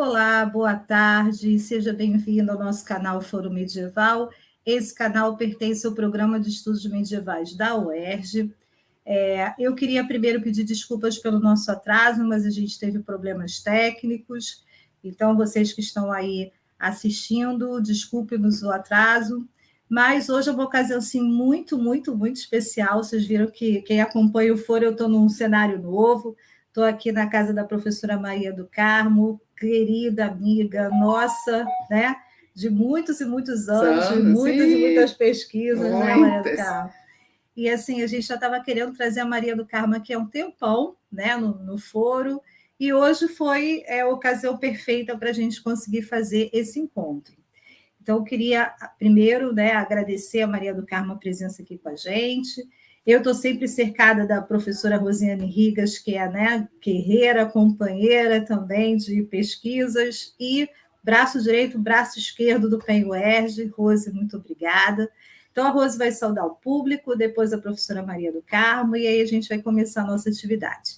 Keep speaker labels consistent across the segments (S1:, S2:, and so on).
S1: Olá, boa tarde, seja bem-vindo ao nosso canal Foro Medieval. Esse canal pertence ao programa de estudos medievais da UERJ. É, eu queria primeiro pedir desculpas pelo nosso atraso, mas a gente teve problemas técnicos, então vocês que estão aí assistindo, desculpe-nos o atraso. Mas hoje é uma ocasião assim, muito, muito, muito especial. Vocês viram que quem acompanha o Foro, eu estou num cenário novo, estou aqui na casa da professora Maria do Carmo, querida amiga nossa, né? De muitos e muitos anos, anos de muitas sim. e muitas pesquisas, Muitas. né, Maria do Carmo? E assim, a gente já estava querendo trazer a Maria do Carmo aqui há um tempão, né, no, no foro, e hoje foi é, a ocasião perfeita para a gente conseguir fazer esse encontro. Então, eu queria primeiro né, agradecer a Maria do Carmo a presença aqui com a gente, eu estou sempre cercada da professora Rosiane Rigas, que é né, guerreira, companheira também de pesquisas, e braço direito, braço esquerdo do PEN-UERJ. Rose, muito obrigada. Então, a Rose vai saudar o público, depois a professora Maria do Carmo, e aí a gente vai começar a nossa atividade.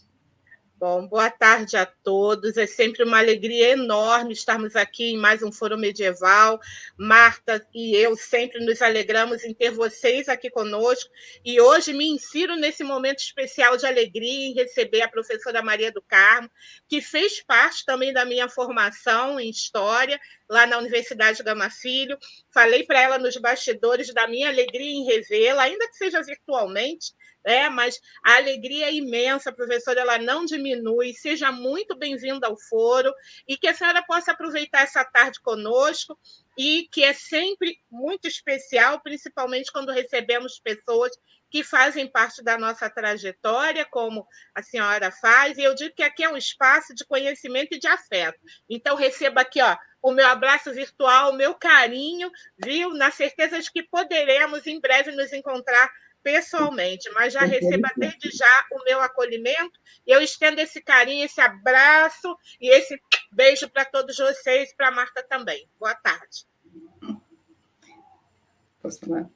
S2: Bom, boa tarde a todos. É sempre uma alegria enorme estarmos aqui em mais um Foro Medieval. Marta e eu sempre nos alegramos em ter vocês aqui conosco. E hoje me insiro nesse momento especial de alegria em receber a professora Maria do Carmo, que fez parte também da minha formação em História, lá na Universidade Gama Filho. Falei para ela nos bastidores da minha alegria em revê-la, ainda que seja virtualmente, é, mas a alegria é imensa, professora, ela não diminui. Seja muito bem-vinda ao foro e que a senhora possa aproveitar essa tarde conosco e que é sempre muito especial, principalmente quando recebemos pessoas que fazem parte da nossa trajetória, como a senhora faz, e eu digo que aqui é um espaço de conhecimento e de afeto. Então, receba aqui ó, o meu abraço virtual, o meu carinho, viu? Na certeza de que poderemos em breve nos encontrar pessoalmente, mas já receba desde já o meu acolhimento. E eu estendo esse carinho, esse abraço e esse beijo para todos vocês, para a Marta também. Boa tarde.
S3: Posso falar?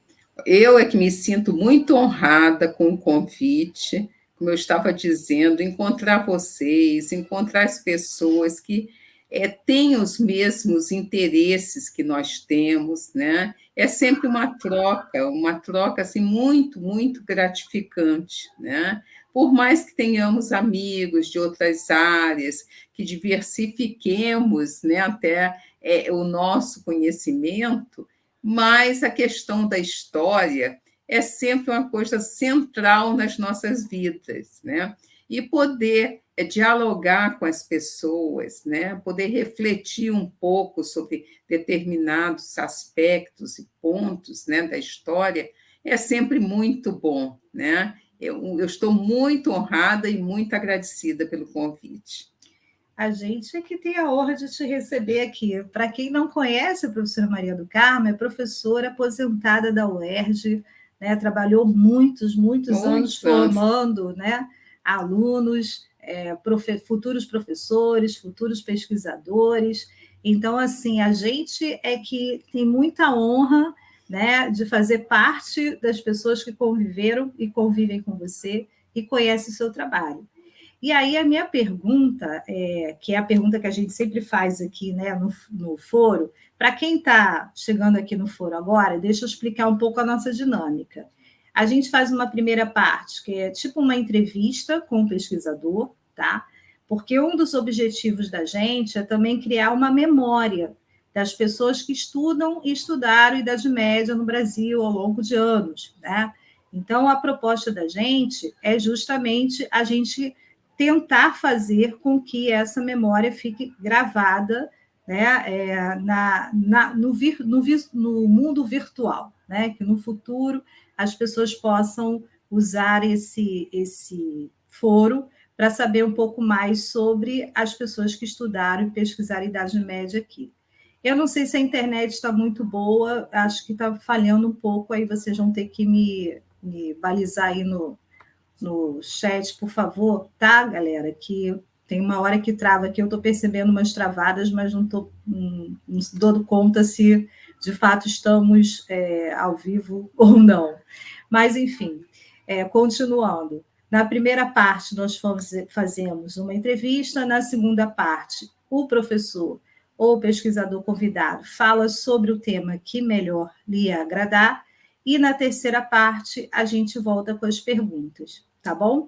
S3: Eu é que me sinto muito honrada com o convite, como eu estava dizendo, encontrar vocês, encontrar as pessoas que é, têm os mesmos interesses que nós temos, né? É sempre uma troca, uma troca assim muito, muito gratificante, né? Por mais que tenhamos amigos de outras áreas, que diversifiquemos, né, até é, o nosso conhecimento, mas a questão da história é sempre uma coisa central nas nossas vidas, né? E poder é dialogar com as pessoas, né? poder refletir um pouco sobre determinados aspectos e pontos né, da história, é sempre muito bom. Né? Eu, eu estou muito honrada e muito agradecida pelo convite.
S1: A gente é que tem a honra de te receber aqui. Para quem não conhece a professora Maria do Carmo, é professora aposentada da UERJ, né? trabalhou muitos, muitos, muitos anos formando né? alunos é, profe futuros professores, futuros pesquisadores. Então, assim, a gente é que tem muita honra né, de fazer parte das pessoas que conviveram e convivem com você e conhecem o seu trabalho. E aí, a minha pergunta, é, que é a pergunta que a gente sempre faz aqui né, no, no foro, para quem está chegando aqui no foro agora, deixa eu explicar um pouco a nossa dinâmica. A gente faz uma primeira parte, que é tipo uma entrevista com o pesquisador, tá? Porque um dos objetivos da gente é também criar uma memória das pessoas que estudam e estudaram Idade Média no Brasil ao longo de anos, né? Então, a proposta da gente é justamente a gente tentar fazer com que essa memória fique gravada né, é, na, na, no, vir, no, no, mundo virtual, né, que no futuro as pessoas possam usar esse, esse foro para saber um pouco mais sobre as pessoas que estudaram e pesquisaram a Idade Média aqui. Eu não sei se a internet está muito boa, acho que está falhando um pouco, aí vocês vão ter que me, me balizar aí no, no chat, por favor, tá, galera? Que Tem uma hora que trava aqui, eu estou percebendo umas travadas, mas não estou não, não dando conta se de fato estamos é, ao vivo ou não. Mas, enfim, é, continuando. Na primeira parte, nós fazemos uma entrevista, na segunda parte, o professor ou pesquisador convidado fala sobre o tema que melhor lhe agradar, e na terceira parte, a gente volta com as perguntas, tá bom?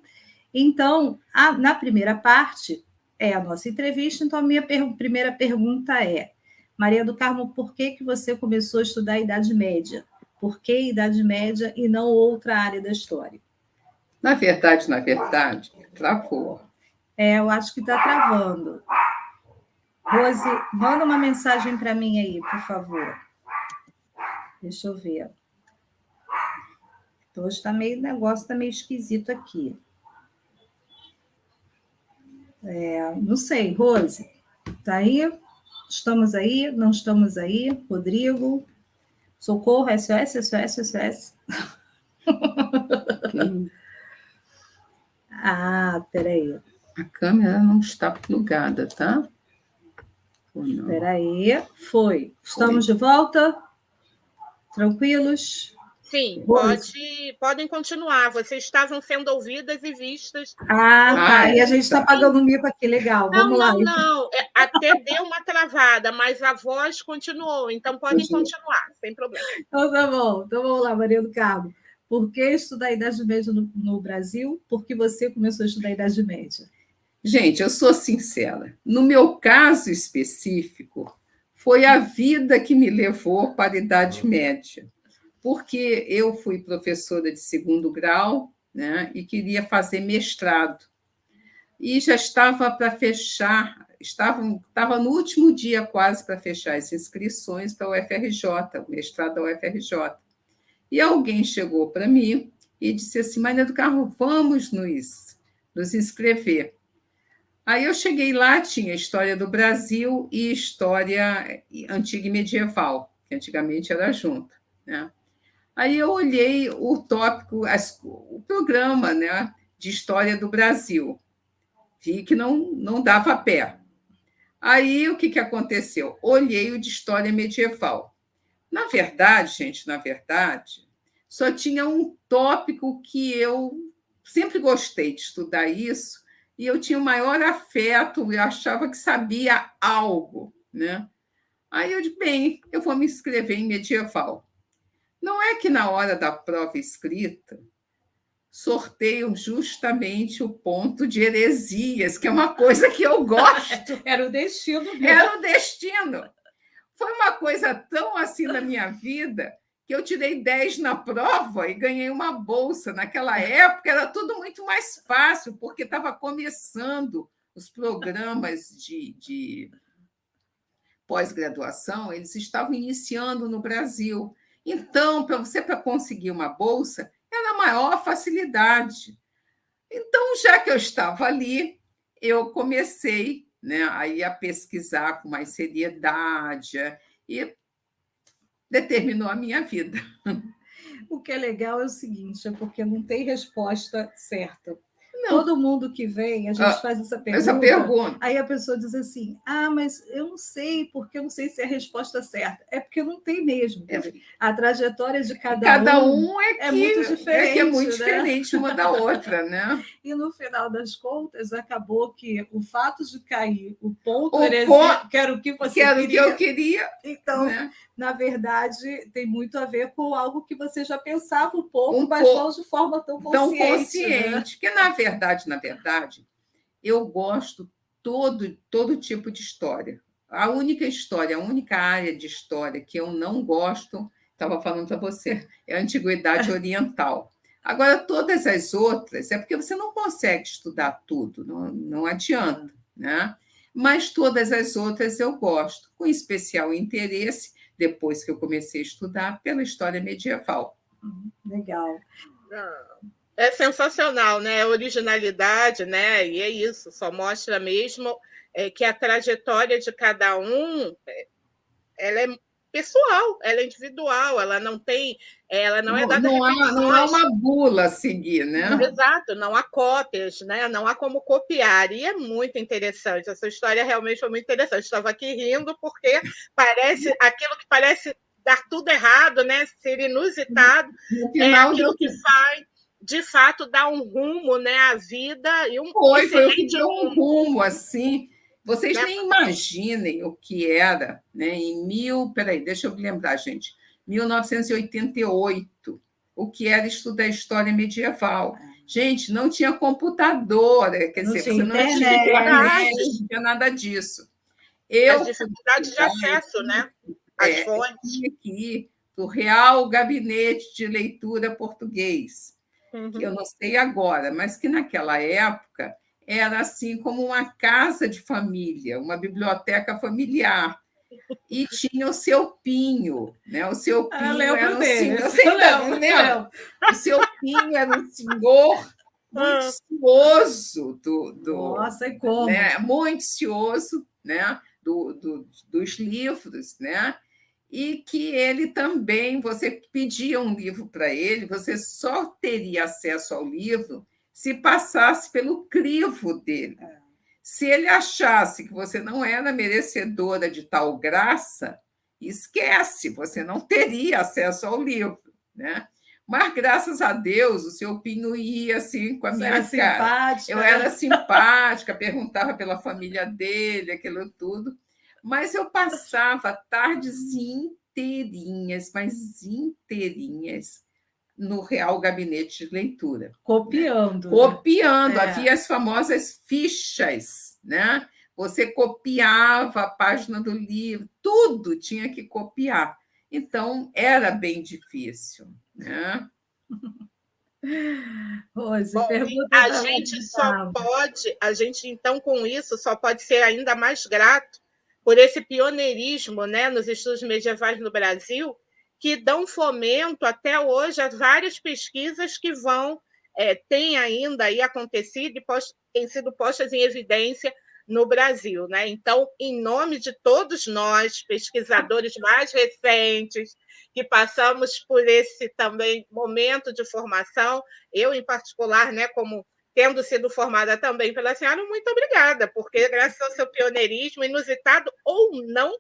S1: Então, a, na primeira parte, é a nossa entrevista, então a minha per primeira pergunta é: Maria do Carmo, por que, que você começou a estudar a Idade Média? Por que Idade Média e não outra área da história?
S3: Na verdade, na verdade, travou.
S1: É, eu acho que está travando. Rose, manda uma mensagem para mim aí, por favor. Deixa eu ver. Hoje está meio, negócio está meio esquisito aqui. É, não sei, Rose, tá aí? Estamos aí? Não estamos aí? Rodrigo? Socorro, SOS, SOS, SOS. ah, peraí.
S3: A câmera não está plugada, tá?
S1: Peraí, foi. Estamos foi. de volta? Tranquilos?
S2: Sim, pode, podem continuar. Vocês estavam sendo ouvidas e vistas.
S1: Ah, tá. Ah, e a gente está pagando mico aqui, legal.
S2: Não,
S1: Vamos
S2: não,
S1: lá.
S2: Não, não. É, até deu uma travada, mas a voz continuou. Então podem continuar, sem problema.
S1: Então tá bom. Então vamos lá, Maria do Carmo. Por que estudar a Idade Média no, no Brasil? Por que você começou a estudar a Idade Média?
S3: Gente, eu sou sincera. No meu caso específico, foi a vida que me levou para a Idade Média porque eu fui professora de segundo grau né, e queria fazer mestrado. E já estava para fechar, estava, estava no último dia quase para fechar as inscrições para o UFRJ, o mestrado da UFRJ. E alguém chegou para mim e disse assim: Maria do Carro, vamos nos, nos inscrever. Aí eu cheguei lá, tinha história do Brasil e história antiga e medieval, que antigamente era junto. Né? Aí eu olhei o tópico, as, o programa né, de história do Brasil. Vi que não, não dava pé. Aí o que, que aconteceu? Olhei o de história medieval. Na verdade, gente, na verdade, só tinha um tópico que eu sempre gostei de estudar isso, e eu tinha o maior afeto, eu achava que sabia algo, né? Aí eu disse, bem, eu vou me inscrever em medieval. Não é que na hora da prova escrita sorteiam justamente o ponto de heresias, que é uma coisa que eu gosto.
S1: Era o destino.
S3: Mesmo. Era o destino. Foi uma coisa tão assim na minha vida que eu tirei 10 na prova e ganhei uma bolsa. Naquela época era tudo muito mais fácil, porque estava começando os programas de, de pós-graduação, eles estavam iniciando no Brasil. Então, para você para conseguir uma bolsa, era a maior facilidade. Então, já que eu estava ali, eu comecei né, aí a pesquisar com mais seriedade e determinou a minha vida.
S1: O que é legal é o seguinte, é porque não tem resposta certa. Todo mundo que vem, a gente ah, faz essa pergunta,
S3: essa pergunta.
S1: Aí a pessoa diz assim: ah, mas eu não sei, porque eu não sei se é a resposta certa. É porque não tem mesmo. É. A trajetória de cada,
S3: cada um, um é, que, é muito diferente. É que é muito né? diferente uma da outra, né?
S1: e no final das contas, acabou que o fato de cair o ponto o que era o que você
S3: que era
S1: queria.
S3: o que eu queria.
S1: Então, né? na verdade, tem muito a ver com algo que você já pensava um pouco, um mas não de forma tão consciente. Tão consciente,
S3: né? que na verdade, na verdade, eu gosto todo todo tipo de história. A única história, a única área de história que eu não gosto, estava falando para você, é a antiguidade oriental. Agora, todas as outras, é porque você não consegue estudar tudo, não, não adianta, né? Mas todas as outras eu gosto, com especial interesse depois que eu comecei a estudar pela história medieval.
S1: Legal.
S2: É sensacional, né? A originalidade, né? E é isso, só mostra mesmo é, que a trajetória de cada um é, ela é pessoal, ela é individual, ela não tem, ela não, é dada
S3: não há, não há uma bula a seguir, né?
S2: Exato, não há cópias, né? Não há como copiar. E é muito interessante. Essa história realmente foi muito interessante. Estava aqui rindo porque parece aquilo que parece dar tudo errado, né? Ser inusitado, é aquilo que faz de fato dar um rumo, né, à vida e um
S3: foi, foi o que deu um rumo assim vocês nem imaginem o que era, né? Em mil, peraí, deixa eu lembrar, gente, 1988, o que era estudar história medieval. Gente, não tinha computador, é, quer não dizer, você não tinha internet, não tinha nada disso.
S2: Eu, As dificuldades de acesso, né? As
S3: é, fontes. tinha que ir para o Real Gabinete de Leitura Português, uhum. que eu não sei agora, mas que naquela época era assim como uma casa de família, uma biblioteca familiar. E tinha o seu pinho, né? O seu ah, pinho ah, era um senhor. Léo, O seu pinho era um senhor muito ah. cioso do, do
S1: Nossa, e como?
S3: Né? muito cioso né? Do, do, dos livros, né? E que ele também, você pedia um livro para ele, você só teria acesso ao livro se passasse pelo crivo dele. É. Se ele achasse que você não era merecedora de tal graça, esquece, você não teria acesso ao livro, né? Mas graças a Deus o seu Pinho ia assim com a minha
S1: você cara. Simpática.
S3: Eu era simpática, perguntava pela família dele, aquilo tudo. Mas eu passava tardes inteirinhas, mas inteirinhas, no Real Gabinete de Leitura.
S1: Copiando.
S3: Né? Copiando. É. Havia as famosas fichas, né? Você copiava a página do livro, tudo tinha que copiar. Então, era bem difícil. Né?
S2: Rose, Bom, a gente só pode, a gente então com isso só pode ser ainda mais grato por esse pioneirismo né, nos estudos medievais no Brasil, que dão fomento até hoje a várias pesquisas que vão, é, têm ainda aí acontecido e post, têm sido postas em evidência no Brasil. Né? Então, em nome de todos nós, pesquisadores mais recentes, que passamos por esse também momento de formação, eu, em particular, né, como tendo sido formada também pela senhora, muito obrigada, porque graças ao seu pioneirismo, inusitado ou não,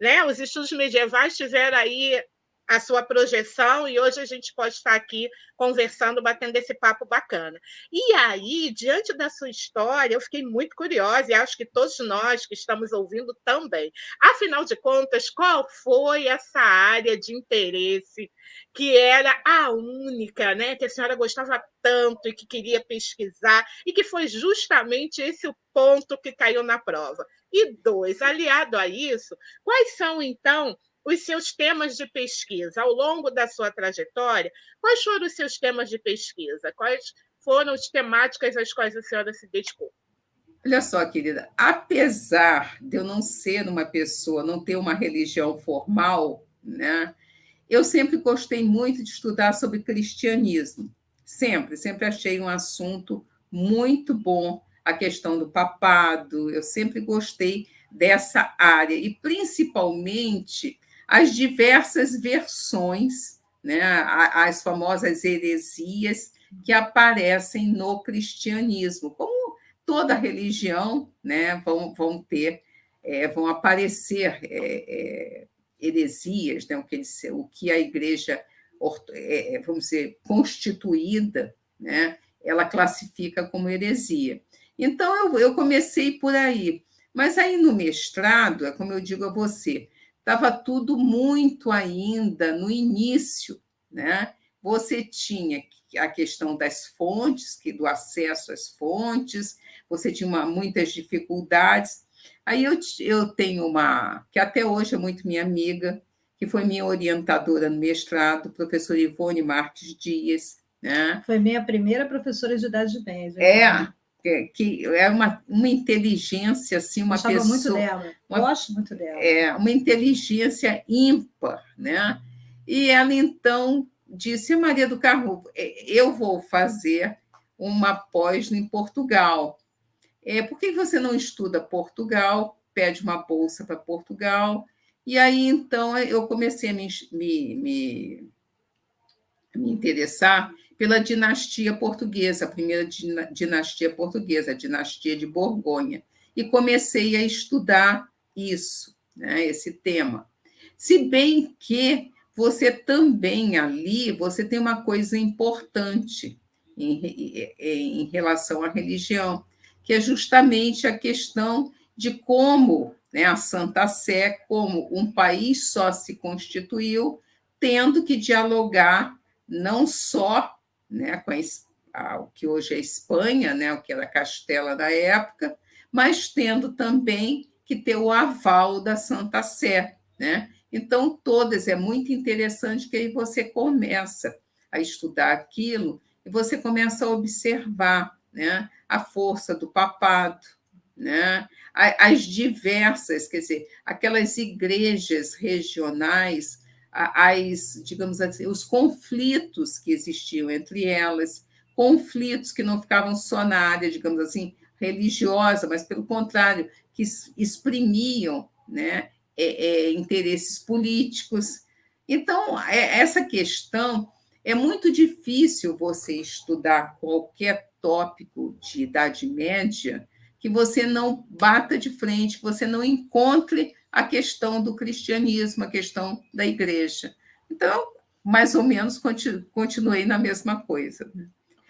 S2: né, os estudos medievais tiveram aí a sua projeção e hoje a gente pode estar aqui conversando, batendo esse papo bacana. E aí, diante da sua história, eu fiquei muito curiosa e acho que todos nós que estamos ouvindo também. Afinal de contas, qual foi essa área de interesse que era a única, né, que a senhora gostava tanto e que queria pesquisar e que foi justamente esse o ponto que caiu na prova? E dois, aliado a isso, quais são então os seus temas de pesquisa ao longo da sua trajetória. Quais foram os seus temas de pesquisa? Quais foram as temáticas às quais a senhora se dedicou?
S3: Olha só, querida, apesar de eu não ser uma pessoa, não ter uma religião formal, né, eu sempre gostei muito de estudar sobre cristianismo. Sempre, sempre achei um assunto muito bom a questão do papado. Eu sempre gostei dessa área e principalmente as diversas versões, né, as famosas heresias que aparecem no cristianismo, como toda religião, né, vão, vão ter, é, vão aparecer é, é, heresias, né, o, que, o que a igreja, é, é, vamos dizer, constituída, né, ela classifica como heresia. Então, eu, eu comecei por aí. Mas aí no mestrado, é como eu digo a você, estava tudo muito ainda no início, né? Você tinha a questão das fontes, que do acesso às fontes, você tinha uma, muitas dificuldades. Aí eu, eu tenho uma, que até hoje é muito minha amiga, que foi minha orientadora no mestrado, professora Ivone Marques Dias. Né?
S1: Foi minha primeira professora de idade média.
S3: É, que é uma, uma inteligência assim, uma
S1: Gostava
S3: pessoa,
S1: muito dela.
S3: Uma,
S1: Gosto muito dela.
S3: É, uma inteligência ímpar, né? E ela então disse, Maria do Carmo, é, eu vou fazer uma pós em Portugal. É, por que você não estuda Portugal? Pede uma bolsa para Portugal E aí, então, eu comecei a me, me, me, me interessar pela dinastia portuguesa, a primeira dinastia portuguesa, a dinastia de Borgonha, e comecei a estudar isso, né, esse tema. Se bem que você também ali, você tem uma coisa importante em, em relação à religião, que é justamente a questão de como né, a Santa Sé, como um país só se constituiu, tendo que dialogar não só né, com a, a, o que hoje é Espanha, né, o que era Castela da época, mas tendo também que ter o aval da Santa Sé. Né? Então, todas, é muito interessante que aí você começa a estudar aquilo e você começa a observar né, a força do papado, né, as diversas, quer dizer, aquelas igrejas regionais, as, digamos assim, os conflitos que existiam entre elas, conflitos que não ficavam só na área, digamos assim, religiosa, mas pelo contrário, que exprimiam né, é, é, interesses políticos. Então, é, essa questão é muito difícil você estudar qualquer tópico de Idade Média que você não bata de frente, que você não encontre a questão do cristianismo, a questão da igreja. Então, mais ou menos, continuei na mesma coisa.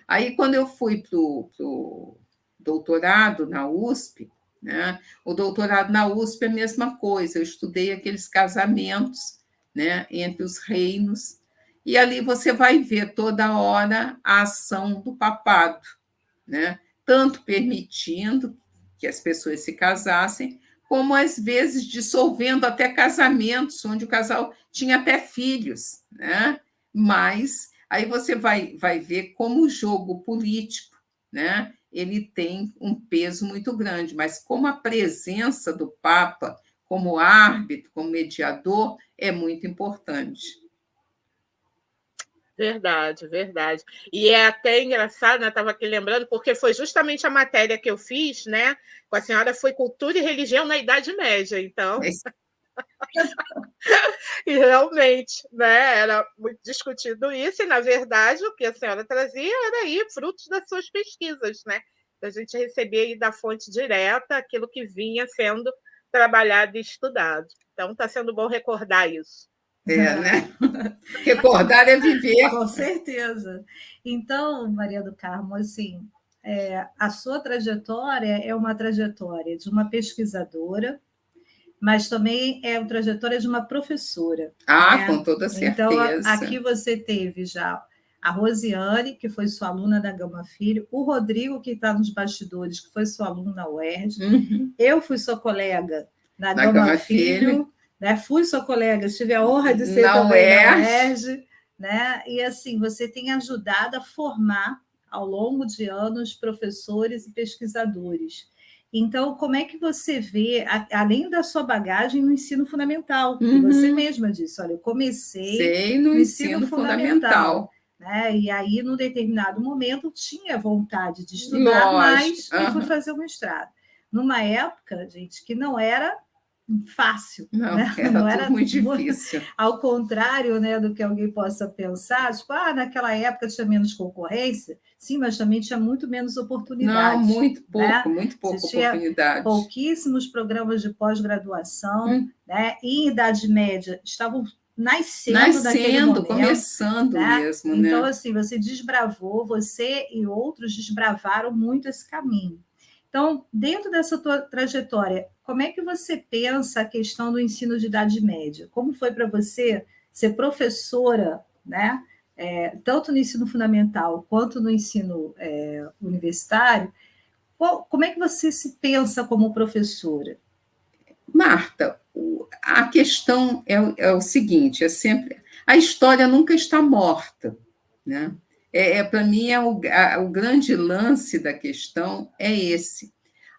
S3: Aí, quando eu fui para o doutorado na USP, né, o doutorado na USP é a mesma coisa, eu estudei aqueles casamentos né, entre os reinos e ali você vai ver toda hora a ação do papado, né? tanto permitindo que as pessoas se casassem, como às vezes dissolvendo até casamentos, onde o casal tinha até filhos. Né? Mas aí você vai, vai ver como o jogo político né? ele tem um peso muito grande, mas como a presença do Papa como árbitro, como mediador, é muito importante.
S2: Verdade, verdade. E é até engraçado, né? Estava aqui lembrando, porque foi justamente a matéria que eu fiz, né? Com a senhora foi cultura e religião na Idade Média, então. É e realmente, né? Era muito discutido isso, e na verdade o que a senhora trazia era aí frutos das suas pesquisas, né? A gente recebia aí da fonte direta aquilo que vinha sendo trabalhado e estudado. Então está sendo bom recordar isso.
S3: É, né? Recordar é viver.
S1: Com certeza. Então, Maria do Carmo, assim, é, a sua trajetória é uma trajetória de uma pesquisadora, mas também é uma trajetória de uma professora.
S3: Ah, né? com toda certeza.
S1: Então, aqui você teve já a Rosiane, que foi sua aluna da Gama Filho, o Rodrigo, que está nos bastidores, que foi sua aluna na UERJ, uhum. eu fui sua colega na, na Gama, Gama Filho, Filho né? Fui sua colega, tive a honra de ser Não também é. na UERJ, né? E assim, você tem ajudado a formar ao longo de anos professores e pesquisadores. Então, como é que você vê, além da sua bagagem no ensino fundamental, uhum. você mesma disse, olha, eu comecei
S3: Sei no, no ensino, ensino, fundamental. fundamental
S1: né? E aí, num determinado momento, tinha vontade de estudar Lógico. mais uhum. e fui fazer o mestrado. Numa época, gente, que não era fácil.
S3: Não, né? era, não era muito difícil.
S1: Ao contrário né, do que alguém possa pensar, tipo, ah, naquela época tinha menos concorrência. Sim, mas também tinha muito menos oportunidades.
S3: Não, muito pouco, né? muito pouco oportunidade.
S1: Pouquíssimos programas de pós-graduação, hum. né? E em Idade Média estavam nascendo, nascendo momento,
S3: começando né? mesmo.
S1: Então,
S3: né?
S1: assim, você desbravou, você e outros desbravaram muito esse caminho. Então, dentro dessa tua trajetória, como é que você pensa a questão do ensino de idade média? Como foi para você ser professora, né? É, tanto no ensino fundamental quanto no ensino é, universitário? Qual, como é que você se pensa como professora?
S3: Marta, a questão é, é o seguinte: é sempre a história nunca está morta, né? é, é para mim é o, a, o grande lance da questão é esse.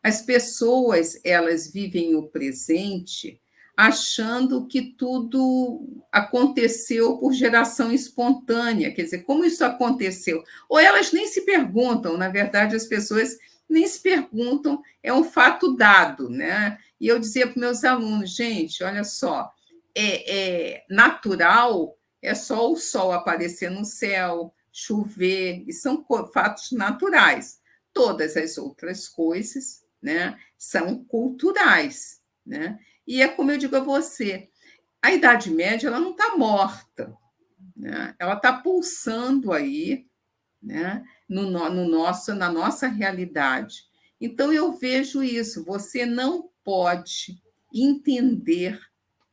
S3: As pessoas elas vivem o presente achando que tudo aconteceu por geração espontânea, quer dizer, como isso aconteceu? Ou elas nem se perguntam, na verdade, as pessoas nem se perguntam, é um fato dado, né? E eu dizia para meus alunos, gente, olha só, é, é natural é só o sol aparecer no céu, chover, e são fatos naturais. Todas as outras coisas né, são culturais. Né? E é como eu digo a você, a Idade Média ela não está morta, né? ela está pulsando aí né? no, no nosso, na nossa realidade. Então eu vejo isso, você não pode entender,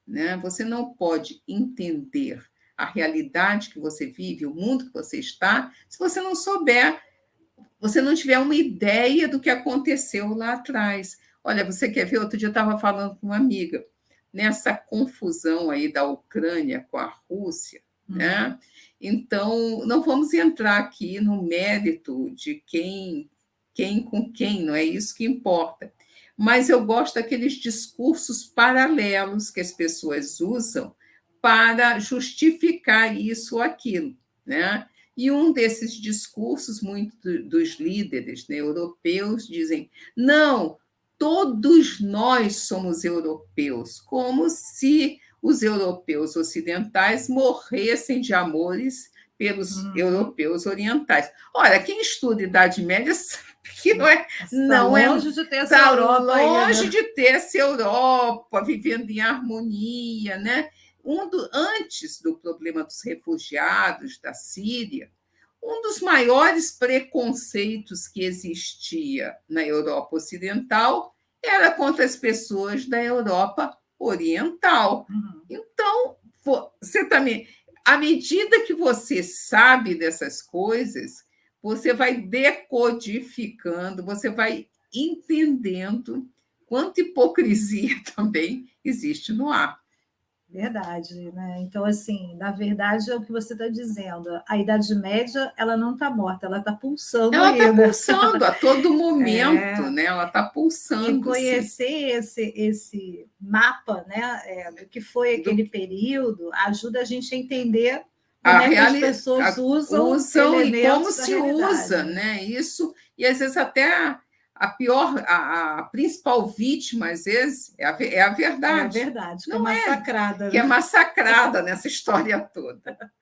S3: né? você não pode entender a realidade que você vive, o mundo que você está, se você não souber, você não tiver uma ideia do que aconteceu lá atrás. Olha, você quer ver? Outro dia eu estava falando com uma amiga, nessa confusão aí da Ucrânia com a Rússia, uhum. né? Então, não vamos entrar aqui no mérito de quem, quem com quem, não é isso que importa. Mas eu gosto daqueles discursos paralelos que as pessoas usam para justificar isso ou aquilo, né? E um desses discursos, muito dos líderes né, europeus, dizem: não, todos nós somos europeus, como se os europeus ocidentais morressem de amores pelos hum. europeus orientais. Olha, quem estuda Idade Média sabe que não é, tá não é longe de ter essa tá Europa, longe ainda. de ter essa Europa vivendo em harmonia, né? Um do, antes do problema dos refugiados da Síria, um dos maiores preconceitos que existia na Europa Ocidental era contra as pessoas da Europa Oriental. Uhum. Então, você também, à medida que você sabe dessas coisas, você vai decodificando, você vai entendendo quanta hipocrisia também existe no ar.
S1: Verdade, né? Então, assim, na verdade é o que você está dizendo. A Idade Média, ela não está morta, ela está pulsando
S3: Ela está pulsando a todo momento, é. né? Ela está pulsando.
S1: E conhecer esse, esse mapa, né, é, do que foi aquele do... período, ajuda a gente a entender como a é que as pessoas a, usam,
S3: usam e como se usa, né? Isso, e às vezes até a pior, a, a, principal vítima, às vezes, é a, é a verdade.
S1: É a verdade, que é Não é massacrada.
S3: É, que é massacrada nessa história toda.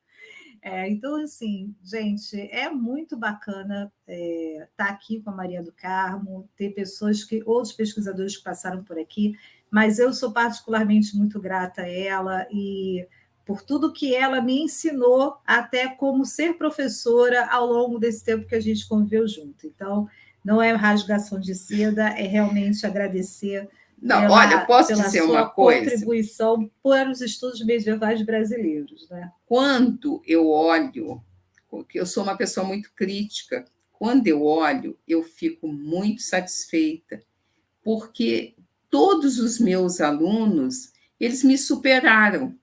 S1: É, então, assim, gente, é muito bacana estar é, tá aqui com a Maria do Carmo, ter pessoas que, outros pesquisadores que passaram por aqui, mas eu sou particularmente muito grata a ela e por tudo que ela me ensinou, até como ser professora ao longo desse tempo que a gente conviveu junto. Então, não é rasgação de seda, é realmente agradecer.
S3: Não, pela, olha, posso dizer uma coisa.
S1: contribuição para os estudos medievais brasileiros. Né?
S3: Quando eu olho, porque eu sou uma pessoa muito crítica, quando eu olho, eu fico muito satisfeita, porque todos os meus alunos, eles me superaram.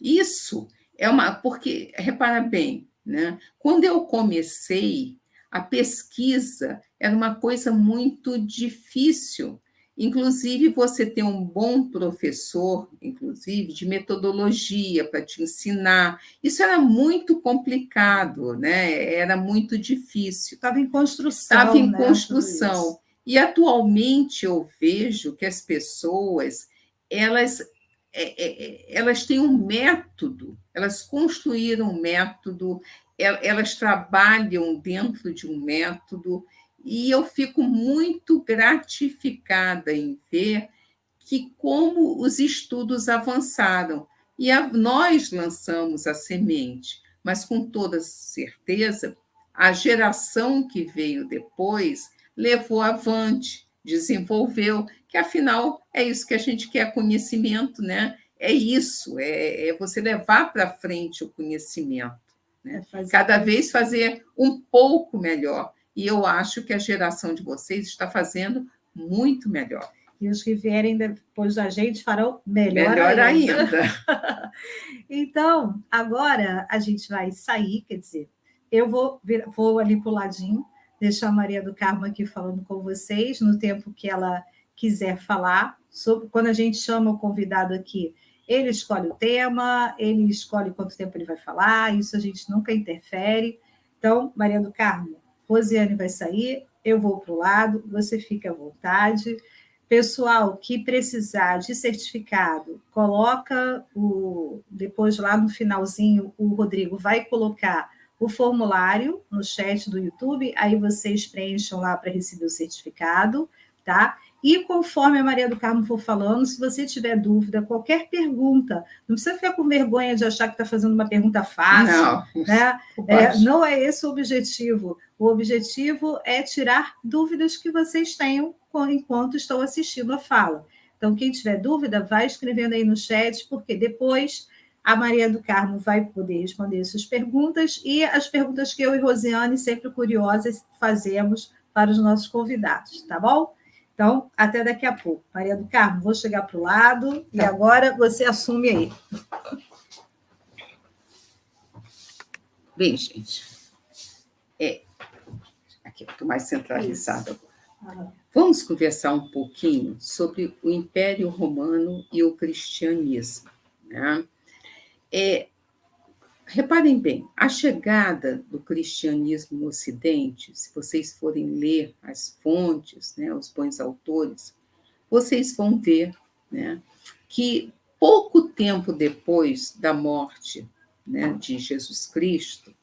S3: Isso é uma. Porque, repara bem, né? quando eu comecei, a pesquisa era uma coisa muito difícil. Inclusive, você ter um bom professor, inclusive, de metodologia para te ensinar, isso era muito complicado, né? era muito difícil.
S1: Estava em construção.
S3: Estava em né? construção. E atualmente eu vejo que as pessoas elas, é, é, é, elas têm um método, elas construíram um método, elas trabalham dentro de um método, e eu fico muito gratificada em ver que como os estudos avançaram. E a, nós lançamos a semente, mas com toda certeza, a geração que veio depois levou avante, desenvolveu, que afinal é isso que a gente quer conhecimento, né? É isso, é, é você levar para frente o conhecimento. Né? Cada vez fazer um pouco melhor. E eu acho que a geração de vocês está fazendo muito melhor.
S1: E os que vierem depois da gente farão melhor,
S3: melhor ainda. ainda.
S1: então, agora a gente vai sair, quer dizer, eu vou, vir, vou ali para o ladinho, deixar a Maria do Carmo aqui falando com vocês, no tempo que ela quiser falar. Sobre, quando a gente chama o convidado aqui, ele escolhe o tema, ele escolhe quanto tempo ele vai falar, isso a gente nunca interfere. Então, Maria do Carmo, Rosiane vai sair, eu vou para o lado, você fica à vontade. Pessoal que precisar de certificado, coloca o depois lá no finalzinho o Rodrigo vai colocar o formulário no chat do YouTube, aí vocês preencham lá para receber o certificado, tá? E conforme a Maria do Carmo for falando, se você tiver dúvida, qualquer pergunta, não precisa ficar com vergonha de achar que está fazendo uma pergunta fácil. Não, né? é, não é esse o objetivo. O objetivo é tirar dúvidas que vocês tenham enquanto estão assistindo a fala. Então, quem tiver dúvida, vai escrevendo aí no chat, porque depois a Maria do Carmo vai poder responder essas perguntas e as perguntas que eu e Rosiane, sempre curiosas, fazemos para os nossos convidados, tá bom? Então, até daqui a pouco. Maria do Carmo, vou chegar para o lado e tá. agora você assume aí.
S3: Bem, gente, é, aqui estou mais centralizada agora. Vamos conversar um pouquinho sobre o Império Romano e o cristianismo. Né? É, Reparem bem, a chegada do cristianismo no Ocidente, se vocês forem ler as fontes, né, os bons autores, vocês vão ver né, que pouco tempo depois da morte né, de Jesus Cristo,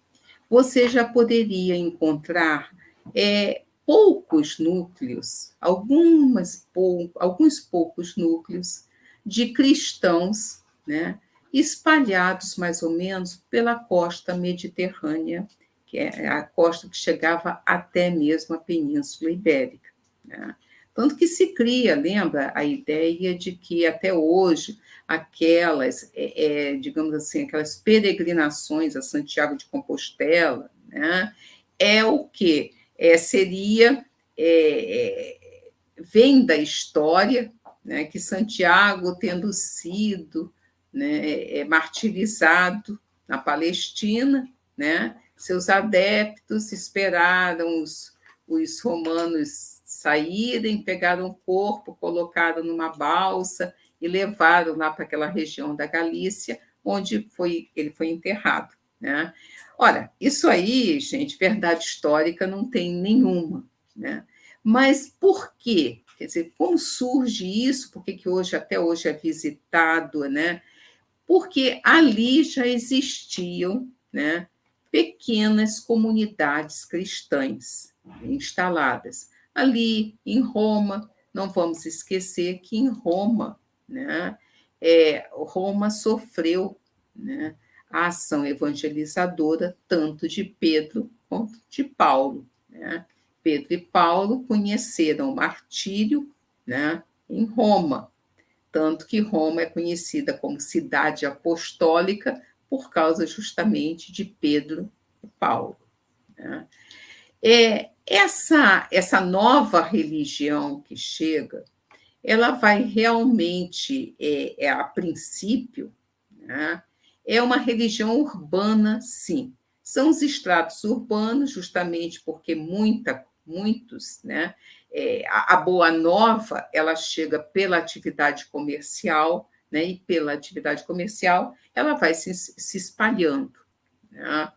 S3: você já poderia encontrar é, poucos núcleos, algumas, pou, alguns poucos núcleos de cristãos né, espalhados mais ou menos pela costa mediterrânea, que é a costa que chegava até mesmo a Península Ibérica. Né? Tanto que se cria, lembra, a ideia de que até hoje aquelas, é, é, digamos assim, aquelas peregrinações a Santiago de Compostela, né, é o que é, seria é, é, vem da história, né, que Santiago tendo sido né, é martirizado na Palestina, né? Seus adeptos esperaram os, os romanos saírem, pegaram o corpo, colocaram numa balsa e levaram lá para aquela região da Galícia, onde foi, ele foi enterrado. Né? Ora, isso aí, gente, verdade histórica não tem nenhuma. Né? Mas por quê? Quer dizer, como surge isso? Por que, que hoje, até hoje, é visitado, né? Porque ali já existiam né, pequenas comunidades cristãs instaladas. Ali em Roma, não vamos esquecer que em Roma, né, é, Roma sofreu né, a ação evangelizadora tanto de Pedro quanto de Paulo. Né? Pedro e Paulo conheceram o martírio né, em Roma, tanto que Roma é conhecida como cidade apostólica por causa justamente de Pedro e Paulo. Né? É, essa, essa nova religião que chega, ela vai realmente, é, é a princípio, né? é uma religião urbana, sim. São os estratos urbanos, justamente porque muita, muitos né, é, a, a boa nova ela chega pela atividade comercial, né, e pela atividade comercial ela vai se, se espalhando. Né?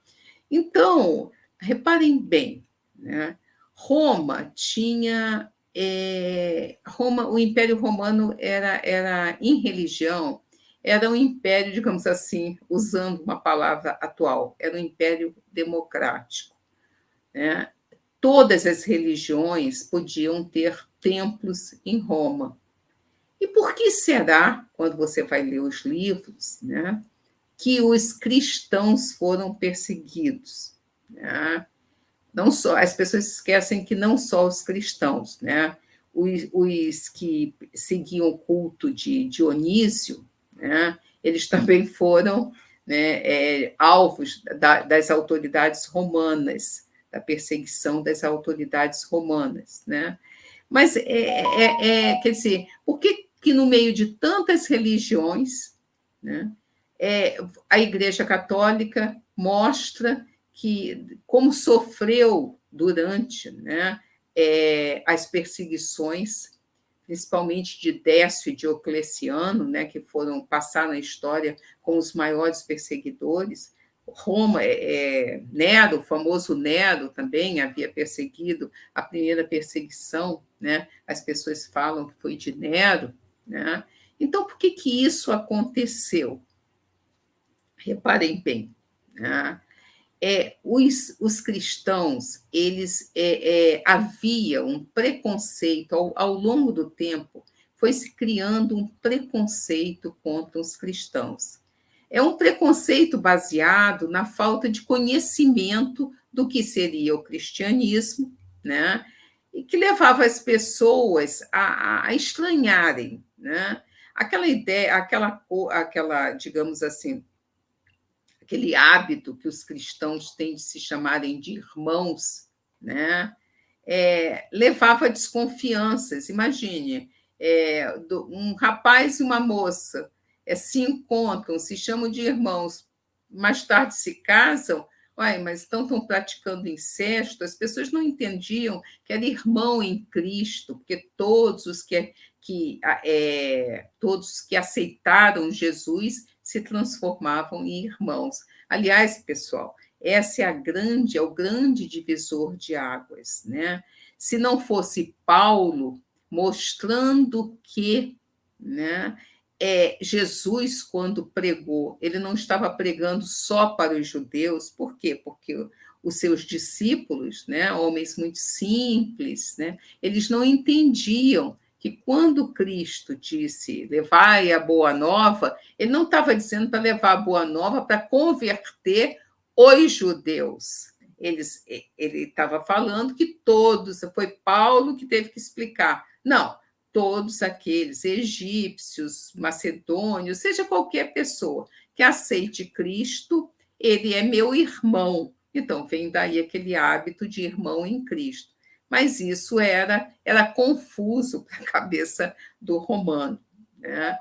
S3: Então, reparem bem, né? Roma tinha é, Roma, o Império Romano era, era em religião, era um império, digamos assim, usando uma palavra atual, era um império democrático. Né? Todas as religiões podiam ter templos em Roma. E por que será, quando você vai ler os livros, né, que os cristãos foram perseguidos? Né? Não só as pessoas esquecem que não só os cristãos, né, os, os que seguiam o culto de Dionísio, né, eles também foram né, é, alvos da, das autoridades romanas da perseguição das autoridades romanas, né? Mas é, é, é quer dizer, por que, que no meio de tantas religiões, né, é, a Igreja Católica mostra que como sofreu durante né, é, as perseguições, principalmente de Décio e Diocleciano, né, que foram passar na história como os maiores perseguidores, Roma, é, é, Nero, o famoso Nero também havia perseguido, a primeira perseguição, né? as pessoas falam que foi de Nero. Né? Então, por que, que isso aconteceu? Reparem bem, né? é, os, os cristãos, eles é, é, havia um preconceito ao, ao longo do tempo, foi se criando um preconceito contra os cristãos. É um preconceito baseado na falta de conhecimento do que seria o cristianismo, né? E que levava as pessoas a, a estranharem, né? Aquela ideia, aquela, aquela, digamos assim, aquele hábito que os cristãos têm de se chamarem de irmãos, né? É, levava a desconfianças. Imagine, é, um rapaz e uma moça é, se encontram, se chamam de irmãos, mais tarde se casam, Uai, mas estão, estão praticando incesto, as pessoas não entendiam que era irmão em Cristo, porque todos os que, que, é, todos que aceitaram Jesus se transformavam em irmãos. Aliás, pessoal, essa é a grande, é o grande divisor de águas, né? Se não fosse Paulo mostrando que, né, é, Jesus, quando pregou, ele não estava pregando só para os judeus, por quê? Porque os seus discípulos, né, homens muito simples, né, eles não entendiam que quando Cristo disse levai a boa nova, ele não estava dizendo para levar a boa nova para converter os judeus. Eles, ele estava falando que todos, foi Paulo que teve que explicar. Não, todos aqueles egípcios, macedônios, seja qualquer pessoa que aceite Cristo, ele é meu irmão. Então, vem daí aquele hábito de irmão em Cristo mas isso era, era confuso para a cabeça do romano. Né?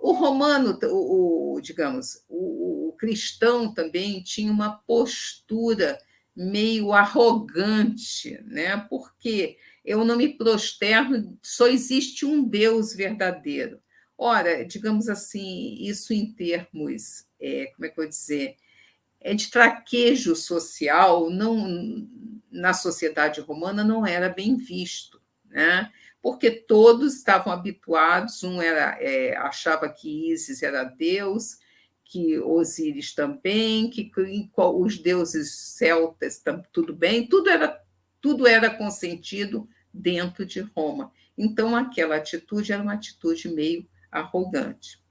S3: O romano, o, o digamos, o, o, cristão também tinha uma postura meio arrogante, né? porque eu não me prosterno, só existe um Deus verdadeiro. Ora, digamos assim, isso em termos, é, como é que eu vou dizer, é de traquejo social, não na sociedade romana não era bem visto, né? porque todos estavam habituados, um era é, achava que Ísis era Deus, que Osíris também, que, que os deuses celtas tudo bem, tudo era tudo era consentido dentro de Roma. Então aquela atitude era uma atitude meio arrogante.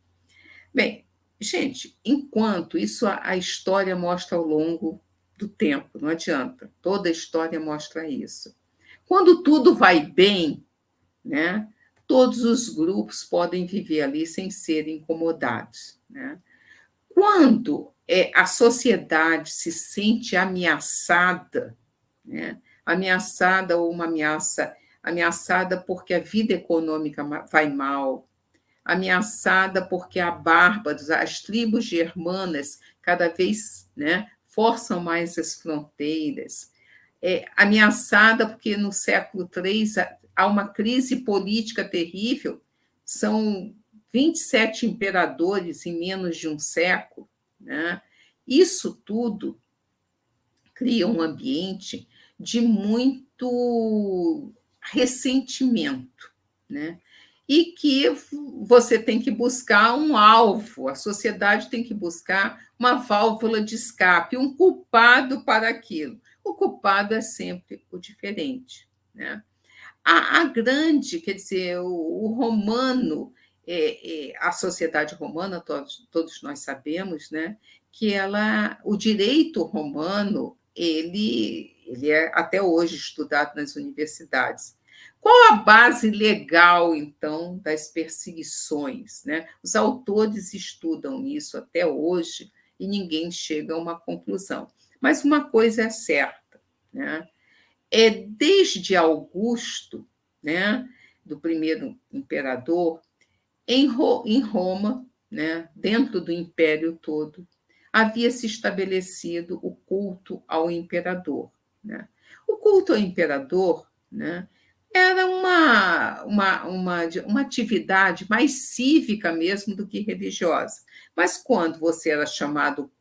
S3: Bem, gente, enquanto isso a, história mostra ao longo do tempo, não adianta. Toda a história mostra isso. Quando tudo vai bem, né, todos os grupos podem viver ali sem serem incomodados. Né? Quando é, a sociedade se sente ameaçada, né, ameaçada ou uma ameaça, ameaçada porque a vida econômica vai mal, ameaçada porque a bárbaros, as tribos germanas, cada vez né, forçam mais as fronteiras, é, ameaçada porque no século III há uma crise política terrível, são 27 imperadores em menos de um século. Né? Isso tudo cria um ambiente de muito ressentimento. Né? e que você tem que buscar um alvo, a sociedade tem que buscar uma válvula de escape, um culpado para aquilo. O culpado é sempre o diferente. Né? A, a grande, quer dizer, o, o romano, é, é, a sociedade romana, todos, todos nós sabemos, né, que ela, o direito romano, ele, ele é até hoje estudado nas universidades qual a base legal, então, das perseguições? Né? Os autores estudam isso até hoje e ninguém chega a uma conclusão. Mas uma coisa é certa: né? é desde Augusto, né, do primeiro imperador, em, Roma, né, dentro do império todo, havia se estabelecido o culto ao imperador. Né? O culto ao imperador né, era uma, uma, uma, uma atividade mais cívica mesmo do que religiosa. Mas quando você era chamado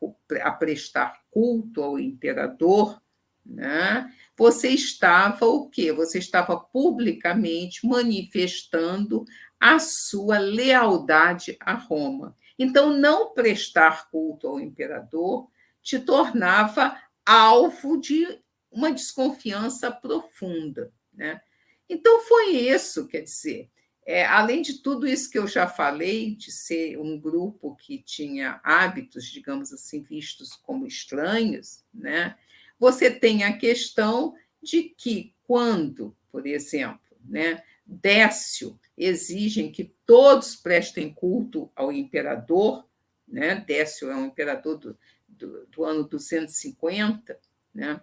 S3: a prestar culto ao imperador, né, você estava o quê? Você estava publicamente manifestando a sua lealdade a Roma. Então, não prestar culto ao imperador te tornava alvo de uma desconfiança profunda. Né? Então, foi isso, quer dizer, é, além de tudo isso que eu já falei, de ser um grupo que tinha hábitos, digamos assim, vistos como estranhos, né? você tem a questão de que, quando, por exemplo, né, Décio exigem que todos prestem culto ao imperador, né? Décio é um imperador do, do, do ano 250, né?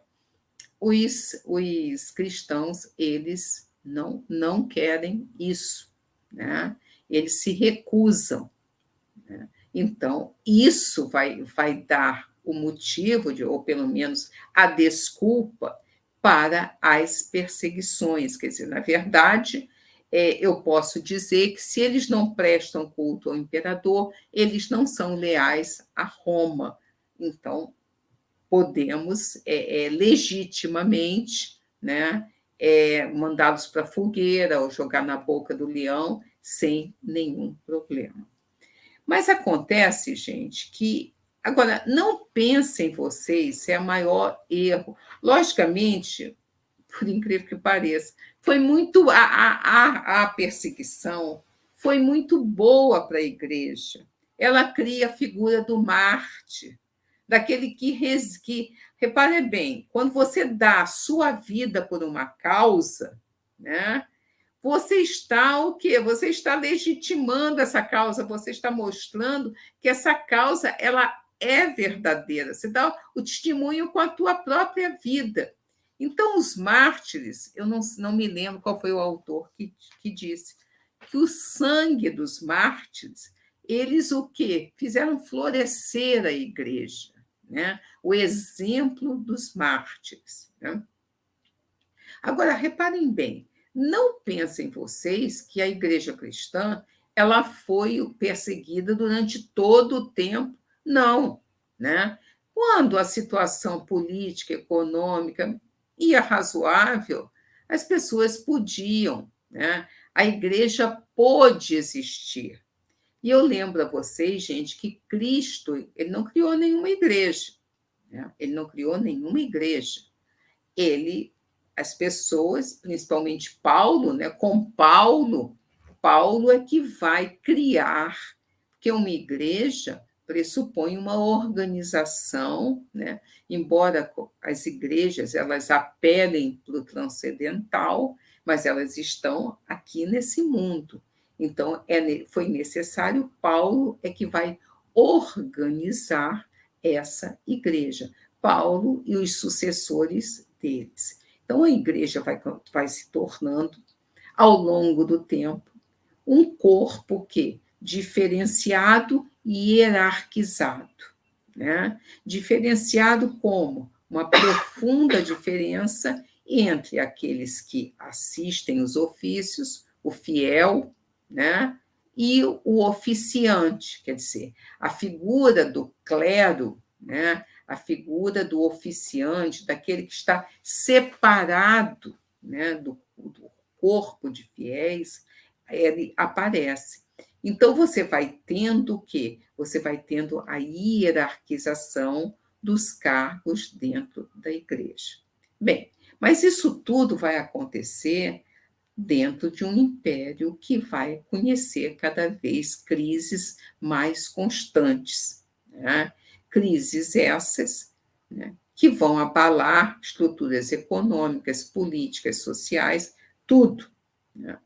S3: Os, os cristãos eles não, não querem isso, né? eles se recusam. Né? Então, isso vai, vai dar o motivo, de, ou pelo menos a desculpa, para as perseguições. Quer dizer, na verdade, é, eu posso dizer que se eles não prestam culto ao imperador, eles não são leais a Roma. Então, podemos é, é, legitimamente né, é, mandá-los para a fogueira ou jogar na boca do leão sem nenhum problema. Mas acontece, gente, que. Agora, não pensem vocês, é o maior erro. Logicamente, por incrível que pareça, foi muito. A, a, a perseguição foi muito boa para a igreja. Ela cria a figura do Marte, daquele que. Repare bem, quando você dá a sua vida por uma causa, né? Você está o quê? Você está legitimando essa causa, você está mostrando que essa causa ela é verdadeira. Você dá o testemunho com a tua própria vida. Então, os mártires, eu não, não me lembro qual foi o autor que, que disse, que o sangue dos mártires, eles o quê? Fizeram florescer a igreja, né? o exemplo dos mártires. Né? Agora, reparem bem, não pensem vocês que a igreja cristã ela foi perseguida durante todo o tempo. Não, né? Quando a situação política, econômica ia razoável, as pessoas podiam, né? a igreja pôde existir. E eu lembro a vocês, gente, que Cristo ele não criou nenhuma igreja. Né? Ele não criou nenhuma igreja. Ele, as pessoas, principalmente Paulo, né? com Paulo, Paulo é que vai criar, porque uma igreja pressupõe uma organização, né? embora as igrejas elas apelem para o transcendental, mas elas estão aqui nesse mundo. Então, é, foi necessário, Paulo é que vai organizar essa igreja, Paulo e os sucessores deles. Então, a igreja vai, vai se tornando, ao longo do tempo, um corpo que diferenciado e hierarquizado. Né? Diferenciado como uma profunda diferença entre aqueles que assistem os ofícios, o fiel, né? e o oficiante, quer dizer, a figura do clero, né? a figura do oficiante, daquele que está separado né? do, do corpo de fiéis, ele aparece. Então, você vai tendo o quê? Você vai tendo a hierarquização dos cargos dentro da igreja. Bem, mas isso tudo vai acontecer dentro de um império que vai conhecer cada vez crises mais constantes. Né? Crises essas né? que vão abalar estruturas econômicas, políticas, sociais, tudo. Né?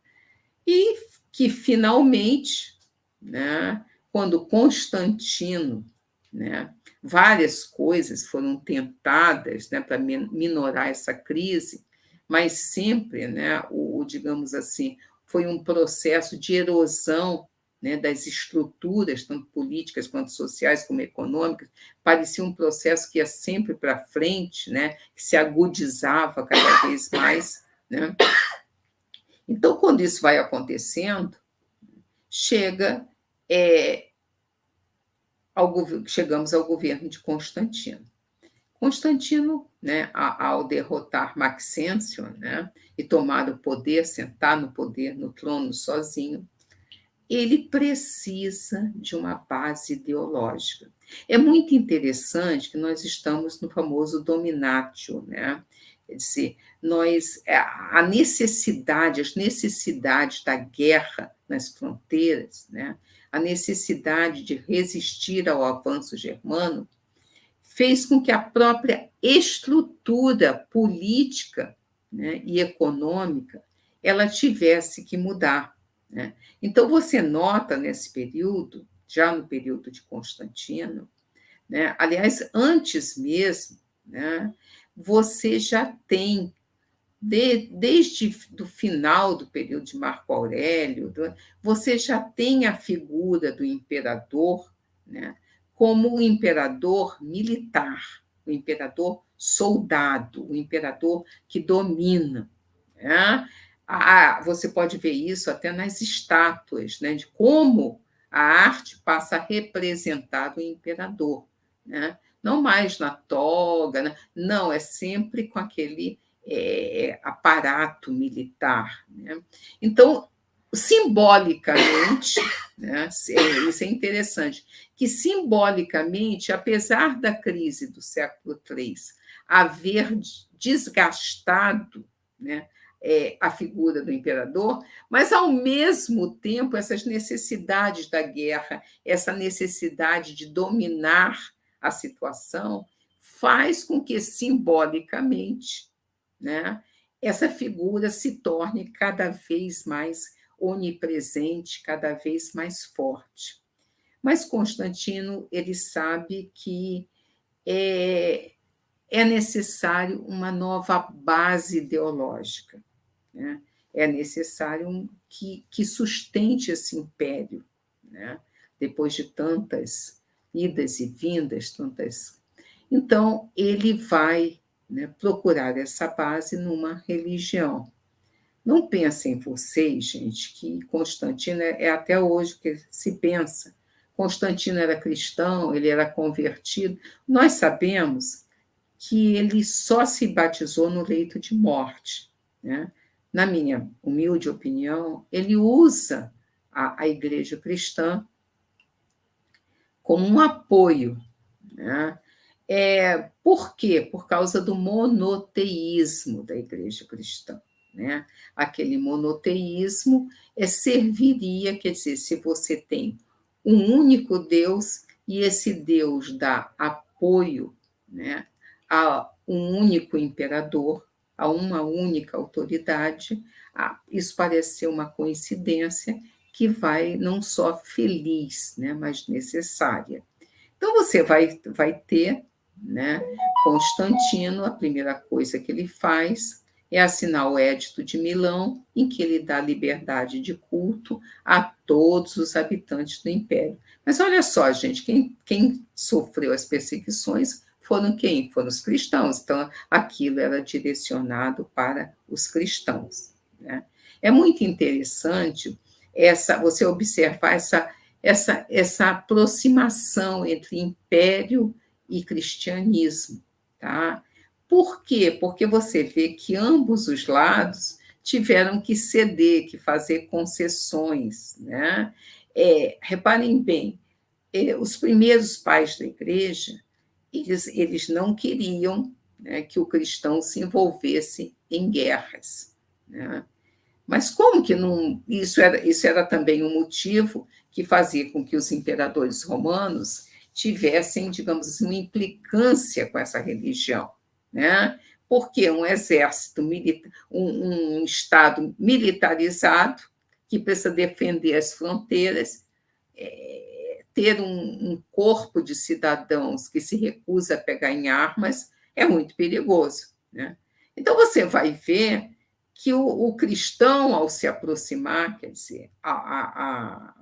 S3: E que finalmente, né, quando Constantino, né, várias coisas foram tentadas né, para minorar essa crise, mas sempre, né, o, digamos assim, foi um processo de erosão né, das estruturas, tanto políticas quanto sociais como econômicas, parecia um processo que ia sempre para frente, né, que se agudizava cada vez mais. Né? Então, quando isso vai acontecendo, chega é, ao, chegamos ao governo de Constantino. Constantino, né, ao derrotar Maxêncio né, e tomar o poder, sentar no poder, no trono sozinho, ele precisa de uma base ideológica. É muito interessante que nós estamos no famoso dominatio, né? Quer dizer, nós, é, a necessidade, as necessidades da guerra nas fronteiras, né? a necessidade de resistir ao avanço germano, fez com que a própria estrutura política né, e econômica ela tivesse que mudar. Né? Então, você nota nesse período, já no período de Constantino, né, aliás, antes mesmo, né, você já tem de, desde o final do período de Marco Aurélio, você já tem a figura do imperador né, como o imperador militar, o imperador soldado, o imperador que domina. Né? Ah, você pode ver isso até nas estátuas, né, de como a arte passa a representar o imperador. Né? Não mais na toga, né? não, é sempre com aquele é, aparato militar. Né? Então, simbolicamente, né, é, isso é interessante, que simbolicamente, apesar da crise do século III haver desgastado né, é, a figura do imperador, mas, ao mesmo tempo, essas necessidades da guerra, essa necessidade de dominar a situação, faz com que, simbolicamente, né, essa figura se torne cada vez mais onipresente, cada vez mais forte. Mas Constantino ele sabe que é, é necessário uma nova base ideológica, né? é necessário que, que sustente esse império, né? depois de tantas idas e vindas, tantas. Então, ele vai né, procurar essa base numa religião. Não pensem vocês, gente, que Constantino é, é até hoje que se pensa. Constantino era cristão, ele era convertido. Nós sabemos que ele só se batizou no leito de morte. Né? Na minha humilde opinião, ele usa a, a igreja cristã como um apoio. Né? É, por quê? Por causa do monoteísmo da igreja cristã. Né? Aquele monoteísmo é, serviria, quer dizer, se você tem um único Deus e esse Deus dá apoio né, a um único imperador, a uma única autoridade, isso parece ser uma coincidência que vai não só feliz, né, mas necessária. Então você vai, vai ter né? Constantino, a primeira coisa que ele faz é assinar o Édito de Milão, em que ele dá liberdade de culto a todos os habitantes do império. Mas olha só, gente, quem, quem sofreu as perseguições foram quem? Foram os cristãos. Então, aquilo era direcionado para os cristãos. Né? É muito interessante essa você observar essa, essa, essa aproximação entre império e cristianismo, tá? Por quê? Porque você vê que ambos os lados tiveram que ceder, que fazer concessões, né? É, reparem bem, é, os primeiros pais da igreja, eles, eles não queriam né, que o cristão se envolvesse em guerras, né? Mas como que não? Isso era, isso era também um motivo que fazia com que os imperadores romanos tivessem, digamos assim, uma implicância com essa religião, né? Porque um exército, um, um Estado militarizado, que precisa defender as fronteiras, é, ter um, um corpo de cidadãos que se recusa a pegar em armas, é muito perigoso. Né? Então, você vai ver que o, o, cristão, ao se aproximar, quer dizer, a, a, a,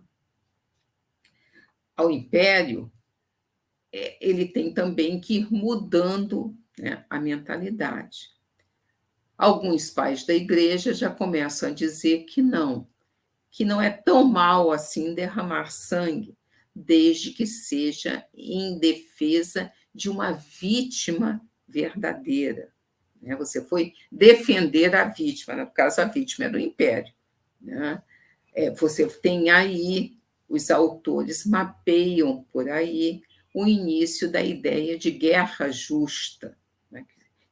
S3: ao império, é, ele tem também que ir mudando né, a mentalidade. Alguns pais da igreja já começam a dizer que não, que não é tão mal assim derramar sangue, desde que seja em defesa de uma vítima verdadeira. Né? Você foi defender a vítima, no caso, a vítima era o império. Né? É, você tem aí, os autores mapeiam por aí o início da ideia de guerra justa.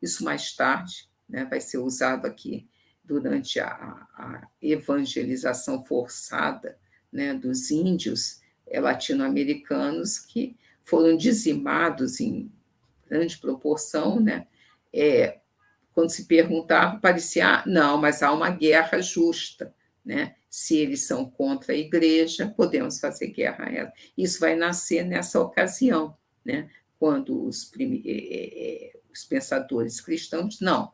S3: Isso mais tarde né, vai ser usado aqui durante a, a evangelização forçada né, dos índios é, latino-americanos que foram dizimados em grande proporção, né? É, quando se perguntava, parecia, ah, não, mas há uma guerra justa, né? Se eles são contra a igreja, podemos fazer guerra a ela. Isso vai nascer nessa ocasião, né? Quando os, prime... É, é, os pensadores cristãos, não,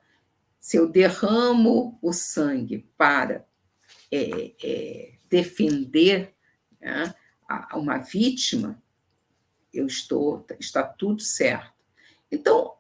S3: se eu derramo o sangue para é, é, defender né, uma vítima, eu estou, está tudo certo. Então,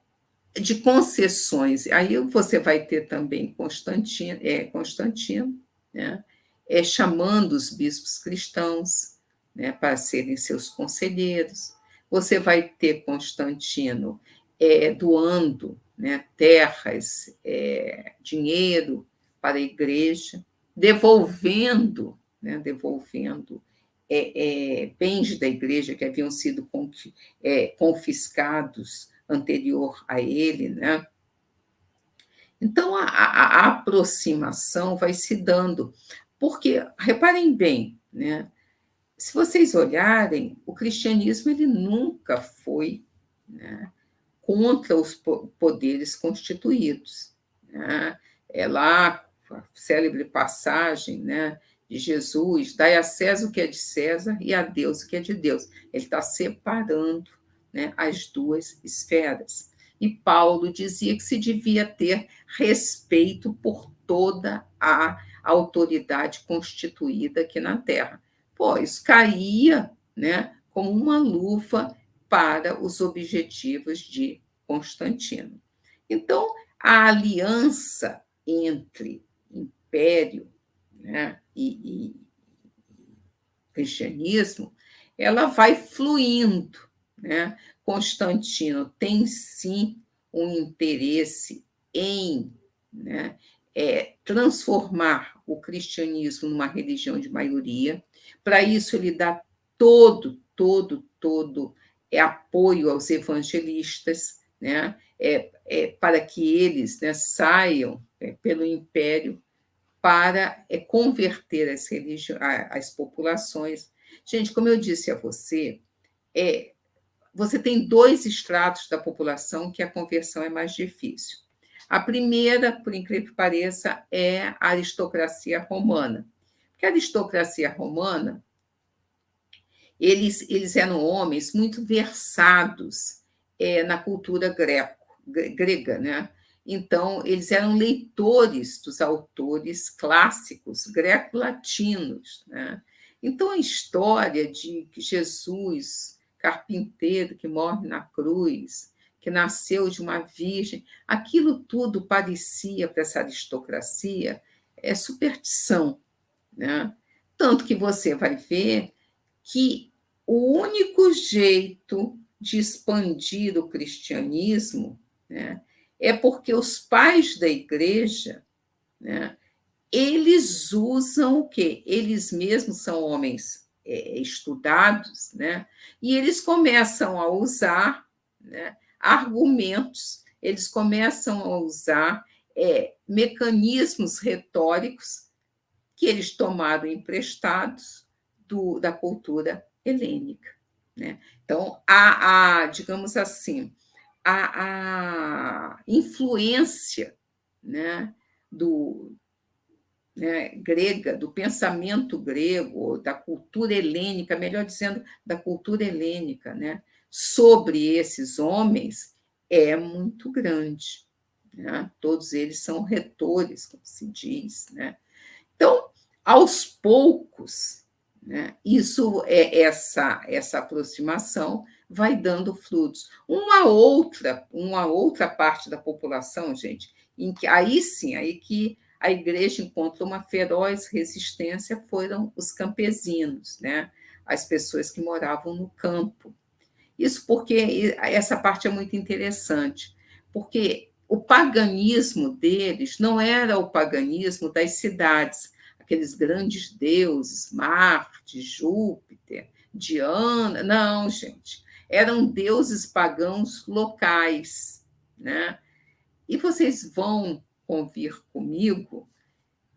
S3: de concessões, aí você vai ter também Constantino, é, Constantino né, é, chamando os bispos cristãos né, para serem seus conselheiros. Você vai ter Constantino é, doando né, terras, é, dinheiro para a igreja, devolvendo, né, devolvendo é, é, bens da igreja que haviam sido é, confiscados anterior a ele, né? Então a, a, a, aproximação vai se dando, porque reparem bem, né? Se vocês olharem, o cristianismo ele nunca foi né, contra os poderes constituídos. Né? É lá a célebre passagem, né? de Jesus, dai a César o que é de César e a Deus o que é de Deus. Ele está separando né, as duas esferas. E Paulo dizia que se devia ter respeito por toda a autoridade constituída aqui na Terra. Pois caía né, como uma luva para os objetivos de Constantino. Então, a aliança entre império né, e, e cristianismo, ela vai fluindo. Né? Constantino tem sim um interesse em né, é, transformar o cristianismo numa religião de maioria. Para isso, ele dá todo, todo, todo é, apoio aos evangelistas, né? É, é, para que eles né, saiam é, pelo império para é, converter as, as populações. Gente, como eu disse a você, é, você tem dois estratos da população que a conversão é mais difícil. A primeira, por incrível que pareça, é a aristocracia romana. Porque a aristocracia romana, eles, eles eram homens muito versados é, na cultura greco, grega, né? Então, eles eram leitores dos autores clássicos greco-latinos. Né? Então, a história de Jesus, carpinteiro que morre na cruz, que nasceu de uma virgem, aquilo tudo parecia para essa aristocracia é superstição. Né? Tanto que você vai ver que o único jeito de expandir o cristianismo né, é porque os pais da igreja, né, eles usam o quê? Eles mesmos são homens é, estudados, né? E eles começam a usar né, argumentos, eles começam a usar é, mecanismos retóricos que eles tomaram emprestados do, da cultura helênica. Né? Então, a, a digamos assim, a, a influência né, do, né, grega, do pensamento grego, da cultura helênica, melhor dizendo, da cultura helênica, né, sobre esses homens é muito grande. Né? Todos eles são retores, como se diz. Né? Então, aos poucos, né, isso é essa essa aproximação vai dando frutos. Uma outra, uma outra parte da população, gente, em que aí sim, aí que a igreja encontrou uma feroz resistência foram os campesinos, né? as pessoas que moravam no campo. Isso porque essa parte é muito interessante, porque o paganismo deles não era o paganismo das cidades, aqueles grandes deuses, Marte, Júpiter, Diana, não, gente, eram deuses pagãos locais, né? E vocês vão convir comigo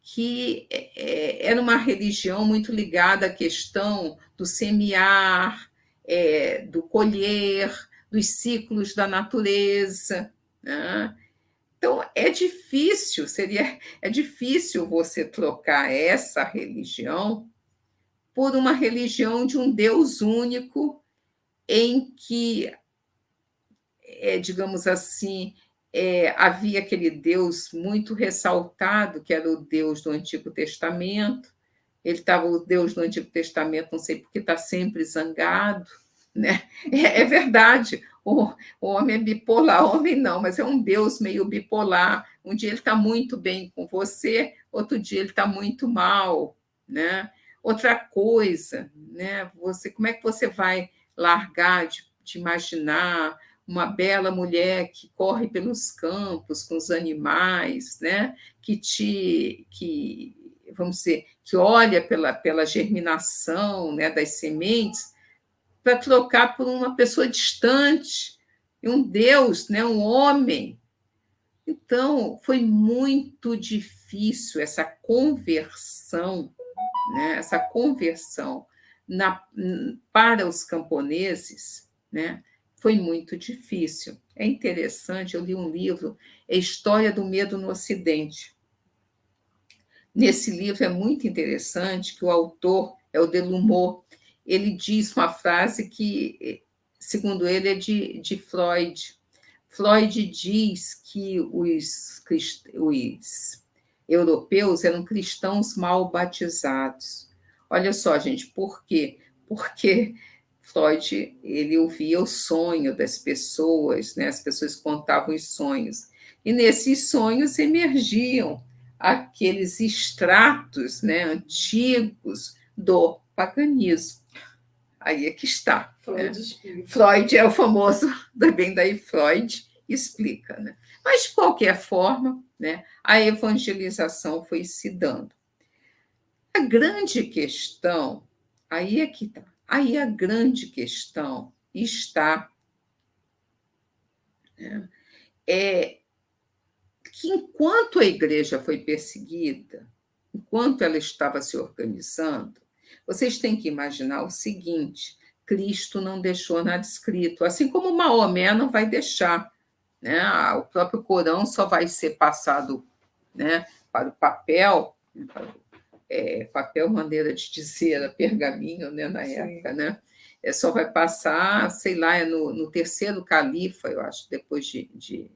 S3: que é, é, era uma religião muito ligada à questão do semear, é, do colher, dos ciclos da natureza. Né? Então é difícil, seria é difícil você trocar essa religião por uma religião de um Deus único em que, é, digamos assim, é, havia aquele Deus muito ressaltado, que era o Deus do Antigo Testamento. Ele estava, o Deus do Antigo Testamento, não sei porque está sempre zangado. Né? É, é verdade, o, o, homem é bipolar, homem não, mas é um Deus meio bipolar. Um dia ele está muito bem com você, outro dia ele está muito mal. Né? Outra coisa, né? você, como é que você vai largar de, de imaginar uma bela mulher que corre pelos campos com os animais, né? que te que vamos dizer que olha pela, pela germinação né, das sementes para trocar por uma pessoa distante, um Deus, né, um homem. Então, foi muito difícil essa conversão, né, essa conversão na, para os camponeses, né, foi muito difícil. É interessante, eu li um livro, é História do Medo no Ocidente. Nesse livro é muito interessante que o autor é o Delumor. Ele diz uma frase que, segundo ele, é de, de Freud. Freud diz que os, os europeus eram cristãos mal batizados. Olha só, gente, por quê? Porque Freud ele ouvia o sonho das pessoas, né? As pessoas contavam os sonhos e nesses sonhos emergiam aqueles extratos, né, antigos do paganismo. Aí é que está. Freud, né? Freud é o famoso, bem daí Freud explica, né? Mas de qualquer forma, né, a evangelização foi se dando. A grande questão, aí é que está Aí a grande questão está né, é que enquanto a igreja foi perseguida, enquanto ela estava se organizando, vocês têm que imaginar o seguinte: Cristo não deixou nada escrito, assim como Maomé não vai deixar. Né? O próprio Corão só vai ser passado né, para o papel, né, para o é, papel, maneira de dizer, pergaminho, né, na Sim. época, né? É, só vai passar, sei lá, é no, no terceiro califa, eu acho, depois de, de,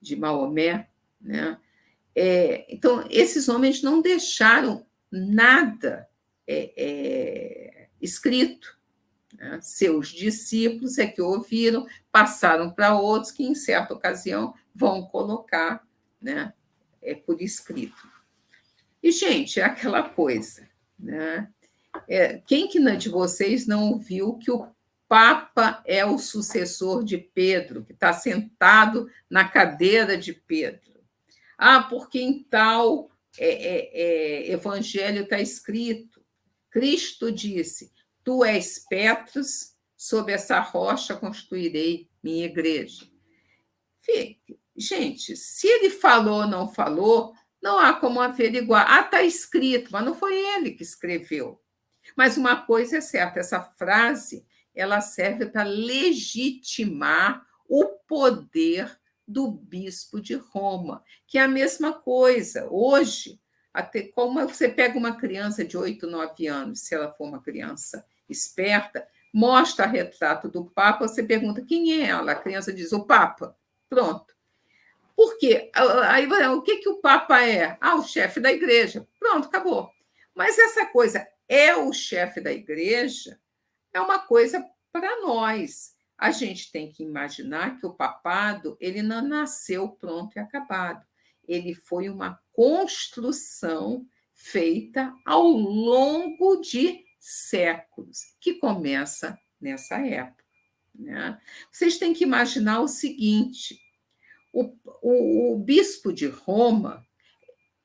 S3: de Maomé, né? É, então, esses homens não deixaram nada é, é, escrito. Né? Seus discípulos é que ouviram, passaram para outros que, em certa ocasião, vão colocar né, é, por escrito. E, gente, é aquela coisa, né? É, quem que de vocês não viu que o Papa é o sucessor de Pedro, que está sentado na cadeira de Pedro? Ah, porque em tal é, é, é evangelho está escrito: Cristo disse: Tu és Petros, sob essa rocha construirei minha igreja. Gente, se ele falou ou não falou, não há como averiguar. Ah, está escrito, mas não foi ele que escreveu. Mas uma coisa é certa, essa frase ela serve para legitimar o poder do bispo de Roma, que é a mesma coisa. Hoje, até como você pega uma criança de 8, 9 anos, se ela for uma criança esperta, mostra retrato do Papa, você pergunta quem é ela? A criança diz o Papa. Pronto. Por quê? Aí, o que, que o Papa é? Ah, o chefe da igreja. Pronto, acabou. Mas essa coisa é o chefe da igreja é uma coisa para nós. A gente tem que imaginar que o papado ele não nasceu pronto e acabado. ele foi uma construção feita ao longo de séculos, que começa nessa época. Né? Vocês têm que imaginar o seguinte: o, o, o bispo de Roma,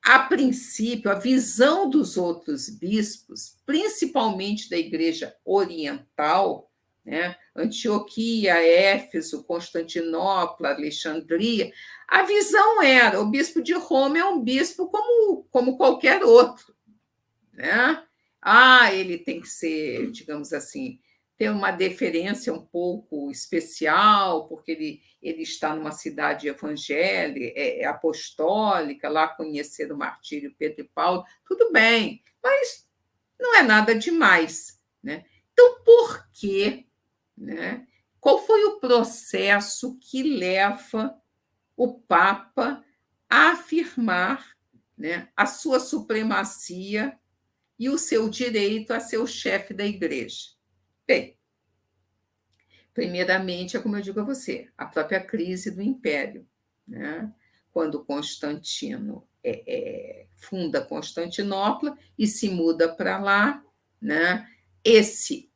S3: a princípio, a visão dos outros bispos, principalmente da Igreja Oriental, né? Antioquia, Éfeso, Constantinopla, Alexandria, a visão era: o bispo de Roma é um bispo como, como qualquer outro. Né? Ah, ele tem que ser, digamos assim, ter uma deferência um pouco especial, porque ele, ele está numa cidade evangélica, é, é apostólica, lá conhecer o martírio Pedro e Paulo, tudo bem, mas não é nada demais. Né? Então, por quê? Né? Qual foi o processo que leva o Papa a afirmar né, a sua supremacia e o seu direito a ser o chefe da igreja? Bem, primeiramente, é como eu digo a você, a própria crise do império. Né? Quando Constantino é, é, funda Constantinopla e se muda para lá, né? esse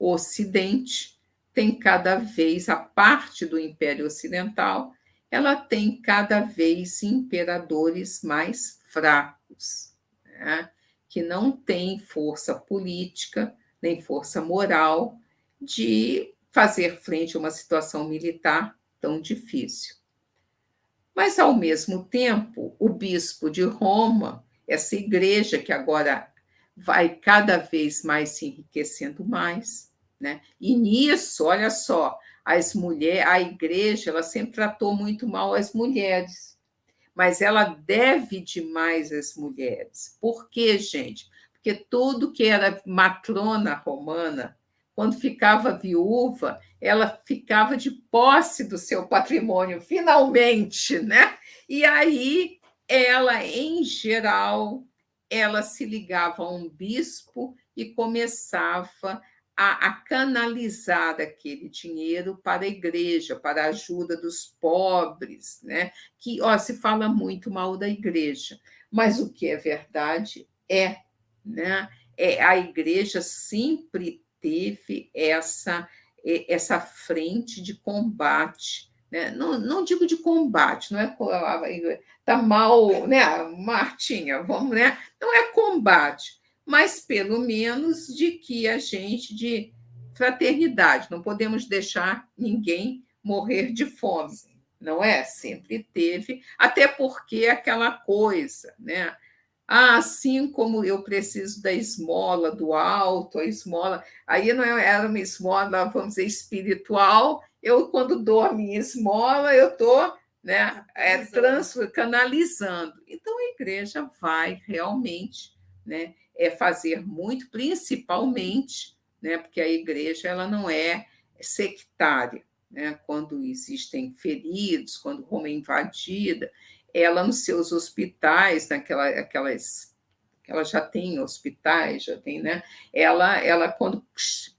S3: Ocidente tem cada vez a parte do Império Ocidental ela tem cada vez imperadores mais fracos, né? que não têm força política nem força moral de fazer frente a uma situação militar tão difícil. Mas, ao mesmo tempo, o bispo de Roma, essa igreja que agora vai cada vez mais se enriquecendo mais, né? E nisso, olha só, as mulheres, a igreja, ela sempre tratou muito mal as mulheres, mas ela deve demais às mulheres. Por quê, gente? Porque tudo que era matrona romana, quando ficava viúva, ela ficava de posse do seu patrimônio, finalmente, né? E aí ela, em geral, ela se ligava a um bispo e começava a, a, canalizar aquele dinheiro para a igreja, para a ajuda dos pobres, né? Que ó, se fala muito mal da igreja, mas o que é verdade é, né? É, a igreja sempre teve essa essa frente de combate, né? Não, não digo de combate, não é tá mal, né, Martinha? Vamos, né? Não é combate, mas pelo menos de que a gente, de fraternidade, não podemos deixar ninguém morrer de fome, não é? Sempre teve, até porque aquela coisa, né? Ah, assim como eu preciso da esmola do alto, a esmola, aí não é, era uma esmola, vamos dizer, espiritual, eu, quando dou a minha esmola, eu estou né, é, trans, canalizando. Então, a igreja vai realmente né, é fazer muito, principalmente, né, porque a igreja ela não é sectária. Né, quando existem feridos, quando Roma é invadida, ela nos seus hospitais, naquela, aquelas, ela já tem hospitais, já tem, né? Ela, ela quando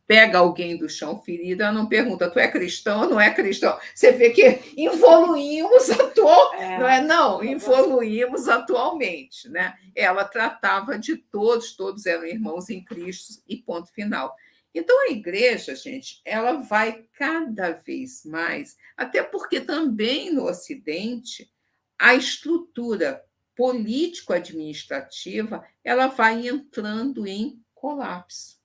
S3: pega alguém do chão ferido, ela não pergunta, tu é cristão ou não é cristão? Você vê que evoluímos atual, é, não é? Não, evoluímos atualmente, né? Ela tratava de todos, todos eram irmãos em Cristo e ponto final. Então a igreja, gente, ela vai cada vez mais, até porque também no Ocidente a estrutura político-administrativa ela vai entrando em colapso.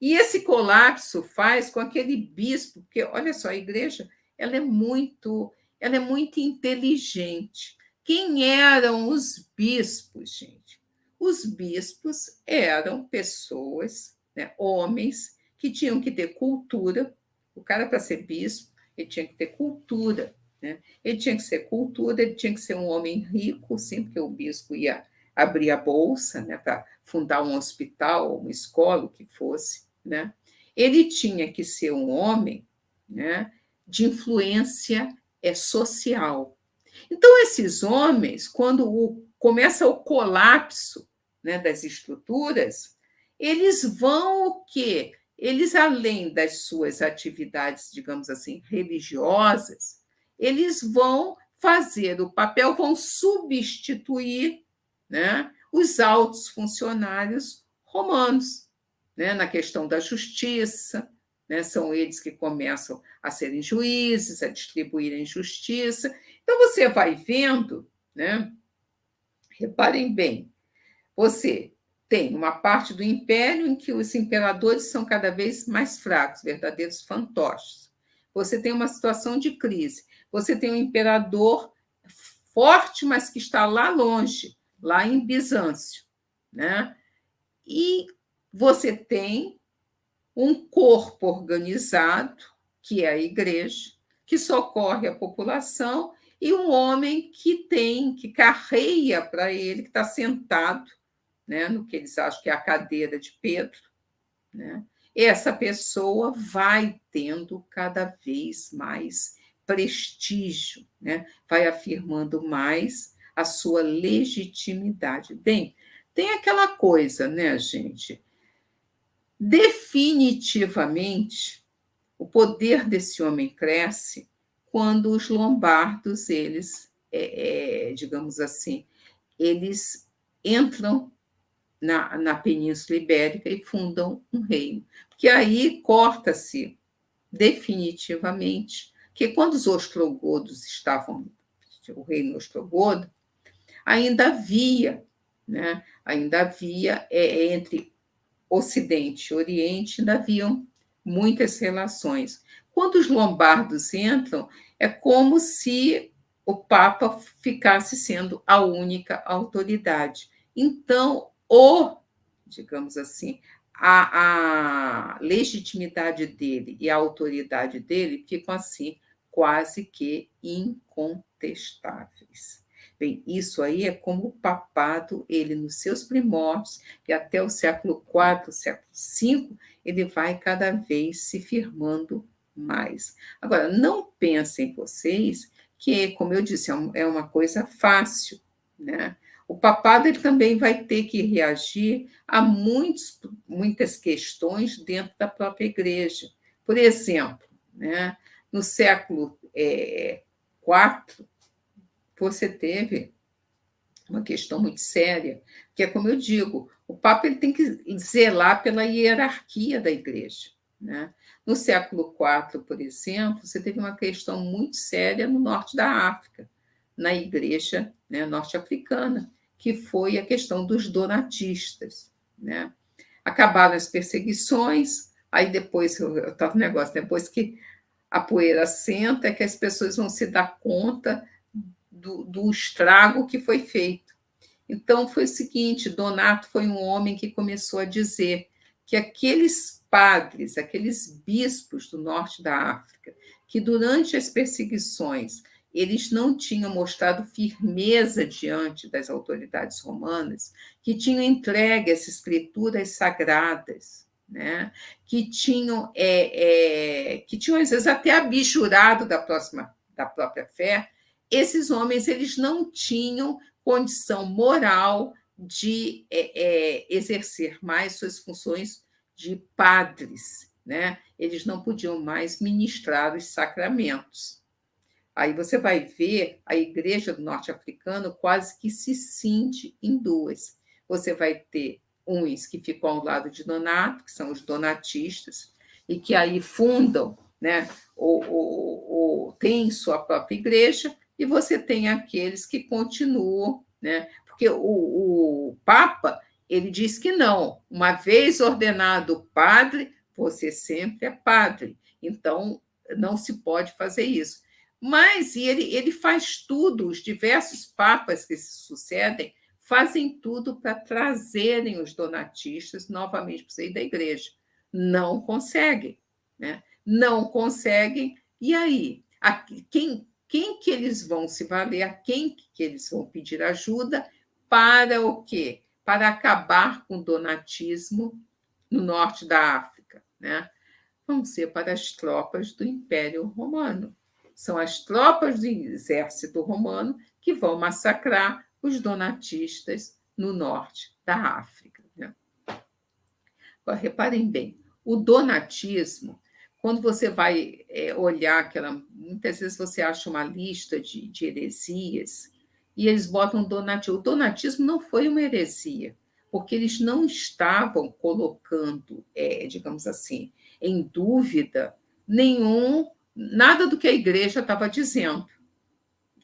S3: E esse colapso faz com aquele bispo, porque olha só, a igreja, ela é muito, ela é muito inteligente. Quem eram os bispos, gente? Os bispos eram pessoas, né, homens que tinham que ter cultura. O cara para ser bispo, ele tinha que ter cultura, né? Ele tinha que ser cultura, ele tinha que ser um homem rico, sim, porque o bispo ia abrir a bolsa, né, para fundar um hospital, uma escola, o que fosse né? Ele tinha que ser um homem, né, de influência é, social. Então esses homens, quando o, começa o colapso né, das estruturas, eles vão o quê? Eles, além das suas atividades, digamos assim, religiosas, eles vão fazer o papel, vão substituir né, os altos funcionários romanos, né, na questão da justiça, né, são eles que começam a serem juízes, a distribuírem justiça. Então, você vai vendo, né, reparem bem, você tem uma parte do império em que os imperadores são cada vez mais fracos, verdadeiros fantoches. Você tem uma situação de crise. Você tem um imperador forte, mas que está lá longe, lá em Bizâncio, né? E você tem um corpo organizado, que é a igreja, que socorre a população, e um homem que tem, que carreia para ele, que está sentado né, no que eles acham que é a cadeira de Pedro, né, essa pessoa vai tendo cada vez mais prestígio, né, vai afirmando mais a sua legitimidade. Bem, tem aquela coisa, né, gente? Definitivamente, o poder desse homem cresce quando os lombardos, eles, é, é, digamos assim, eles entram na, na Península Ibérica e fundam um reino. Porque aí corta-se definitivamente que quando os ostrogodos estavam, o reino ostrogodo, ainda havia, né, ainda havia é, entre Ocidente e Oriente, ainda haviam muitas relações. Quando os lombardos entram, é como se o Papa ficasse sendo a única autoridade. Então, o, digamos assim, a, a legitimidade dele e a autoridade dele ficam assim, quase que incontestáveis. Bem, isso aí é como o papado, ele nos seus primórdios, e até o século IV, século V, ele vai cada vez se firmando mais. Agora, não pensem vocês que, como eu disse, é, é uma coisa fácil, né? o papado ele também vai ter que reagir a muitos, muitas questões dentro da própria igreja. Por exemplo, né, no século é, IV, você teve uma questão muito séria, que é como eu digo, o Papa ele tem que zelar pela hierarquia da igreja. Né? No século IV, por exemplo, você teve uma questão muito séria no norte da África, na igreja né, norte-africana, que foi a questão dos donatistas. Né? Acabaram as perseguições, aí depois, eu estava negócio, depois que a poeira senta, é que as pessoas vão se dar conta do, do estrago que foi feito. Então, foi o seguinte: Donato foi um homem que começou a dizer que aqueles padres, aqueles bispos do norte da África, que durante as perseguições eles não tinham mostrado firmeza diante das autoridades romanas, que tinham entregue as escrituras sagradas, né? que tinham é, é, que tinham às vezes até abjurado da próxima da própria fé. Esses homens eles não tinham condição moral de é, é exercer mais suas funções de padres, né? Eles não podiam mais ministrar os sacramentos. Aí você vai ver a igreja do norte-africano quase que se cinte em duas. Você vai ter uns que ficam ao lado de Donato, que são os donatistas, e que aí fundam, né, ou, ou, ou têm sua própria igreja, e você tem aqueles que continuam, né, porque o, o Papa ele diz que não, uma vez ordenado padre, você sempre é padre, então não se pode fazer isso. Mas ele, ele faz tudo, os diversos papas que se sucedem fazem tudo para trazerem os donatistas novamente para seio da igreja. Não conseguem, né? Não conseguem. E aí, quem, quem que eles vão se valer, a quem que eles vão pedir ajuda para o quê? Para acabar com o donatismo no norte da África, né? Vão ser para as tropas do Império Romano. São as tropas do exército romano que vão massacrar os donatistas no norte da África. Né? Agora, reparem bem, o donatismo, quando você vai é, olhar aquela. Muitas vezes você acha uma lista de, de heresias e eles botam donatismo. O donatismo não foi uma heresia, porque eles não estavam colocando, é, digamos assim, em dúvida nenhum, nada do que a igreja estava dizendo.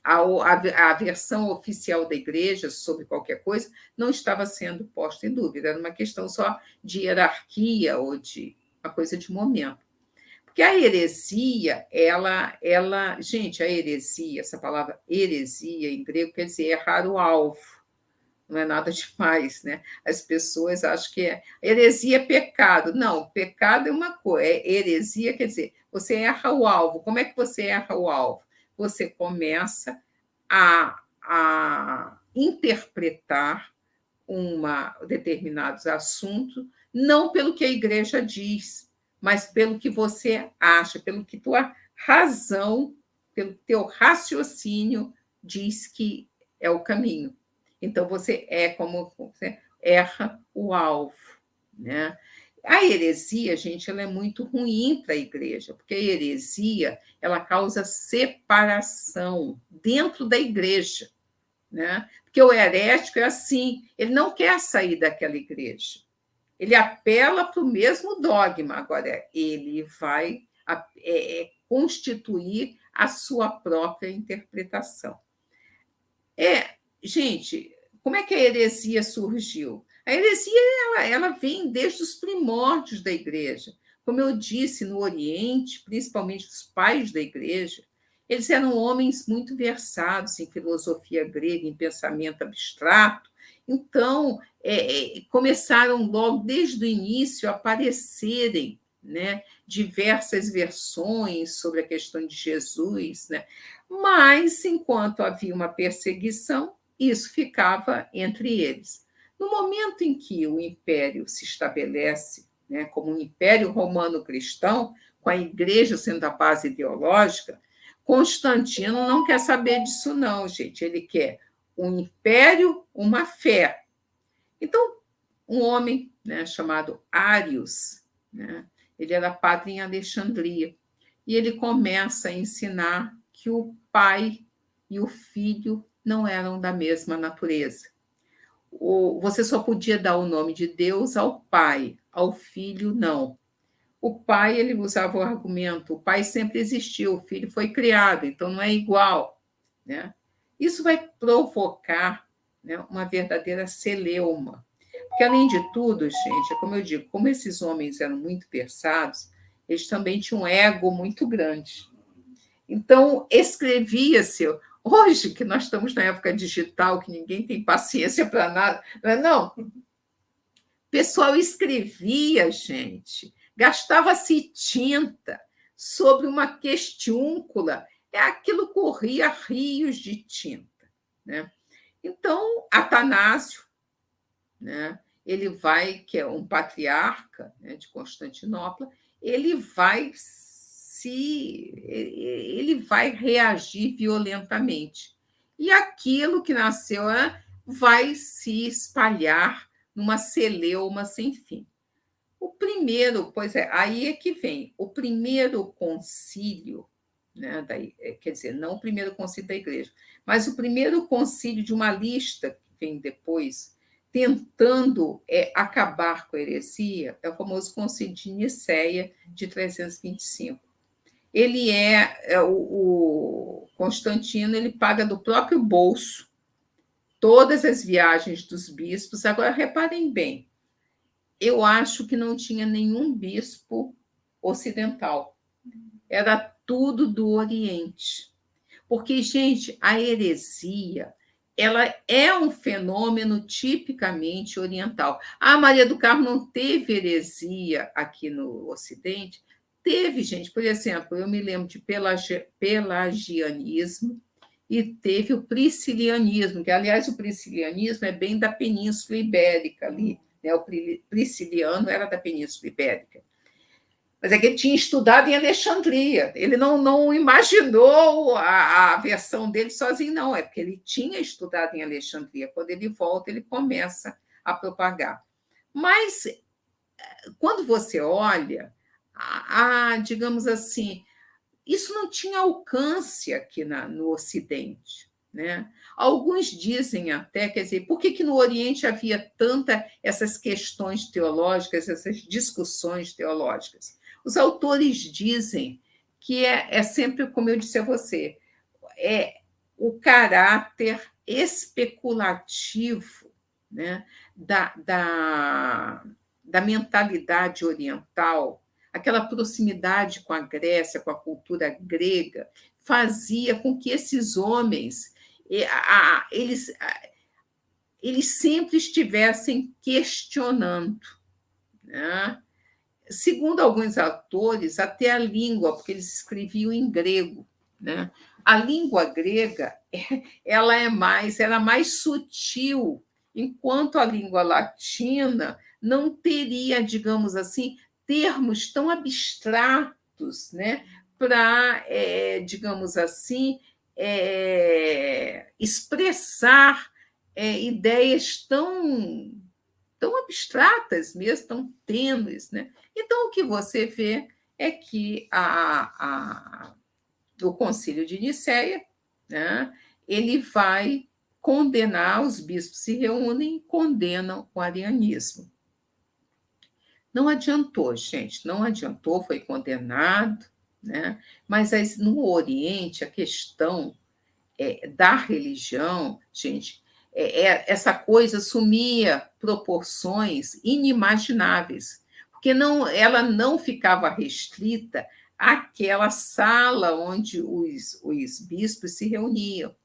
S3: A, a, a, versão oficial da igreja sobre qualquer coisa não estava sendo posta em dúvida, era uma questão só de hierarquia ou de uma coisa de momento. Porque a heresia, ela, ela, gente, a heresia, essa palavra heresia em grego quer dizer errar o alvo. Não é nada demais, né? As pessoas acham que é heresia é pecado. Não, pecado é uma coisa, é heresia quer dizer, você erra o alvo. Como é que você erra o alvo? Você começa a, a interpretar uma determinados assuntos não pelo que a igreja diz, mas pelo que você acha, pelo que tua razão, pelo teu raciocínio diz que é o caminho. Então você é como você erra o alvo, né? A heresia, gente, ela é muito ruim para a igreja, porque a heresia ela causa separação dentro da igreja, né? Porque o herético é assim, ele não quer sair daquela igreja. Ele apela para o mesmo dogma, agora ele vai é, é, constituir a sua própria interpretação. É, gente, como é que a heresia surgiu? A heresia ela, ela vem desde os primórdios da igreja. Como eu disse, no Oriente, principalmente os pais da igreja, eles eram homens muito versados em filosofia grega, em pensamento abstrato, então, é, é, começaram logo desde o início a aparecerem né, diversas versões sobre a questão de Jesus, né? mas enquanto havia uma perseguição, isso ficava entre eles. No momento em que o império se estabelece né, como um império romano-cristão, com a igreja sendo a base ideológica, Constantino não quer saber disso, não, gente. Ele quer um império, uma fé. Então, um homem né, chamado Arius, né, ele era padre em Alexandria, e ele começa a ensinar que o pai e o filho não eram da mesma natureza. O, você só podia dar o nome de Deus ao pai, ao filho não. O pai ele usava o argumento: o pai sempre existiu, o filho foi criado, então não é igual, né? Isso vai provocar né, uma verdadeira celeuma. Porque, além de tudo, gente, é como eu digo, como esses homens eram muito versados, eles também tinham um ego muito grande. Então, escrevia-se. Hoje, que nós estamos na época digital, que ninguém tem paciência para nada, não é? Não. O pessoal escrevia, gente, gastava-se tinta sobre uma questiúncula é aquilo corria rios de tinta. Né? Então, Atanásio, né, ele vai, que é um patriarca né, de Constantinopla, ele vai se ele vai reagir violentamente. E aquilo que nasceu né, vai se espalhar numa celeuma sem fim. O primeiro, pois é, aí é que vem, o primeiro concílio né, é, quer dizer, não o primeiro concílio da igreja, mas o primeiro concílio de uma lista que vem depois, tentando é, acabar com a heresia, é o famoso concílio de Nicéia de 325. Ele é, é o, o Constantino, ele paga do próprio bolso todas as viagens dos bispos. Agora, reparem bem, eu acho que não tinha nenhum bispo ocidental. Era tudo do Oriente. Porque, gente, a heresia ela é um fenômeno tipicamente oriental. A Maria do Carmo não teve heresia aqui no Ocidente? Teve, gente. Por exemplo, eu me lembro de pelagi pelagianismo e teve o priscilianismo, que, aliás, o priscilianismo é bem da Península Ibérica ali. Né? O prisciliano era da Península Ibérica mas é que ele tinha estudado em Alexandria. Ele não, não imaginou a, a versão dele sozinho, não. É porque ele tinha estudado em Alexandria. Quando ele volta, ele começa a propagar. Mas, quando você olha, a, a digamos assim, isso não tinha alcance aqui na, no Ocidente. Né? Alguns dizem até, quer dizer, por que, que no Oriente havia tanta essas questões teológicas, essas discussões teológicas? Os autores dizem que é, é sempre, como eu disse a você, é o caráter especulativo né, da, da, da mentalidade oriental, aquela proximidade com a Grécia, com a cultura grega, fazia com que esses homens eles, eles sempre estivessem questionando. Né? Segundo alguns autores, até a língua, porque eles escreviam em grego. Né? A língua grega ela é mais, era mais sutil, enquanto a língua latina não teria, digamos assim, termos tão abstratos, né, para, é, digamos assim, é, expressar é, ideias tão, tão abstratas mesmo, tão tênues. Né? Então, o que você vê é que a, a, o Concílio de Nicéia né, ele vai condenar, os bispos se reúnem e condenam o arianismo. Não adiantou, gente, não adiantou, foi condenado, né? Mas no Oriente, a questão é, da religião, gente, é, é, essa coisa assumia proporções inimagináveis, porque não, ela não ficava restrita àquela sala onde os, os bispos se reuniam.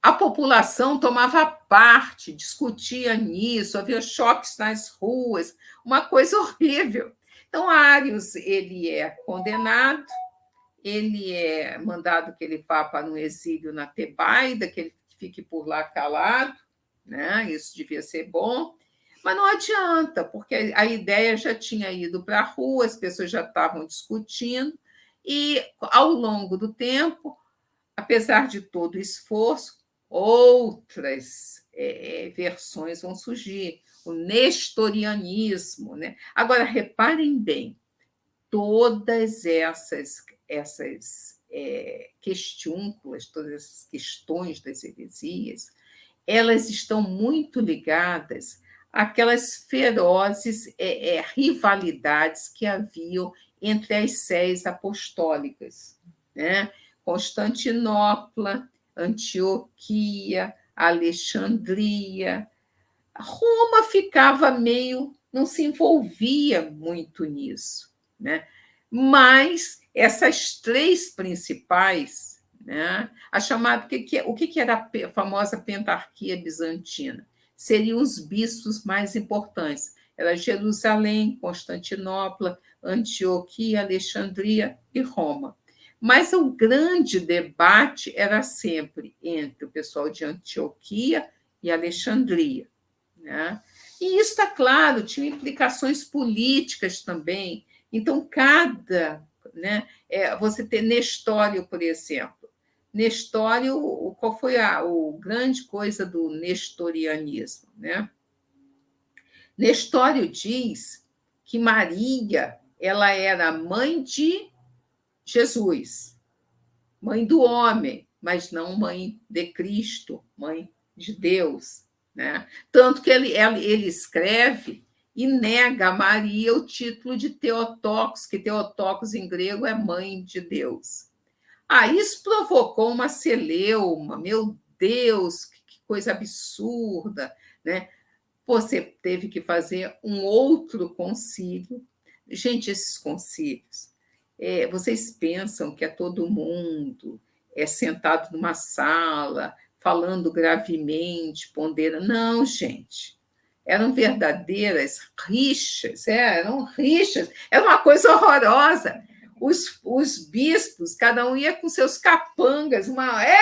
S3: A população tomava parte, discutia nisso, havia choques nas ruas, uma coisa horrível. Então, Arius ele é condenado, ele é mandado que ele vá para um exílio na Tebaida, que ele fique por lá calado, né? isso devia ser bom, mas não adianta, porque a ideia já tinha ido para a rua, as pessoas já estavam discutindo, e ao longo do tempo, apesar de todo o esforço, outras é, versões vão surgir o nestorianismo. Né? Agora, reparem bem, todas essas, essas é, todas essas questões das heresias, elas estão muito ligadas àquelas ferozes é, é, rivalidades que haviam entre as séries apostólicas. Né? Constantinopla, Antioquia, Alexandria, Roma ficava meio, não se envolvia muito nisso, né? Mas essas três principais, né? A chamada que, o que, que era a famosa pentarquia bizantina? Seriam os bispos mais importantes. Era Jerusalém, Constantinopla, Antioquia, Alexandria e Roma. Mas o grande debate era sempre entre o pessoal de Antioquia e Alexandria. Né? E isso está claro, tinha implicações políticas também. Então, cada. Né, é, você tem Nestório, por exemplo. Nestório, qual foi a, grande coisa do nestorianismo? Né? Nestório diz que Maria ela era mãe de Jesus, mãe do homem, mas não mãe de Cristo, mãe de Deus. Né? Tanto que ele, ele escreve e nega a Maria o título de Teotocos, que Teotocos em grego é mãe de Deus. Ah, isso provocou uma celeuma, meu Deus, que coisa absurda, né? Você teve que fazer um outro concílio. Gente, esses concílios, é, vocês pensam que é todo mundo é sentado numa sala, falando gravemente, ponderando. Não, gente. Eram verdadeiras rixas, é, eram rixas, era uma coisa horrorosa. Os, os bispos, cada um ia com seus capangas, uma. É,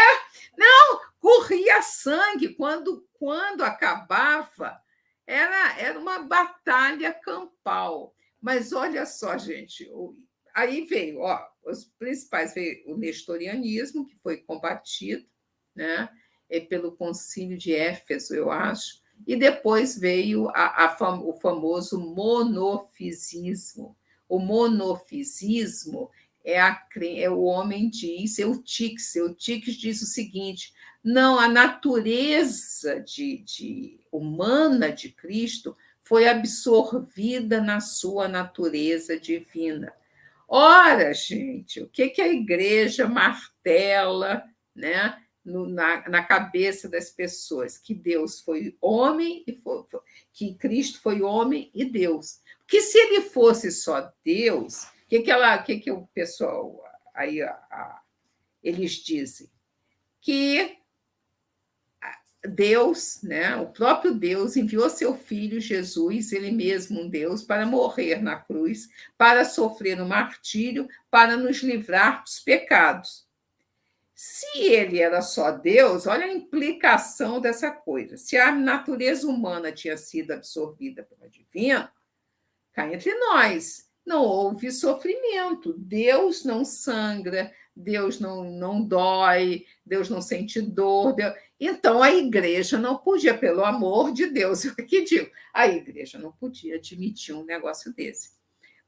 S3: não, corria sangue quando, quando acabava. Era, era uma batalha campal. Mas olha só, gente, aí veio, ó, os principais veio o nestorianismo, que foi combatido, né? é pelo concílio de Éfeso, eu acho, e depois veio a, a fam, o famoso monofisismo. O monofisismo, é, a, é o homem diz, Eutix, Eutix diz o seguinte: não, a natureza de, de humana de Cristo foi absorvida na sua natureza divina. Ora, gente, o que, que a igreja martela né, no, na, na cabeça das pessoas? Que Deus foi homem e foi, que Cristo foi homem e Deus. Que se ele fosse só Deus, o que, que, que, que o pessoal aí a, a, eles dizem? Que Deus, né, o próprio Deus, enviou seu filho Jesus, ele mesmo um Deus, para morrer na cruz, para sofrer o um martírio, para nos livrar dos pecados. Se ele era só Deus, olha a implicação dessa coisa. Se a natureza humana tinha sido absorvida pela divina, cá entre nós, não houve sofrimento. Deus não sangra, Deus não, não dói, Deus não sente dor. Deus... Então a igreja não podia, pelo amor de Deus, eu que digo, a igreja não podia admitir um negócio desse.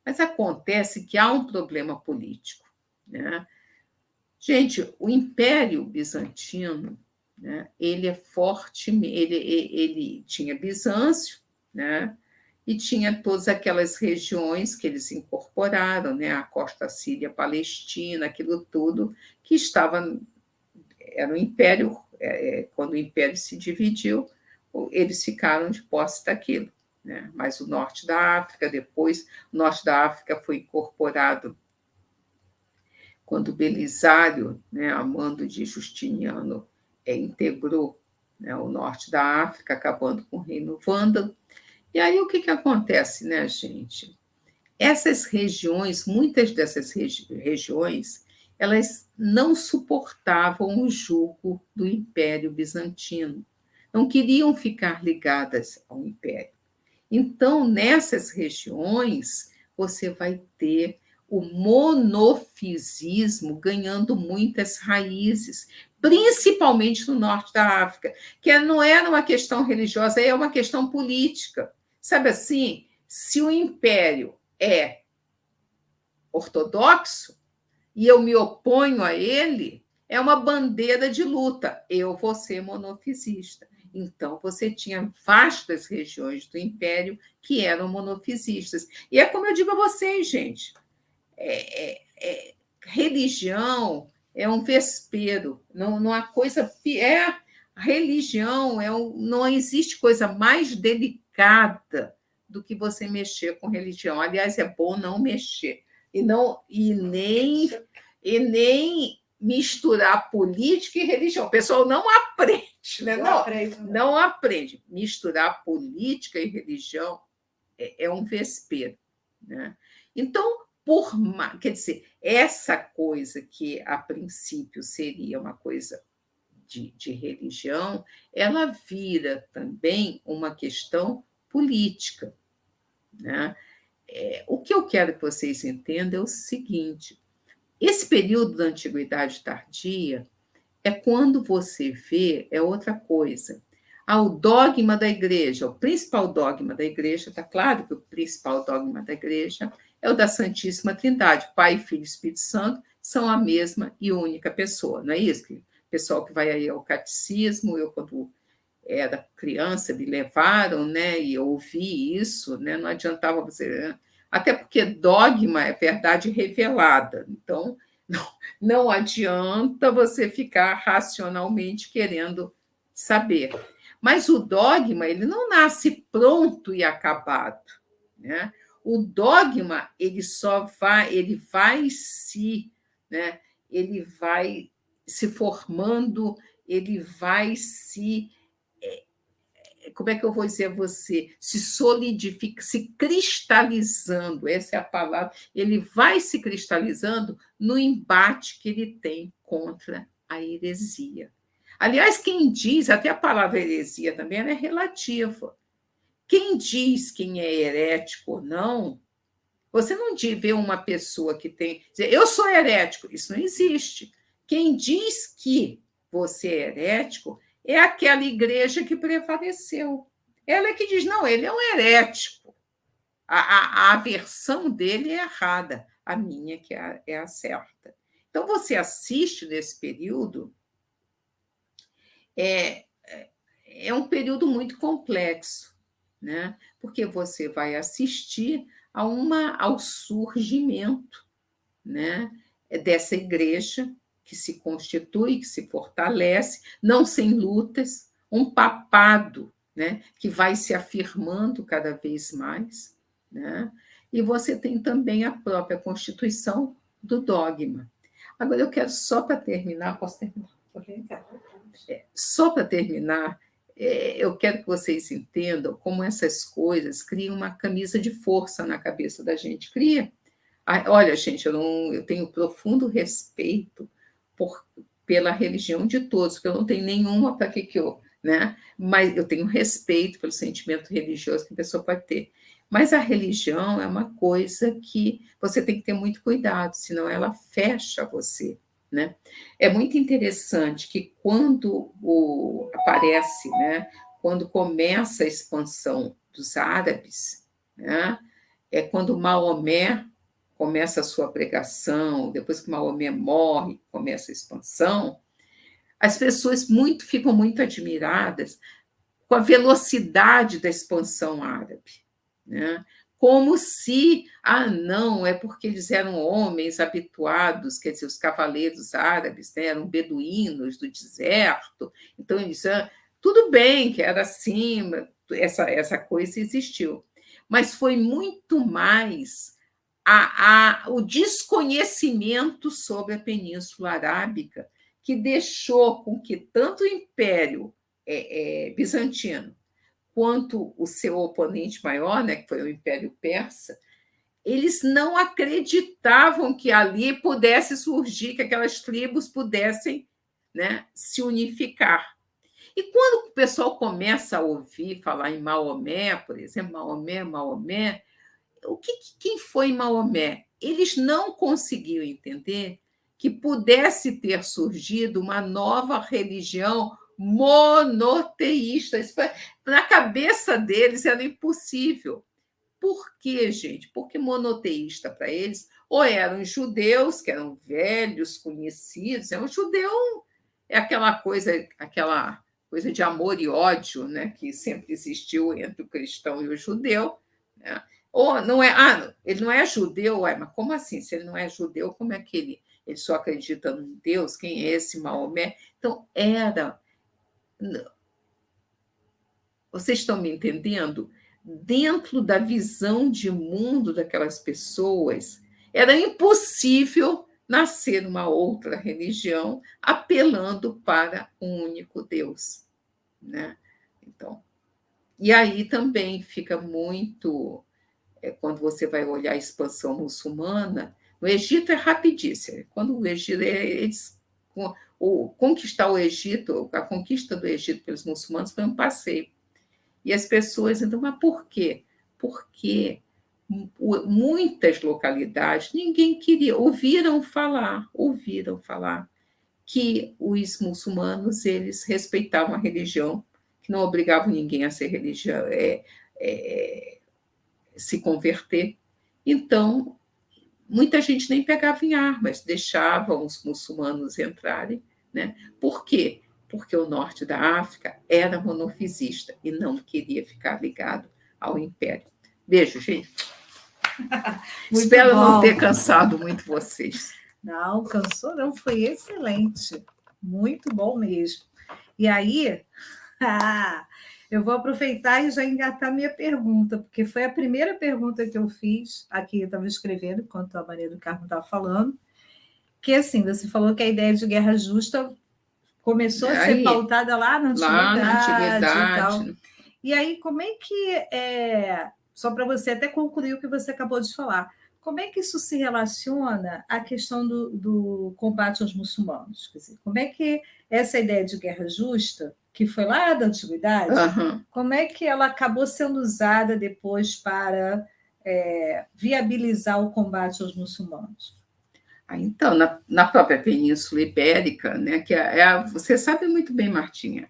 S3: Mas acontece que há um problema político. Né? Gente, o Império Bizantino, né, ele é forte, ele, ele tinha Bizâncio, né, e tinha todas aquelas regiões que eles incorporaram, né, a costa síria, palestina, aquilo tudo que estava era um império é, é, quando o império se dividiu, eles ficaram de posse daquilo. Né? Mas o norte da África, depois, o norte da África foi incorporado quando Belisário, né, a mando de Justiniano, é, integrou né, o norte da África, acabando com o reino vândalo. E aí o que, que acontece, né, gente? Essas regiões, muitas dessas regi regiões, elas não suportavam o jugo do Império Bizantino, não queriam ficar ligadas ao Império. Então, nessas regiões, você vai ter o monofisismo ganhando muitas raízes, principalmente no norte da África, que não era uma questão religiosa, é uma questão política. Sabe assim, se o império é ortodoxo, e eu me oponho a ele, é uma bandeira de luta. Eu vou ser monofisista. Então, você tinha vastas regiões do império que eram monofisistas. E é como eu digo a vocês, gente: é, é, é, religião é um vespeiro, não, não há coisa. É, religião é um, não existe coisa mais delicada do que você mexer com religião. Aliás, é bom não mexer e não e nem e nem misturar política e religião. O pessoal não aprende, né? Não, não aprende. Não aprende. Misturar política e religião é, é um vespeiro, né? Então, por quer dizer, essa coisa que a princípio seria uma coisa de, de religião, ela vira também uma questão política, né? É, o que eu quero que vocês entendam é o seguinte: esse período da antiguidade tardia é quando você vê, é outra coisa. Há o dogma da igreja, o principal dogma da igreja, está claro que o principal dogma da igreja é o da Santíssima Trindade. Pai, Filho e Espírito Santo são a mesma e única pessoa, não é isso? Pessoal que vai aí ao catecismo, eu, quando era criança, me levaram, né, e eu ouvi isso, né, não adiantava você. Né? Até porque dogma é verdade revelada, então não, não adianta você ficar racionalmente querendo saber. Mas o dogma, ele não nasce pronto e acabado, né? O dogma, ele só vai, ele vai se, né? Ele vai se formando, ele vai se como é que eu vou dizer a você, se solidifica, se cristalizando, essa é a palavra, ele vai se cristalizando no embate que ele tem contra a heresia. Aliás, quem diz, até a palavra heresia também é relativa. Quem diz quem é herético ou não, você não vê uma pessoa que tem. Dizer, eu sou herético, isso não existe. Quem diz que você é herético é aquela igreja que prevaleceu. Ela é que diz: não, ele é um herético. a, a, a versão dele é errada, a minha que é a, é a certa. Então, você assiste nesse período, é, é, é um período muito complexo, né? porque você vai assistir a uma, ao surgimento né? dessa igreja que se constitui, que se fortalece, não sem lutas, um papado né, que vai se afirmando cada vez mais. Né? E você tem também a própria constituição do dogma. Agora, eu quero só para terminar, posso terminar? É, só para terminar, é, eu quero que vocês entendam como essas coisas criam uma camisa de força na cabeça da gente. Cria. Olha, gente, eu, não, eu tenho profundo respeito por, pela religião de todos, porque eu não tenho nenhuma para que, eu. Né? Mas eu tenho respeito pelo sentimento religioso que a pessoa pode ter. Mas a religião é uma coisa que você tem que ter muito cuidado, senão ela fecha você. Né? É muito interessante que quando o, aparece, né, quando começa a expansão dos árabes, né, é quando Maomé começa a sua pregação, depois que Maomé morre, começa a expansão, as pessoas muito ficam muito admiradas com a velocidade da expansão árabe, né? Como se, ah, não, é porque eles eram homens habituados, quer dizer, os cavaleiros árabes né, eram beduínos do deserto, então eles, ah, tudo bem que era assim, essa, essa coisa existiu, mas foi muito mais a, a, o desconhecimento sobre a Península Arábica, que deixou com que tanto o Império é, é, Bizantino quanto o seu oponente maior, né, que foi o Império Persa, eles não acreditavam que ali pudesse surgir, que aquelas tribos pudessem né, se unificar. E quando o pessoal começa a ouvir falar em Maomé, por exemplo, Maomé, Maomé, o que, quem foi Maomé? Eles não conseguiam entender que pudesse ter surgido uma nova religião monoteísta. Isso foi, na cabeça deles era impossível. Por quê, gente? Porque monoteísta para eles, ou eram judeus, que eram velhos, conhecidos, é um judeu, é aquela coisa, aquela coisa de amor e ódio, né, que sempre existiu entre o cristão e o judeu, né? Ou não é, ah, ele não é judeu, ué, mas como assim? Se ele não é judeu, como é que ele, ele só acredita em Deus? Quem é esse Maomé? Então, era. Vocês estão me entendendo? Dentro da visão de mundo daquelas pessoas, era impossível nascer uma outra religião apelando para um único Deus, né? Então, e aí também fica muito é, quando você vai olhar a expansão muçulmana, no Egito é rapidíssimo. Quando o Egito, é, eles, o, conquistar o Egito, a conquista do Egito pelos muçulmanos foi um passeio. E as pessoas, então, mas por quê? Porque muitas localidades ninguém queria, ouviram falar, ouviram falar que os muçulmanos eles respeitavam a religião, que não obrigavam ninguém a ser religião, é, é, se converter. Então, muita gente nem pegava em armas, deixavam os muçulmanos entrarem. Né? Por quê? Porque o norte da África era monofisista e não queria ficar ligado ao império. Beijo, gente. Espero bom. não ter cansado muito vocês.
S1: Não, cansou não, foi excelente. Muito bom mesmo. E aí, ah, eu vou aproveitar e já engatar minha pergunta, porque foi a primeira pergunta que eu fiz aqui, eu estava escrevendo, enquanto a Maria do Carmo estava falando, que assim, você falou que a ideia de guerra justa começou a ser pautada lá na antiguidade, lá na antiguidade. E, tal. e aí, como é que é, só para você até concluir o que você acabou de falar, como é que isso se relaciona à questão do, do combate aos muçulmanos? Dizer, como é que essa ideia de guerra justa que foi lá da antiguidade, uhum. como é que ela acabou sendo usada depois para é, viabilizar o combate aos muçulmanos?
S3: Ah, então, na, na, própria Península Ibérica, né, que é, é, você sabe muito bem, Martinha,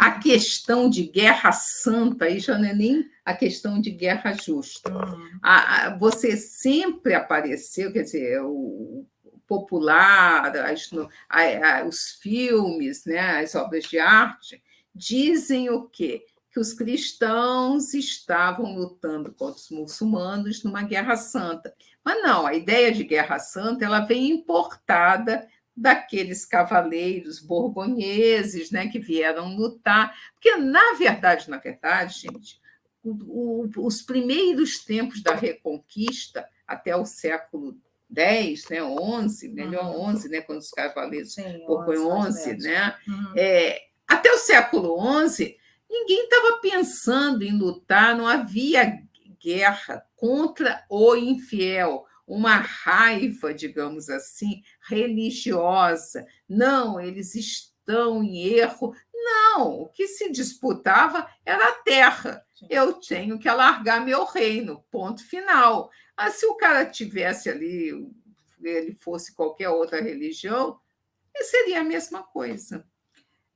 S3: a questão de guerra santa aí já não é nem a questão de guerra justa. Uhum. A, a, você sempre apareceu, quer dizer, o popular, as, a, os filmes, né, as obras de arte, dizem o quê? Que os cristãos estavam lutando contra os muçulmanos numa guerra santa. Mas não, a ideia de Guerra Santa ela vem importada daqueles cavaleiros borgonheses né, que vieram lutar. Porque, na verdade, na verdade, gente, o, o, os primeiros tempos da Reconquista, até o século X, né, 11, melhor uhum. 11, né, quando os cavaleiros borgonhos 11, né, uhum. é, até o século XI, ninguém estava pensando em lutar, não havia guerra contra o infiel, uma raiva, digamos assim, religiosa. Não, eles estão em erro. Não, o que se disputava era a terra. Eu tenho que alargar meu reino, ponto final. Ah, se o cara tivesse ali, ele fosse qualquer outra religião, seria a mesma coisa.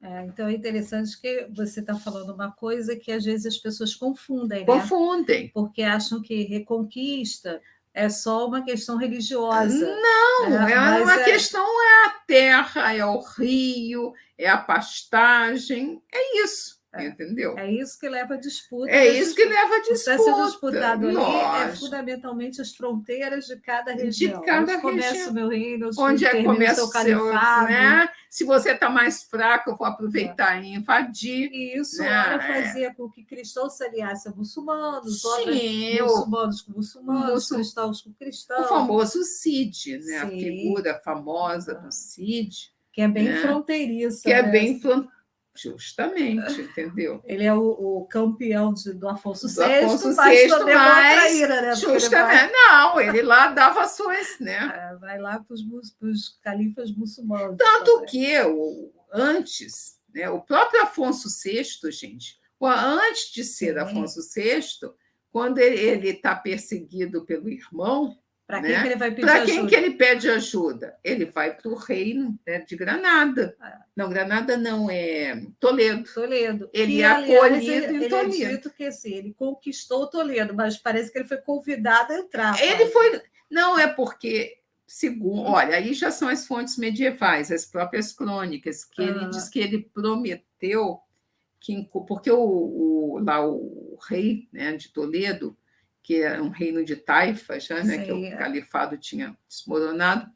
S1: É, então é interessante que você está falando uma coisa que às vezes as pessoas confundem. Né?
S3: Confundem.
S1: Porque acham que reconquista é só uma questão religiosa.
S3: Não, é, é uma é... questão é a terra, é o rio, é a pastagem, é isso. É. Entendeu?
S1: É isso que leva a disputa.
S3: É isso que leva a disputa. Está
S1: sendo disputado ali é fundamentalmente as fronteiras de cada região.
S3: De cada onde
S1: região. começa o meu reino,
S3: onde é começa o califado. Né? Se você está mais fraco, eu vou aproveitar é. e invadir.
S1: E isso né? ora fazia com que cristãos se aliassem a muçulmanos, Sim, muçulmanos com muçulmanos, muçul... cristãos com cristãos.
S3: O famoso Cid, né? a figura famosa do Cid.
S1: Que é bem né? fronteiriça.
S3: Que é né? bem fronteiriça Justamente, entendeu?
S1: Ele é o, o campeão de, do Afonso VI,
S3: Afonso mas VI, também mas, traíra, né? Justamente, vai... não, ele lá dava suas, né?
S1: É, vai lá para os califas muçulmanos.
S3: Tanto também. que o, antes, né, o próprio Afonso VI, gente, antes de ser Sim. Afonso VI, quando ele está perseguido pelo irmão,
S1: para quem, né? que ele vai
S3: pedir Para quem que ele pede ajuda? Ele vai para o reino né, de Granada. Ah. Não, Granada não, é Toledo.
S1: Toledo.
S3: Ele é acolhido ele,
S1: em
S3: Toledo.
S1: Ele é dito que assim, ele conquistou Toledo, mas parece que ele foi convidado a entrar.
S3: Ele foi... Não, é porque segundo, olha, aí já são as fontes medievais, as próprias crônicas, que ah. ele diz que ele prometeu que porque o, o lá o rei né, de Toledo que era um reino de taifas, já, né, que o é. califado tinha desmoronado,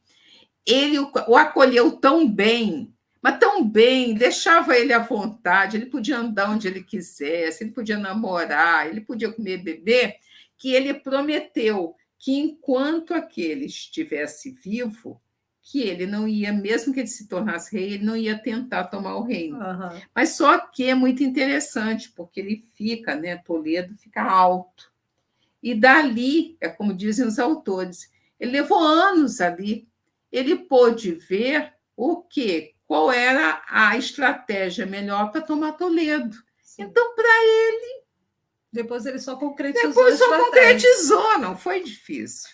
S3: ele o, o acolheu tão bem, mas tão bem, deixava ele à vontade, ele podia andar onde ele quisesse, ele podia namorar, ele podia comer beber, que ele prometeu que enquanto aquele estivesse vivo, que ele não ia, mesmo que ele se tornasse rei, ele não ia tentar tomar o reino. Uhum. Mas só que é muito interessante, porque ele fica, né, Toledo fica alto. E dali, é como dizem os autores, ele levou anos ali. Ele pôde ver o que, qual era a estratégia melhor para tomar Toledo. Sim. Então, para ele.
S1: Depois ele só concretizou.
S3: Depois só concretizou, não foi difícil.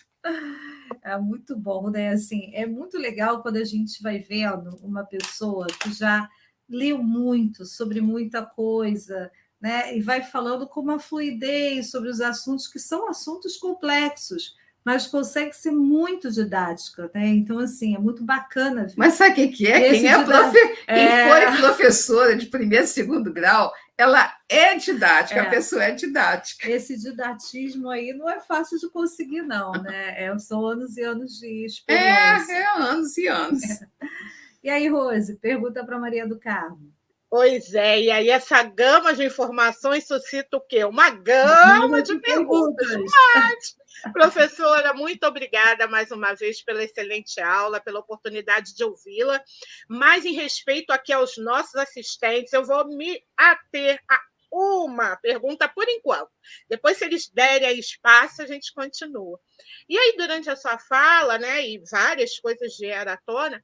S1: É muito bom, né? Assim, é muito legal quando a gente vai vendo uma pessoa que já leu muito sobre muita coisa, né? E vai falando com uma fluidez sobre os assuntos que são assuntos complexos, mas consegue ser muito didática, né? Então, assim, é muito bacana. Ver.
S3: Mas sabe o que é? Quem, é profe... Quem é... foi professora de primeiro e segundo grau, ela é didática, é. a pessoa é didática.
S1: Esse didatismo aí não é fácil de conseguir, não, né? É, são anos e anos de experiência.
S3: É, é anos e anos.
S1: E aí, Rose, pergunta para Maria do Carmo.
S2: Pois é, e aí essa gama de informações suscita o quê? Uma gama de perguntas. Mas, professora, muito obrigada mais uma vez pela excelente aula, pela oportunidade de ouvi-la. Mas em respeito aqui aos nossos assistentes, eu vou me ater a uma pergunta por enquanto. Depois, se eles derem espaço, a gente continua. E aí, durante a sua fala, né, e várias coisas vieram à tona,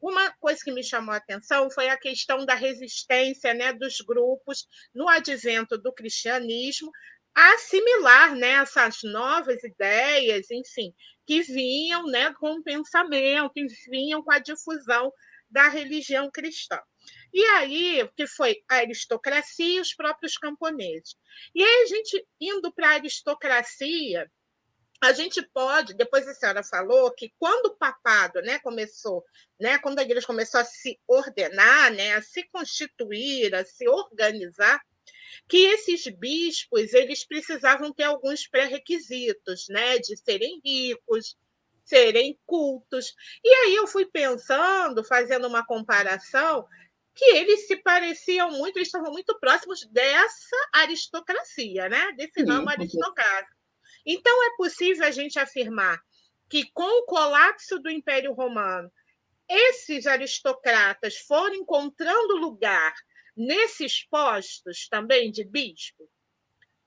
S2: uma coisa que me chamou a atenção foi a questão da resistência né, dos grupos no advento do cristianismo a assimilar né, essas novas ideias, enfim, que vinham né, com o pensamento, que vinham com a difusão da religião cristã. E aí, que foi a aristocracia e os próprios camponeses. E aí, a gente indo para a aristocracia, a gente pode, depois a senhora falou que quando o papado né, começou, né, quando a igreja começou a se ordenar, né, a se constituir, a se organizar, que esses bispos eles precisavam ter alguns pré-requisitos, né, de serem ricos, serem cultos. E aí eu fui pensando, fazendo uma comparação, que eles se pareciam muito, eles estavam muito próximos dessa aristocracia, né, desse ramo aristocrático. Então, é possível a gente afirmar que, com o colapso do Império Romano, esses aristocratas foram encontrando lugar nesses postos também de bispo?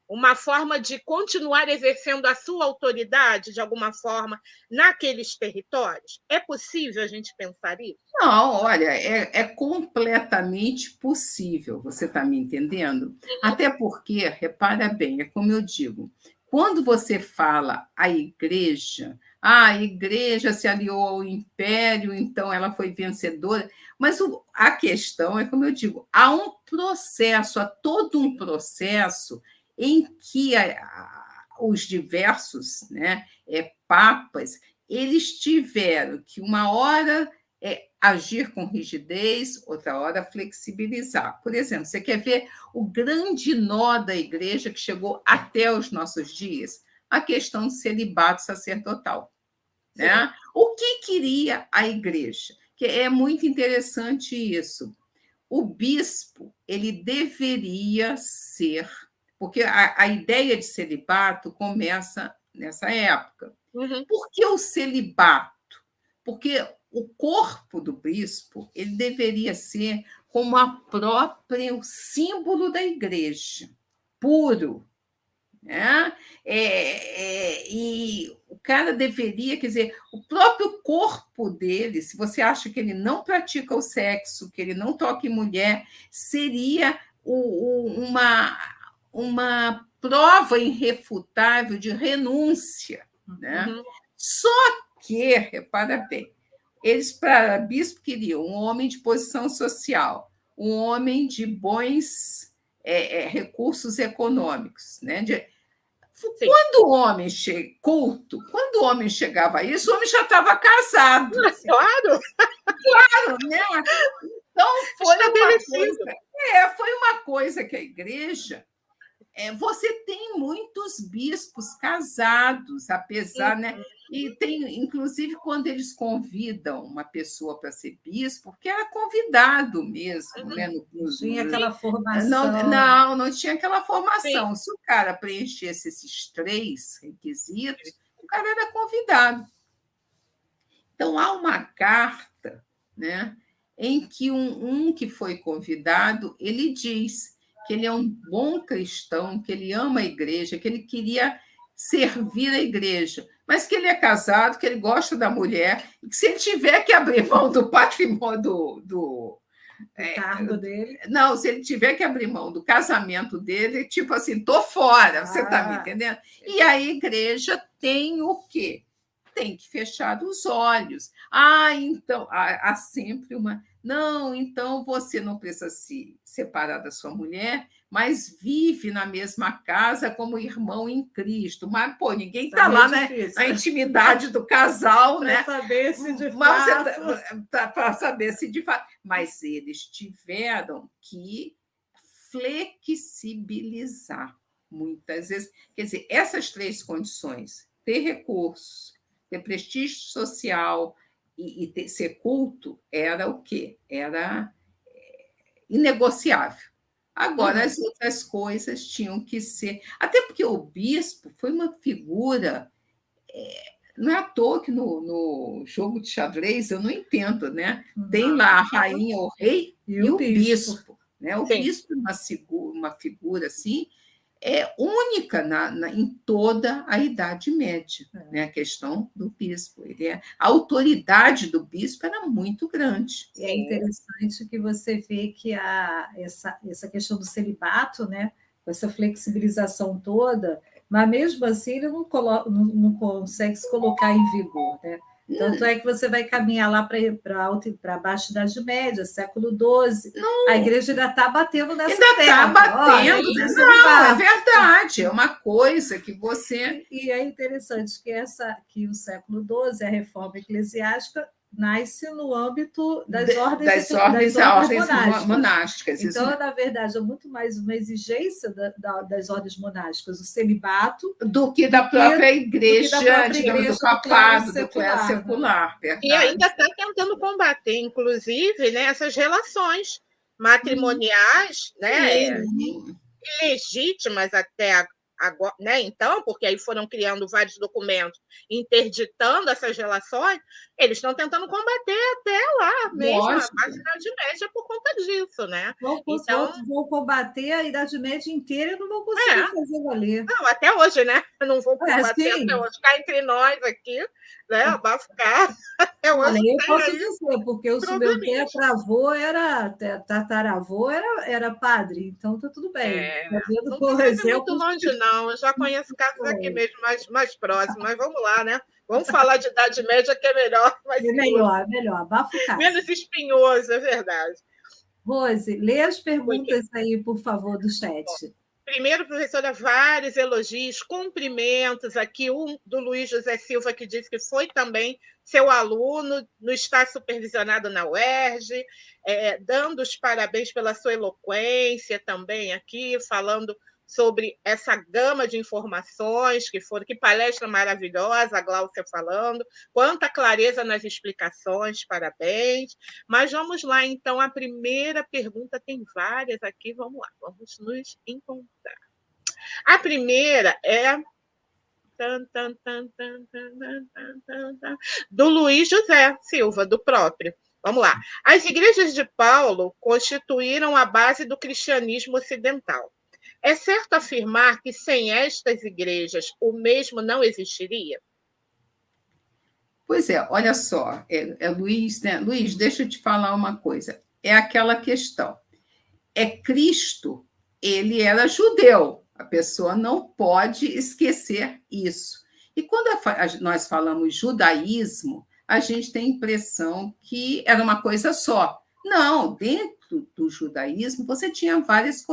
S2: Uma forma de continuar exercendo a sua autoridade de alguma forma naqueles territórios? É possível a gente pensar isso?
S3: Não, olha, é, é completamente possível, você está me entendendo? Até porque, repara bem, é como eu digo, quando você fala a igreja, ah, a igreja se aliou ao império, então ela foi vencedora. Mas o, a questão é, como eu digo, há um processo, há todo um processo em que a, a, os diversos né, é, papas eles tiveram que uma hora é, agir com rigidez, outra hora flexibilizar. Por exemplo, você quer ver o grande nó da igreja que chegou até os nossos dias? A questão do celibato sacerdotal. Né? O que queria a igreja? Que é muito interessante isso. O bispo ele deveria ser, porque a, a ideia de celibato começa nessa época. Uhum. Por que o celibato? Porque o corpo do bispo ele deveria ser como a própria o símbolo da igreja, puro. Né? É, é, e o cara deveria, quer dizer, o próprio corpo dele, se você acha que ele não pratica o sexo, que ele não toca em mulher, seria o, o, uma, uma prova irrefutável de renúncia. Né? Uhum. Só que, repara bem, eles, para bispo, queriam um homem de posição social, um homem de bons é, é, recursos econômicos. Né? De... Quando o homem che... culto, quando o homem chegava a isso, o homem já estava casado.
S2: Claro!
S3: Claro, né? Então foi uma coisa. É, foi uma coisa que a igreja é, você tem muitos bispos casados, apesar, né? E tem, inclusive, quando eles convidam uma pessoa para ser bispo, porque era convidado mesmo, uhum. né? No,
S1: no, tinha aquela formação.
S3: Não, não, não tinha aquela formação. Sim. Se o cara preenchesse esses três requisitos, o cara era convidado. Então, há uma carta, né? Em que um, um que foi convidado, ele diz que ele é um bom cristão, que ele ama a igreja, que ele queria servir a igreja, mas que ele é casado, que ele gosta da mulher, e que se ele tiver que abrir mão do patrimônio do, do
S1: é, cargo dele.
S3: Não, se ele tiver que abrir mão do casamento dele, tipo assim, tô fora, você está ah, me entendendo? E a igreja tem o quê? Tem que fechar os olhos. Ah, então, há, há sempre uma. Não, então você não precisa se separar da sua mulher, mas vive na mesma casa como irmão em Cristo. Mas, pô, ninguém está lá né, na intimidade do casal, né?
S1: Para saber se de mas
S3: fato. Tá, Para saber se de fato. Mas eles tiveram que flexibilizar muitas vezes. Quer dizer, essas três condições: ter recursos, ter prestígio social, e, e ter, ser culto era o quê? Era é, inegociável. Agora, uhum. as outras coisas tinham que ser. Até porque o bispo foi uma figura. É, não é à toa que no, no, jogo de xadrez, eu não entendo, né? Tem lá a rainha, o rei e, e o bispo. bispo né? O Sim. bispo é uma, uma figura assim é única na, na, em toda a Idade Média, é. né? a questão do bispo. Ele é, a autoridade do bispo era muito grande.
S1: É interessante que você vê que a, essa, essa questão do celibato né, com essa flexibilização toda, mas mesmo assim ele não, coloca, não, não consegue se colocar em vigor. Né? Tanto é que você vai caminhar lá para a Baixa Idade Média, século XII. A igreja ainda está batendo nessa
S3: ainda está batendo. Olha, não, é verdade. É uma coisa que você.
S1: E é interessante que, essa, que o século XII, a reforma eclesiástica, nasce no âmbito das ordens,
S3: das ordens, das ordens, monásticas. monásticas.
S1: Então, isso. na verdade, é muito mais uma exigência da, da, das ordens monásticas, o celibato,
S3: do que da própria igreja, da própria digamos, igreja, do papado, do clero secular.
S2: Né? E ainda está tentando combater, inclusive, né, essas relações matrimoniais, hum. né, legítimas até agora, né? Então, porque aí foram criando vários documentos interditando essas relações, eles estão tentando combater até lá mesmo Lógico. a Idade Média por conta disso, né?
S1: Vão, então, vão combater a Idade Média inteira e não vão conseguir é. fazer valer.
S2: Não, até hoje, né? Não vão é, combater é, até hoje. Cá entre nós aqui, né? Abaficar.
S1: Eu, Olha, eu posso dizer, porque o meu tetravô era, tataravô era, era padre, então tá tudo bem. É,
S2: tá vendo, não por exemplo, muito longe, não. Eu já conheço casos aqui mesmo mais, mais próximos, mas vamos lá, né? Vamos falar de Idade Média, que é melhor.
S1: Mais é melhor, melhor. Bafo
S2: Menos espinhoso, é verdade.
S1: Rose, lê as perguntas aí, por favor, do chat.
S2: Primeiro, professora, vários elogios, cumprimentos aqui, um do Luiz José Silva, que disse que foi também seu aluno, no está supervisionado na UERJ, é, dando os parabéns pela sua eloquência também aqui, falando sobre essa gama de informações que foram, que palestra maravilhosa, a Glaucia falando, quanta clareza nas explicações, parabéns. Mas vamos lá, então, a primeira pergunta, tem várias aqui, vamos lá, vamos nos encontrar. A primeira é do Luiz José Silva, do próprio. Vamos lá. As igrejas de Paulo constituíram a base do cristianismo ocidental. É certo afirmar que sem estas igrejas o mesmo não existiria?
S3: Pois é, olha só, é, é Luiz, né? Luiz, deixa eu te falar uma coisa. É aquela questão. É Cristo, ele era judeu. A pessoa não pode esquecer isso. E quando a, nós falamos judaísmo, a gente tem a impressão que era uma coisa só. Não, dentro do, judaísmo, você tinha várias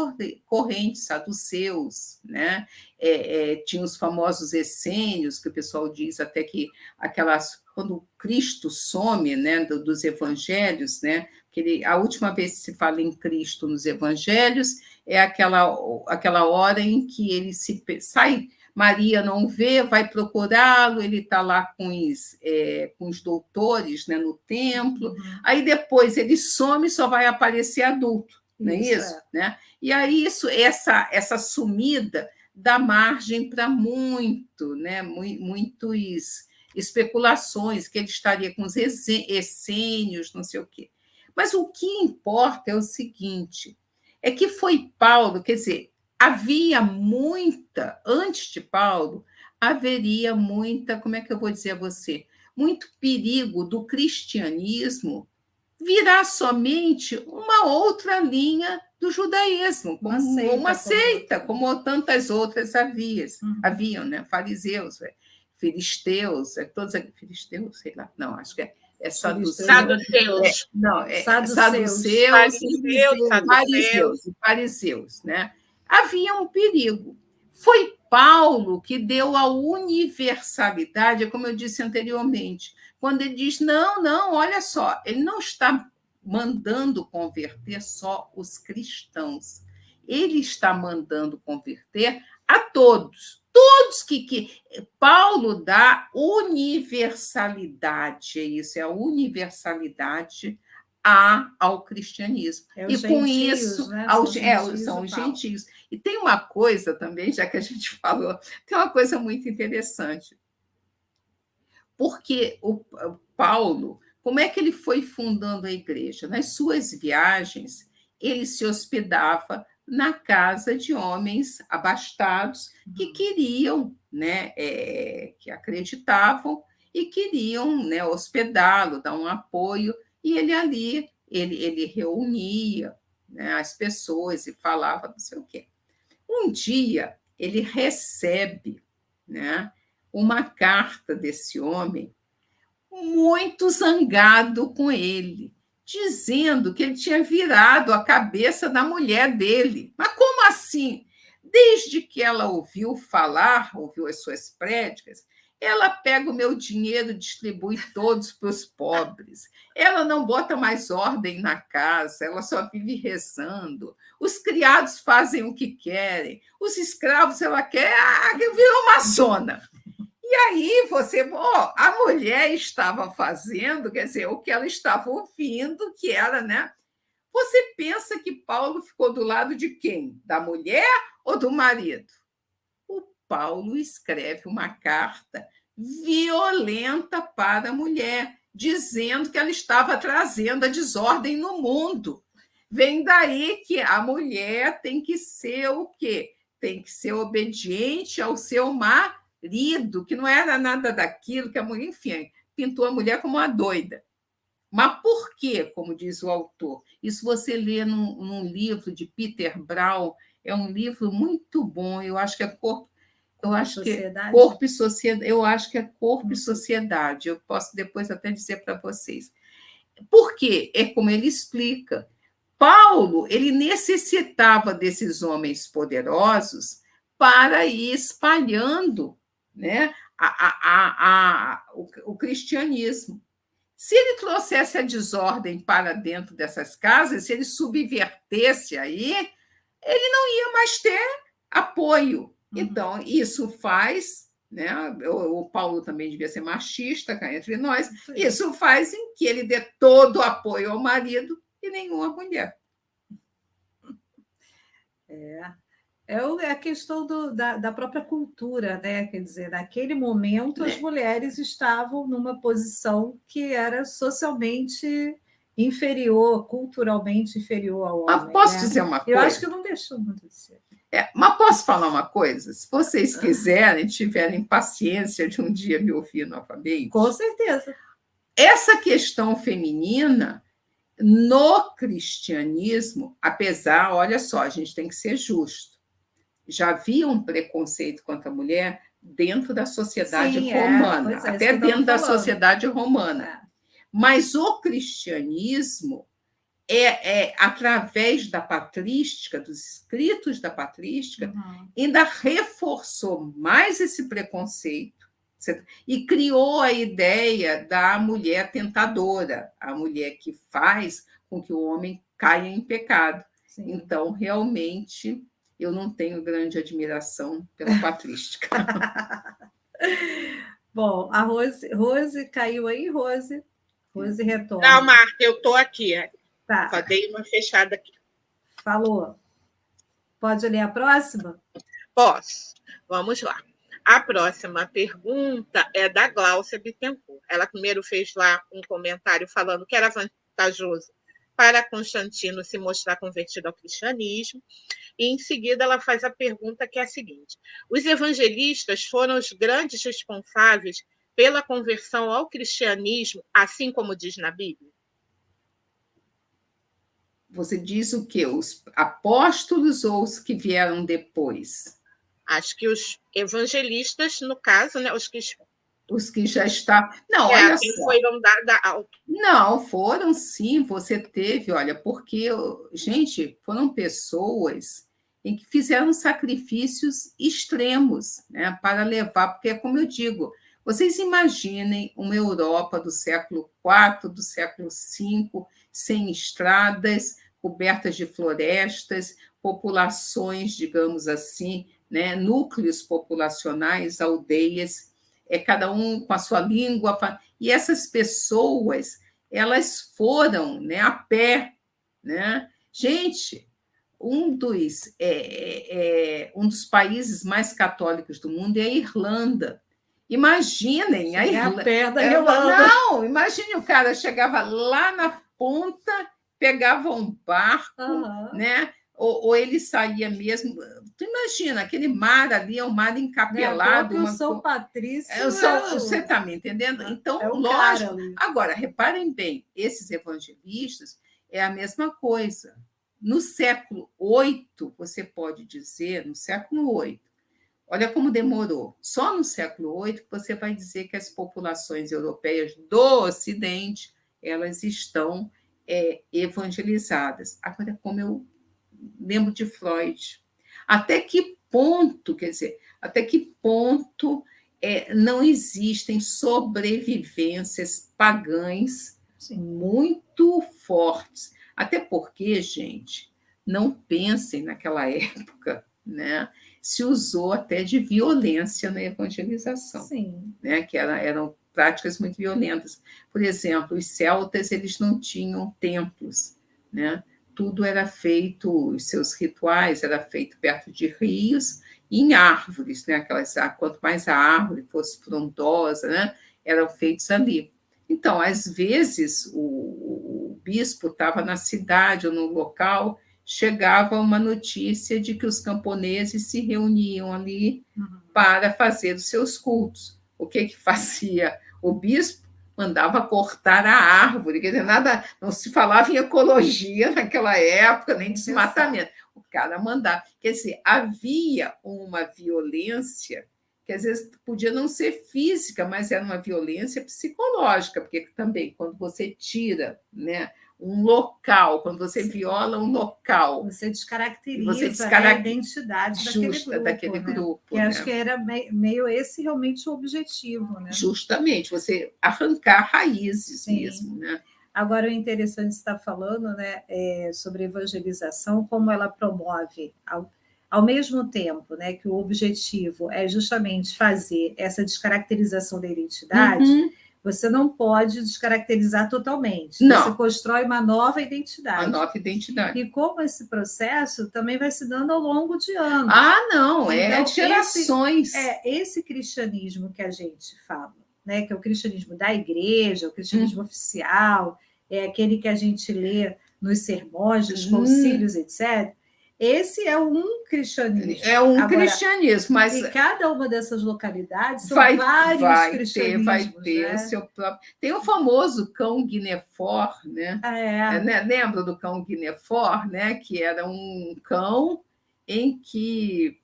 S3: correntes, saduceus, né? É, é, tinha os famosos essênios, que o pessoal diz até que aquelas quando Cristo some, né, do, dos evangelhos, né, que ele, a última vez que se fala em Cristo nos evangelhos é aquela aquela hora em que ele se sai Maria não vê, vai procurá-lo, ele está lá com os, é, com os doutores né, no templo, uhum. aí depois ele some e só vai aparecer adulto, não é isso? É. Né? E aí isso, essa, essa sumida dá margem para muito, né, muitos especulações, que ele estaria com os essênios, não sei o quê. Mas o que importa é o seguinte, é que foi Paulo, quer dizer, havia muita, antes de Paulo, haveria muita, como é que eu vou dizer a você? Muito perigo do cristianismo virar somente uma outra linha do judaísmo, como uma seita, uma seita como... como tantas outras haviam, uhum. haviam né? fariseus, é, filisteus, é, todos filisteus, sei lá, não, acho que é, é
S2: saduceus. Saduceus.
S3: É, não, é, saduceus, saduceus, fariseus, fariseus, fariseus, né? Havia um perigo. Foi Paulo que deu a universalidade, como eu disse anteriormente, quando ele diz: não, não, olha só, ele não está mandando converter só os cristãos, ele está mandando converter a todos. Todos que, que Paulo dá universalidade, é isso, é a universalidade a, ao cristianismo. É e com isso, né? aos, são, é, gentios, são os gentios. E tem uma coisa também, já que a gente falou, tem uma coisa muito interessante. Porque o Paulo, como é que ele foi fundando a igreja? Nas suas viagens, ele se hospedava na casa de homens abastados que uhum. queriam, né, é, que acreditavam e queriam né, hospedá-lo, dar um apoio e ele ali, ele, ele reunia né, as pessoas e falava não sei o quê. Um dia ele recebe né, uma carta desse homem muito zangado com ele, dizendo que ele tinha virado a cabeça da mulher dele. Mas como assim? Desde que ela ouviu falar, ouviu as suas prédicas, ela pega o meu dinheiro e distribui todos para os pobres. Ela não bota mais ordem na casa, ela só vive rezando. Os criados fazem o que querem. Os escravos ela quer, ah, virou uma zona. E aí você, oh, a mulher estava fazendo, quer dizer, o que ela estava ouvindo, que era, né? Você pensa que Paulo ficou do lado de quem? Da mulher ou do marido? Paulo escreve uma carta violenta para a mulher, dizendo que ela estava trazendo a desordem no mundo. Vem daí que a mulher tem que ser o quê? Tem que ser obediente ao seu marido, que não era nada daquilo que a mulher, enfim, pintou a mulher como uma doida. Mas por quê, como diz o autor? Isso você lê num, num livro de Peter Brown, é um livro muito bom, eu acho que é Corpo eu acho sociedade? que corpo e sociedade, eu acho que é corpo e uhum. sociedade. Eu posso depois até dizer para vocês. Por quê? É como ele explica. Paulo, ele necessitava desses homens poderosos para ir espalhando né, a, a, a, o, o cristianismo. Se ele trouxesse a desordem para dentro dessas casas, se ele subvertesse aí, ele não ia mais ter apoio. Uhum. Então, isso faz, né? O, o, Paulo também devia ser machista cá entre nós, isso faz em que ele dê todo o apoio ao marido e nenhuma mulher.
S1: É. É, é a questão do, da, da, própria cultura, né? Quer dizer, naquele momento as é. mulheres estavam numa posição que era socialmente inferior, culturalmente inferior ao homem.
S3: Mas posso né? dizer uma coisa?
S1: Eu acho que não deixou muito de ser.
S3: É, mas posso falar uma coisa? Se vocês quiserem, tiverem paciência de um dia me ouvir novamente.
S1: Com certeza.
S3: Essa questão feminina no cristianismo, apesar, olha só, a gente tem que ser justo. Já havia um preconceito contra a mulher dentro da sociedade Sim, é. romana, é, até dentro da sociedade romana. É. Mas o cristianismo é, é, através da patrística, dos escritos da patrística, uhum. ainda reforçou mais esse preconceito e criou a ideia da mulher tentadora, a mulher que faz com que o homem caia em pecado. Sim. Então, realmente, eu não tenho grande admiração pela patrística.
S1: Bom, a Rose, Rose caiu aí, Rose. Rose retorna.
S2: Não, Marta, eu estou aqui. Tá. Só dei uma fechada aqui.
S1: Falou. Pode ler a próxima?
S2: Posso. Vamos lá. A próxima pergunta é da Gláucia Bittencourt. Ela primeiro fez lá um comentário falando que era vantajoso para Constantino se mostrar convertido ao cristianismo. E em seguida ela faz a pergunta que é a seguinte: os evangelistas foram os grandes responsáveis pela conversão ao cristianismo, assim como diz na Bíblia?
S3: Você diz o que? Os apóstolos ou os que vieram depois?
S2: Acho que os evangelistas, no caso, né, os que
S3: os que já está. Não, é, olha
S2: só. foram da, da
S3: Não, foram sim. Você teve, olha, porque gente, foram pessoas em que fizeram sacrifícios extremos, né, para levar, porque como eu digo, vocês imaginem uma Europa do século IV, do século V, sem estradas, cobertas de florestas, populações, digamos assim, né, núcleos populacionais, aldeias, é cada um com a sua língua, e essas pessoas, elas foram, né, a pé, né? Gente, um dos é, é, é um dos países mais católicos do mundo é a Irlanda. Imaginem, a
S1: Irlanda. É a Irlanda.
S3: Não, imagine o cara chegava lá na ponta, pegava um barco, uhum. né? Ou, ou, ele saía mesmo. Tu imagina, aquele mar ali é um mar encapelado.
S1: É, uma... São Patrício.
S3: É, sou, você está me entendendo? Então, é lógico. Agora, reparem bem, esses evangelistas é a mesma coisa. no século VIII, você pode dizer, no século VIII, olha como demorou. Só no século VIII você vai dizer que as populações europeias do Ocidente elas estão é, evangelizadas. Agora, como eu lembro de Freud, até que ponto, quer dizer, até que ponto é, não existem sobrevivências pagãs Sim. muito fortes. Até porque, gente, não pensem naquela época, né? Se usou até de violência na evangelização,
S1: Sim.
S3: né? Que era, eram práticas muito violentas. Por exemplo, os celtas eles não tinham templos, né? Tudo era feito, os seus rituais era feito perto de rios e em árvores, né? Aquelas, quanto mais a árvore fosse frondosa, né? Eram feitos ali. Então, às vezes, o, o bispo estava na cidade ou no local, chegava uma notícia de que os camponeses se reuniam ali uhum. para fazer os seus cultos. O que que fazia o bispo? Mandava cortar a árvore, quer dizer, nada, não se falava em ecologia naquela época, nem desmatamento. O cara mandava. Quer dizer, havia uma violência que às vezes podia não ser física, mas era uma violência psicológica, porque também quando você tira né, um local, quando você Sim. viola um local.
S1: Você descaracteriza, você descaracteriza a identidade daquele grupo.
S3: Daquele né? grupo
S1: né? acho que era meio esse realmente o objetivo. Né?
S3: Justamente, você arrancar raízes Sim. mesmo. Né?
S1: Agora, o interessante estar falando né, é sobre evangelização, como ela promove ao mesmo tempo né, que o objetivo é justamente fazer essa descaracterização da identidade, uhum. Você não pode descaracterizar totalmente.
S3: Não.
S1: Você constrói uma nova identidade.
S3: Uma nova identidade.
S1: E como esse processo também vai se dando ao longo de anos.
S3: Ah, não, é então, gerações.
S1: Esse, é esse cristianismo que a gente fala, né, que é o cristianismo da igreja, o cristianismo hum. oficial, é aquele que a gente lê nos sermões, nos hum. concílios, etc esse é um cristianismo.
S3: É um Agora, cristianismo, mas.
S1: E cada uma dessas localidades são vai, vários
S3: vai
S1: cristianismos.
S3: Ter, vai ter né? seu próprio. Tem o famoso cão Guinefor, né?
S1: Ah, é.
S3: é. Lembra do cão Guinefor, né? Que era um cão em que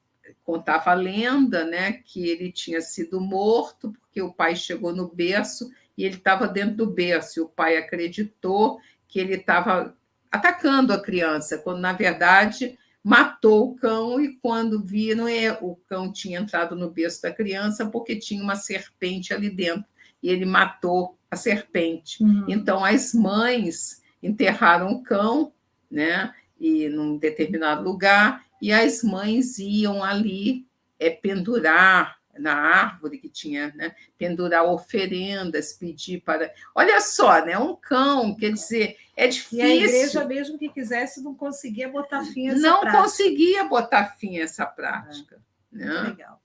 S3: contava a lenda, né? Que ele tinha sido morto porque o pai chegou no berço e ele estava dentro do berço. E o pai acreditou que ele estava atacando a criança, quando na verdade matou o cão e quando viram, é, o cão tinha entrado no berço da criança porque tinha uma serpente ali dentro e ele matou a serpente. Uhum. Então as mães enterraram o cão, né, e num determinado lugar e as mães iam ali é, pendurar na árvore que tinha, né? pendurar oferendas, pedir para. Olha só, né? Um cão, quer dizer, é difícil. E a
S1: igreja, mesmo que quisesse, não conseguia botar fim a essa
S3: não
S1: prática.
S3: Não conseguia botar fim a essa prática. É. Né?
S1: Legal.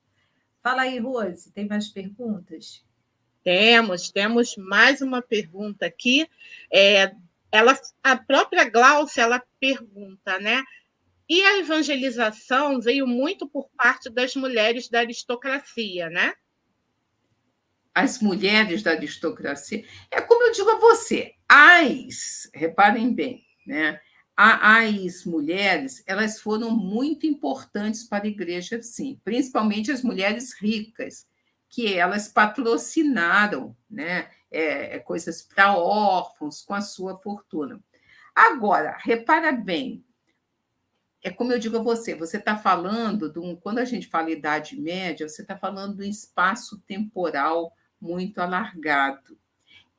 S1: Fala aí, Rose, tem mais perguntas?
S2: Temos, temos mais uma pergunta aqui. É, ela, a própria Glaucia, ela pergunta, né? E a evangelização veio muito por parte das mulheres da aristocracia, né?
S3: As mulheres da aristocracia. É como eu digo a você, as, reparem bem, né? As mulheres, elas foram muito importantes para a igreja, sim, principalmente as mulheres ricas, que elas patrocinaram, né? É, é coisas para órfãos com a sua fortuna. Agora, repara bem, é como eu digo a você, você está falando de um, quando a gente fala Idade Média, você está falando de um espaço temporal muito alargado.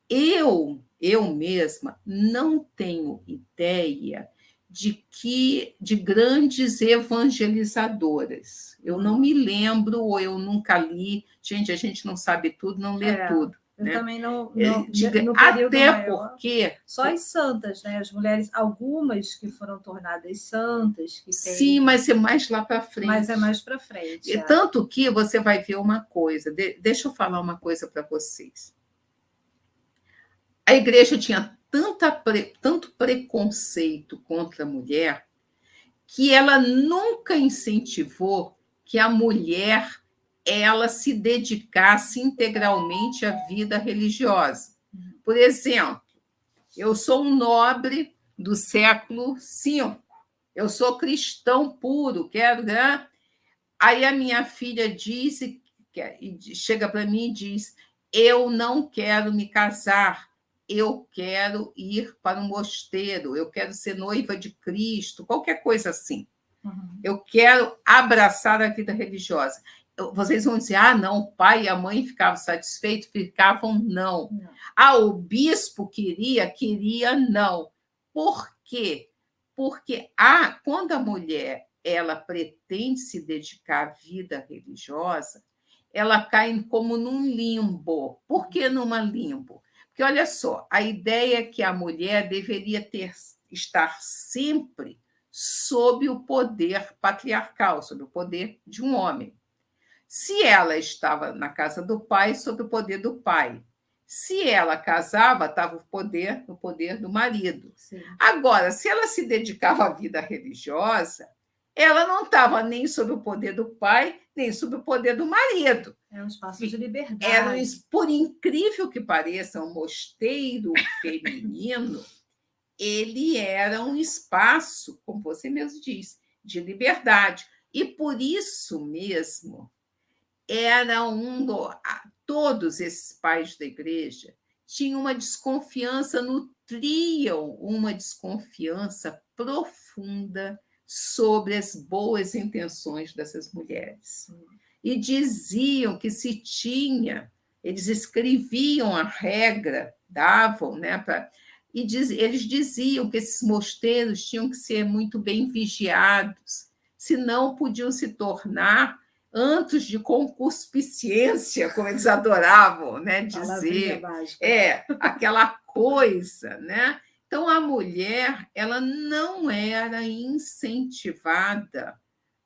S3: Eu, eu mesma, não tenho ideia de que de grandes evangelizadoras. Eu não me lembro ou eu nunca li. Gente, a gente não sabe tudo, não lê é. tudo.
S1: Eu
S3: né?
S1: também não. não
S3: Diga, no até maior, porque.
S1: Só as santas, né? As mulheres, algumas que foram tornadas santas. Que tem,
S3: Sim, mas é mais lá para frente.
S1: Mas é mais para frente.
S3: E é. Tanto que você vai ver uma coisa, de, deixa eu falar uma coisa para vocês. A igreja tinha tanta pre, tanto preconceito contra a mulher que ela nunca incentivou que a mulher ela se dedicasse integralmente à vida religiosa. Por exemplo, eu sou um nobre do século V, eu sou cristão puro, quero. Né? Aí a minha filha diz, chega para mim e diz: Eu não quero me casar, eu quero ir para um mosteiro, eu quero ser noiva de Cristo, qualquer coisa assim. Uhum. Eu quero abraçar a vida religiosa. Vocês vão dizer, ah, não, o pai e a mãe ficavam satisfeitos, ficavam, não. não. Ah, o bispo queria, queria, não. Por quê? Porque ah, quando a mulher ela pretende se dedicar à vida religiosa, ela cai como num limbo. Por que numa limbo? Porque olha só, a ideia é que a mulher deveria ter estar sempre sob o poder patriarcal, sob o poder de um homem. Se ela estava na casa do pai, sob o poder do pai. Se ela casava, estava o poder, o poder do marido. Sim. Agora, se ela se dedicava à vida religiosa, ela não estava nem sob o poder do pai, nem sob o poder do marido.
S1: É um espaço de liberdade.
S3: Era, por incrível que pareça, um mosteiro feminino, ele era um espaço, como você mesmo diz, de liberdade. E por isso mesmo, era um. Todos esses pais da igreja tinham uma desconfiança, nutriam uma desconfiança profunda sobre as boas intenções dessas mulheres. E diziam que se tinha, eles escreviam a regra, davam, né, pra, e diz, eles diziam que esses mosteiros tinham que ser muito bem vigiados, senão podiam se tornar antes de concupiscência, como eles adoravam né, dizer. É, aquela coisa, né? Então, a mulher ela não era incentivada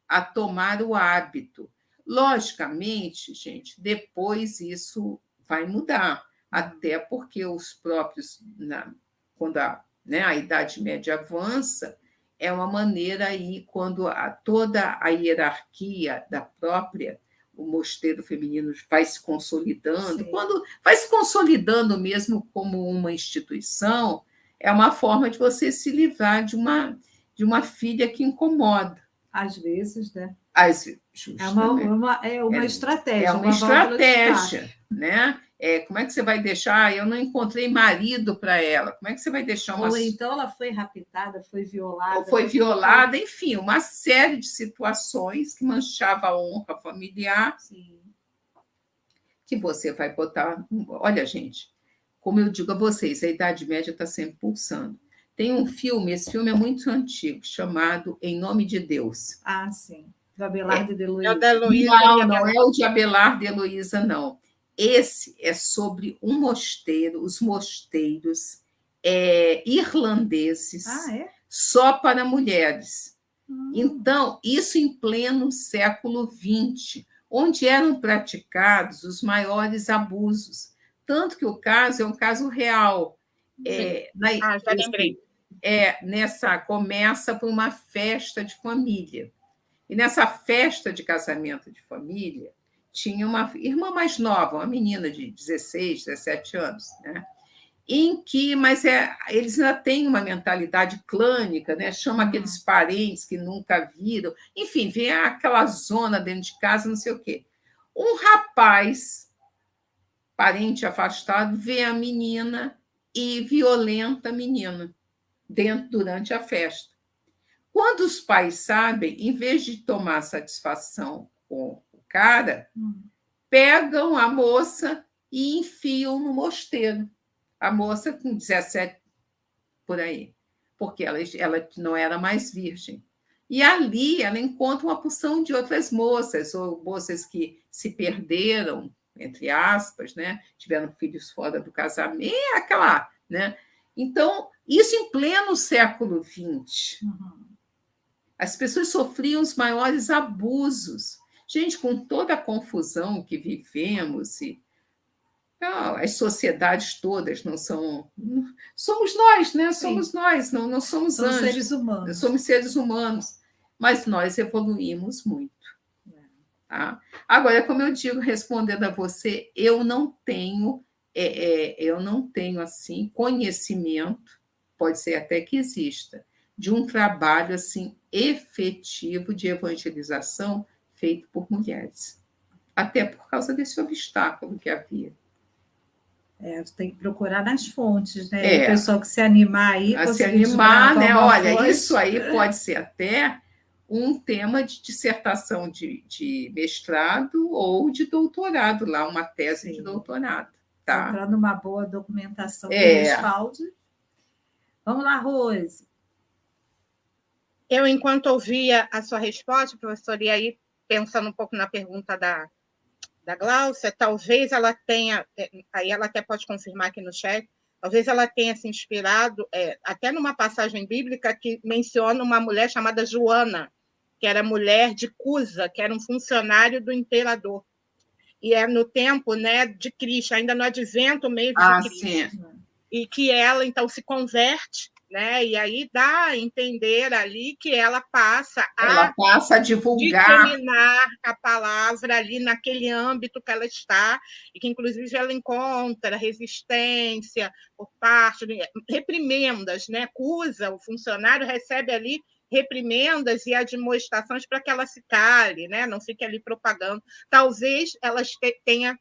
S3: a tomar o hábito. Logicamente, gente, depois isso vai mudar, até porque os próprios, na, quando a, né, a Idade Média avança, é uma maneira aí, quando a, toda a hierarquia da própria o mosteiro feminino vai se consolidando, Sim. quando vai se consolidando mesmo como uma instituição, é uma forma de você se livrar de uma, de uma filha que incomoda.
S1: Às vezes, né?
S3: Às,
S1: é uma, uma, é uma é, estratégia.
S3: É uma, uma estratégia, né? É, como é que você vai deixar? Eu não encontrei marido para ela. Como é que você vai deixar uma.
S1: Ou então ela foi raptada, foi violada. Ou
S3: foi violada, enfim, uma série de situações que manchava a honra familiar. Sim. Que você vai botar. Olha, gente, como eu digo a vocês, a Idade Média está sempre pulsando. Tem um filme, esse filme é muito antigo, chamado Em Nome de Deus.
S1: Ah, sim. Do Abelardo
S3: é,
S1: de Heloísa. É
S3: não, não é o de Abelardo de Heloísa, não. Esse é sobre um mosteiro, os mosteiros é, irlandeses,
S1: ah, é?
S3: só para mulheres. Hum. Então, isso em pleno século XX, onde eram praticados os maiores abusos tanto que o caso é um caso real.
S2: É, na, ah, já lembrei.
S3: É, nessa, começa por uma festa de família. E nessa festa de casamento de família, tinha uma irmã mais nova, uma menina de 16, 17 anos, né? em que, mas é, eles ainda têm uma mentalidade clânica, né? chama aqueles parentes que nunca viram, enfim, vem aquela zona dentro de casa, não sei o quê. Um rapaz parente afastado, vê a menina e violenta a menina dentro durante a festa. Quando os pais sabem, em vez de tomar satisfação com o cara, hum. pegam a moça e enfiam no mosteiro. A moça com 17 por aí, porque ela, ela não era mais virgem. E ali ela encontra uma porção de outras moças, ou moças que se perderam entre aspas, né? tiveram filhos fora do casamento, é aquela. Né? Então, isso em pleno século XX. Uhum. As pessoas sofriam os maiores abusos. Gente, com toda a confusão que vivemos, e não, as sociedades todas não são. Somos nós, né? Somos Sim. nós, não, não somos, somos anjos.
S1: seres humanos.
S3: Somos seres humanos. Mas nós evoluímos muito. Tá? Agora, como eu digo, respondendo a você, eu não tenho, é, é, eu não tenho assim conhecimento, pode ser até que exista, de um trabalho assim efetivo de evangelização feito por mulheres. Até por causa desse obstáculo que havia.
S1: É, tem que procurar nas fontes, né? É. O pessoal que se animar aí.
S3: A se animar, né? Olha, fonte. isso aí pode ser até um tema de dissertação de, de mestrado ou de doutorado, lá, uma tese Sim. de doutorado. Tá?
S1: Entrando numa boa documentação é. que respalde. Vamos lá, Rose.
S2: Eu, enquanto ouvia a sua resposta, professor, e aí pensando um pouco na pergunta da, da Glaucia, talvez ela tenha, é, aí ela até pode confirmar aqui no chat, talvez ela tenha se inspirado é, até numa passagem bíblica que menciona uma mulher chamada Joana, que era mulher de Cusa, que era um funcionário do imperador. E é no tempo né, de Cristo, ainda no advento mesmo
S3: ah,
S2: de
S3: Cristo. Sim.
S2: E que ela, então, se converte né? E aí dá a entender ali que ela passa a
S3: ela passa a divulgar
S2: disseminar a palavra ali naquele âmbito que ela está e que inclusive ela encontra resistência por parte de reprimendas, né? Acusa o funcionário recebe ali reprimendas e admoestações para que ela se cale, né? Não fique ali propagando. Talvez ela tenha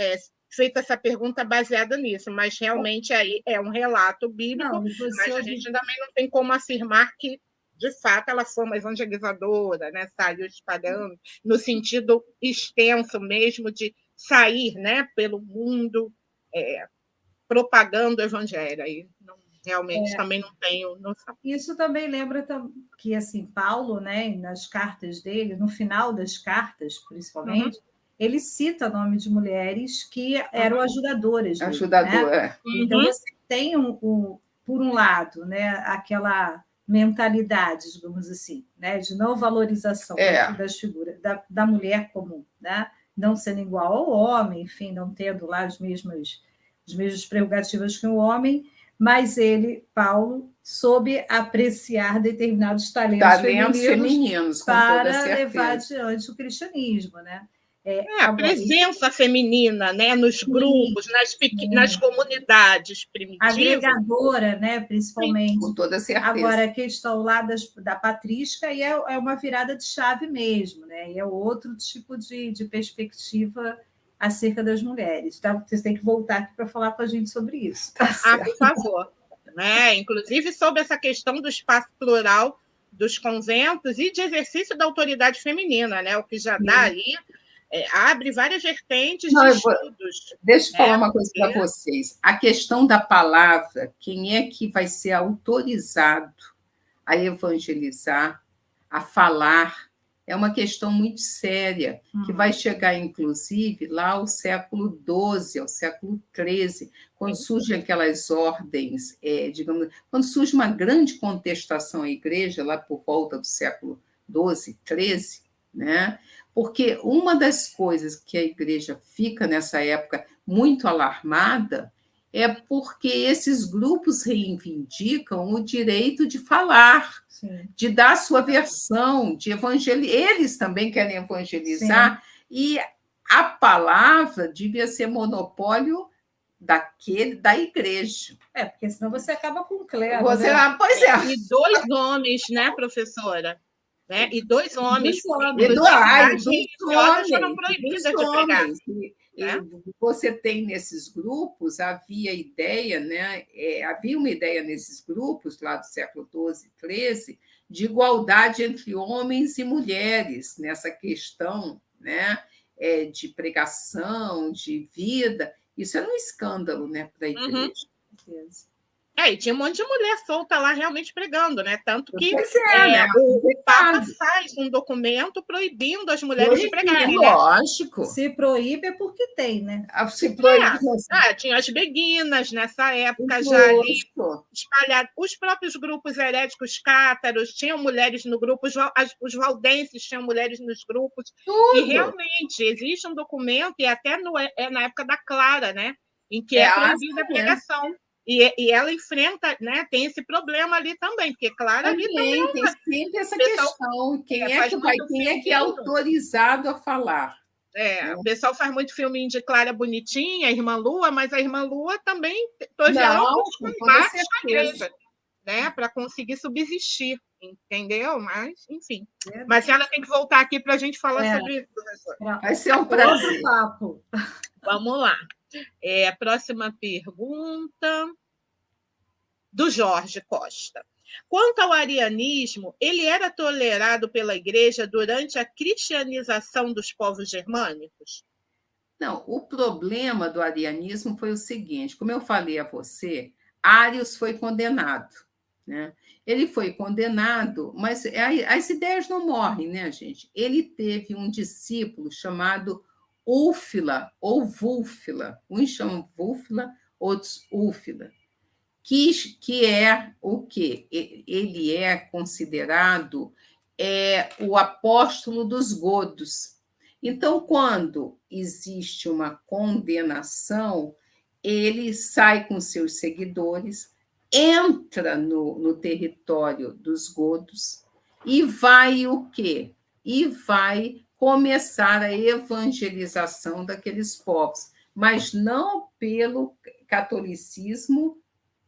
S2: é, feito essa pergunta baseada nisso, mas realmente aí é um relato bíblico, não, mas a gente também não tem como afirmar que de fato ela foi uma evangelizadora, né? Saiu espalhando no sentido extenso mesmo de sair, né, pelo mundo é, propagando o evangelho. Aí não, realmente é. também não tenho noção.
S1: Isso também lembra que assim Paulo, né, nas cartas dele, no final das cartas, principalmente, uhum ele cita nome de mulheres que eram ajudadoras. Dele,
S3: Ajudador,
S1: né?
S3: é.
S1: Então, você tem, um, um, por um lado, né, aquela mentalidade, digamos assim, né, de não valorização é. das figuras, da, da mulher comum, né? não sendo igual ao homem, enfim, não tendo lá as mesmas, as mesmas prerrogativas que o homem, mas ele, Paulo, soube apreciar determinados talentos, talentos femininos, femininos para levar adiante o cristianismo, né?
S2: É, é, a presença feminina né, nos grupos, nas, nas comunidades primitivas.
S1: Agregadora, né, principalmente. Sim,
S3: com toda certeza.
S1: Agora, a questão lá das, da patrística é, é uma virada de chave mesmo, né? E é outro tipo de, de perspectiva acerca das mulheres. Tá? Vocês têm que voltar aqui para falar com a gente sobre isso.
S2: Tá ah, por favor. né? Inclusive sobre essa questão do espaço plural dos conventos e de exercício da autoridade feminina, né? O que já dá ali é, abre várias vertentes Não, de estudos.
S3: Deixa eu né? falar uma coisa para vocês. A questão da palavra, quem é que vai ser autorizado a evangelizar, a falar, é uma questão muito séria, uhum. que vai chegar, inclusive, lá ao século XII, ao século XIII, quando surgem aquelas ordens, é, digamos, quando surge uma grande contestação à igreja, lá por volta do século XII, XIII, né? Porque uma das coisas que a igreja fica nessa época muito alarmada é porque esses grupos reivindicam o direito de falar, Sim. de dar sua versão, de evangelizar. Eles também querem evangelizar, Sim. e a palavra devia ser monopólio daquele da igreja.
S1: É, porque senão você acaba com o clero.
S3: Você,
S1: né?
S3: ah, pois é.
S2: E dois homens, né, professora? Né? E dois homens, dois
S3: homens, dois, homens, homens foram proibidos de pregar. E, né? Você tem nesses grupos, havia ideia, né? É, havia uma ideia nesses grupos, lá do século XII, XIII, de igualdade entre homens e mulheres, nessa questão né? É, de pregação, de vida. Isso era um escândalo né, para a uhum. igreja. Uhum.
S2: É, e tinha um monte de mulher solta lá realmente pregando, né? Tanto que é, é, né? o, o Papa faz um documento proibindo as mulheres de pregarem.
S3: Né? Lógico.
S1: Se proíbe é porque tem, né?
S3: Ah, se proíbe. É.
S2: Ah, tinha as beguinas nessa época já ali espalhadas. Os próprios grupos heréticos cátaros tinham mulheres no grupo, os, os valdenses tinham mulheres nos grupos. Tudo. E realmente existe um documento, e até no, é na época da Clara, né? Em que é, é proibida a pregação. E, e ela enfrenta, né, tem esse problema ali também, porque claro, ali também,
S3: tem sempre essa questão, quem é, é que vai, quem é que é autorizado a falar?
S2: É, é, o pessoal faz muito filminho de Clara bonitinha, a irmã Lua, mas a irmã Lua também um pouco mais na igreja, né, para conseguir subsistir. entendeu? Mas, enfim. É Mas ela tem que voltar aqui para a gente falar é. sobre isso, professor.
S3: Vai ser um prazer.
S1: Papo.
S2: Vamos lá. É, próxima pergunta do Jorge Costa. Quanto ao arianismo, ele era tolerado pela igreja durante a cristianização dos povos germânicos?
S3: Não, o problema do arianismo foi o seguinte: como eu falei a você, Arius foi condenado. Né? Ele foi condenado, mas as ideias não morrem, né, gente? Ele teve um discípulo chamado Úfila ou Vúfila, uns chamam Vúfila, outros Úfila, que, que é o que? Ele é considerado é, o apóstolo dos godos. Então, quando existe uma condenação, ele sai com seus seguidores, entra no, no território dos godos e vai o quê? E vai começar a evangelização daqueles povos, mas não pelo catolicismo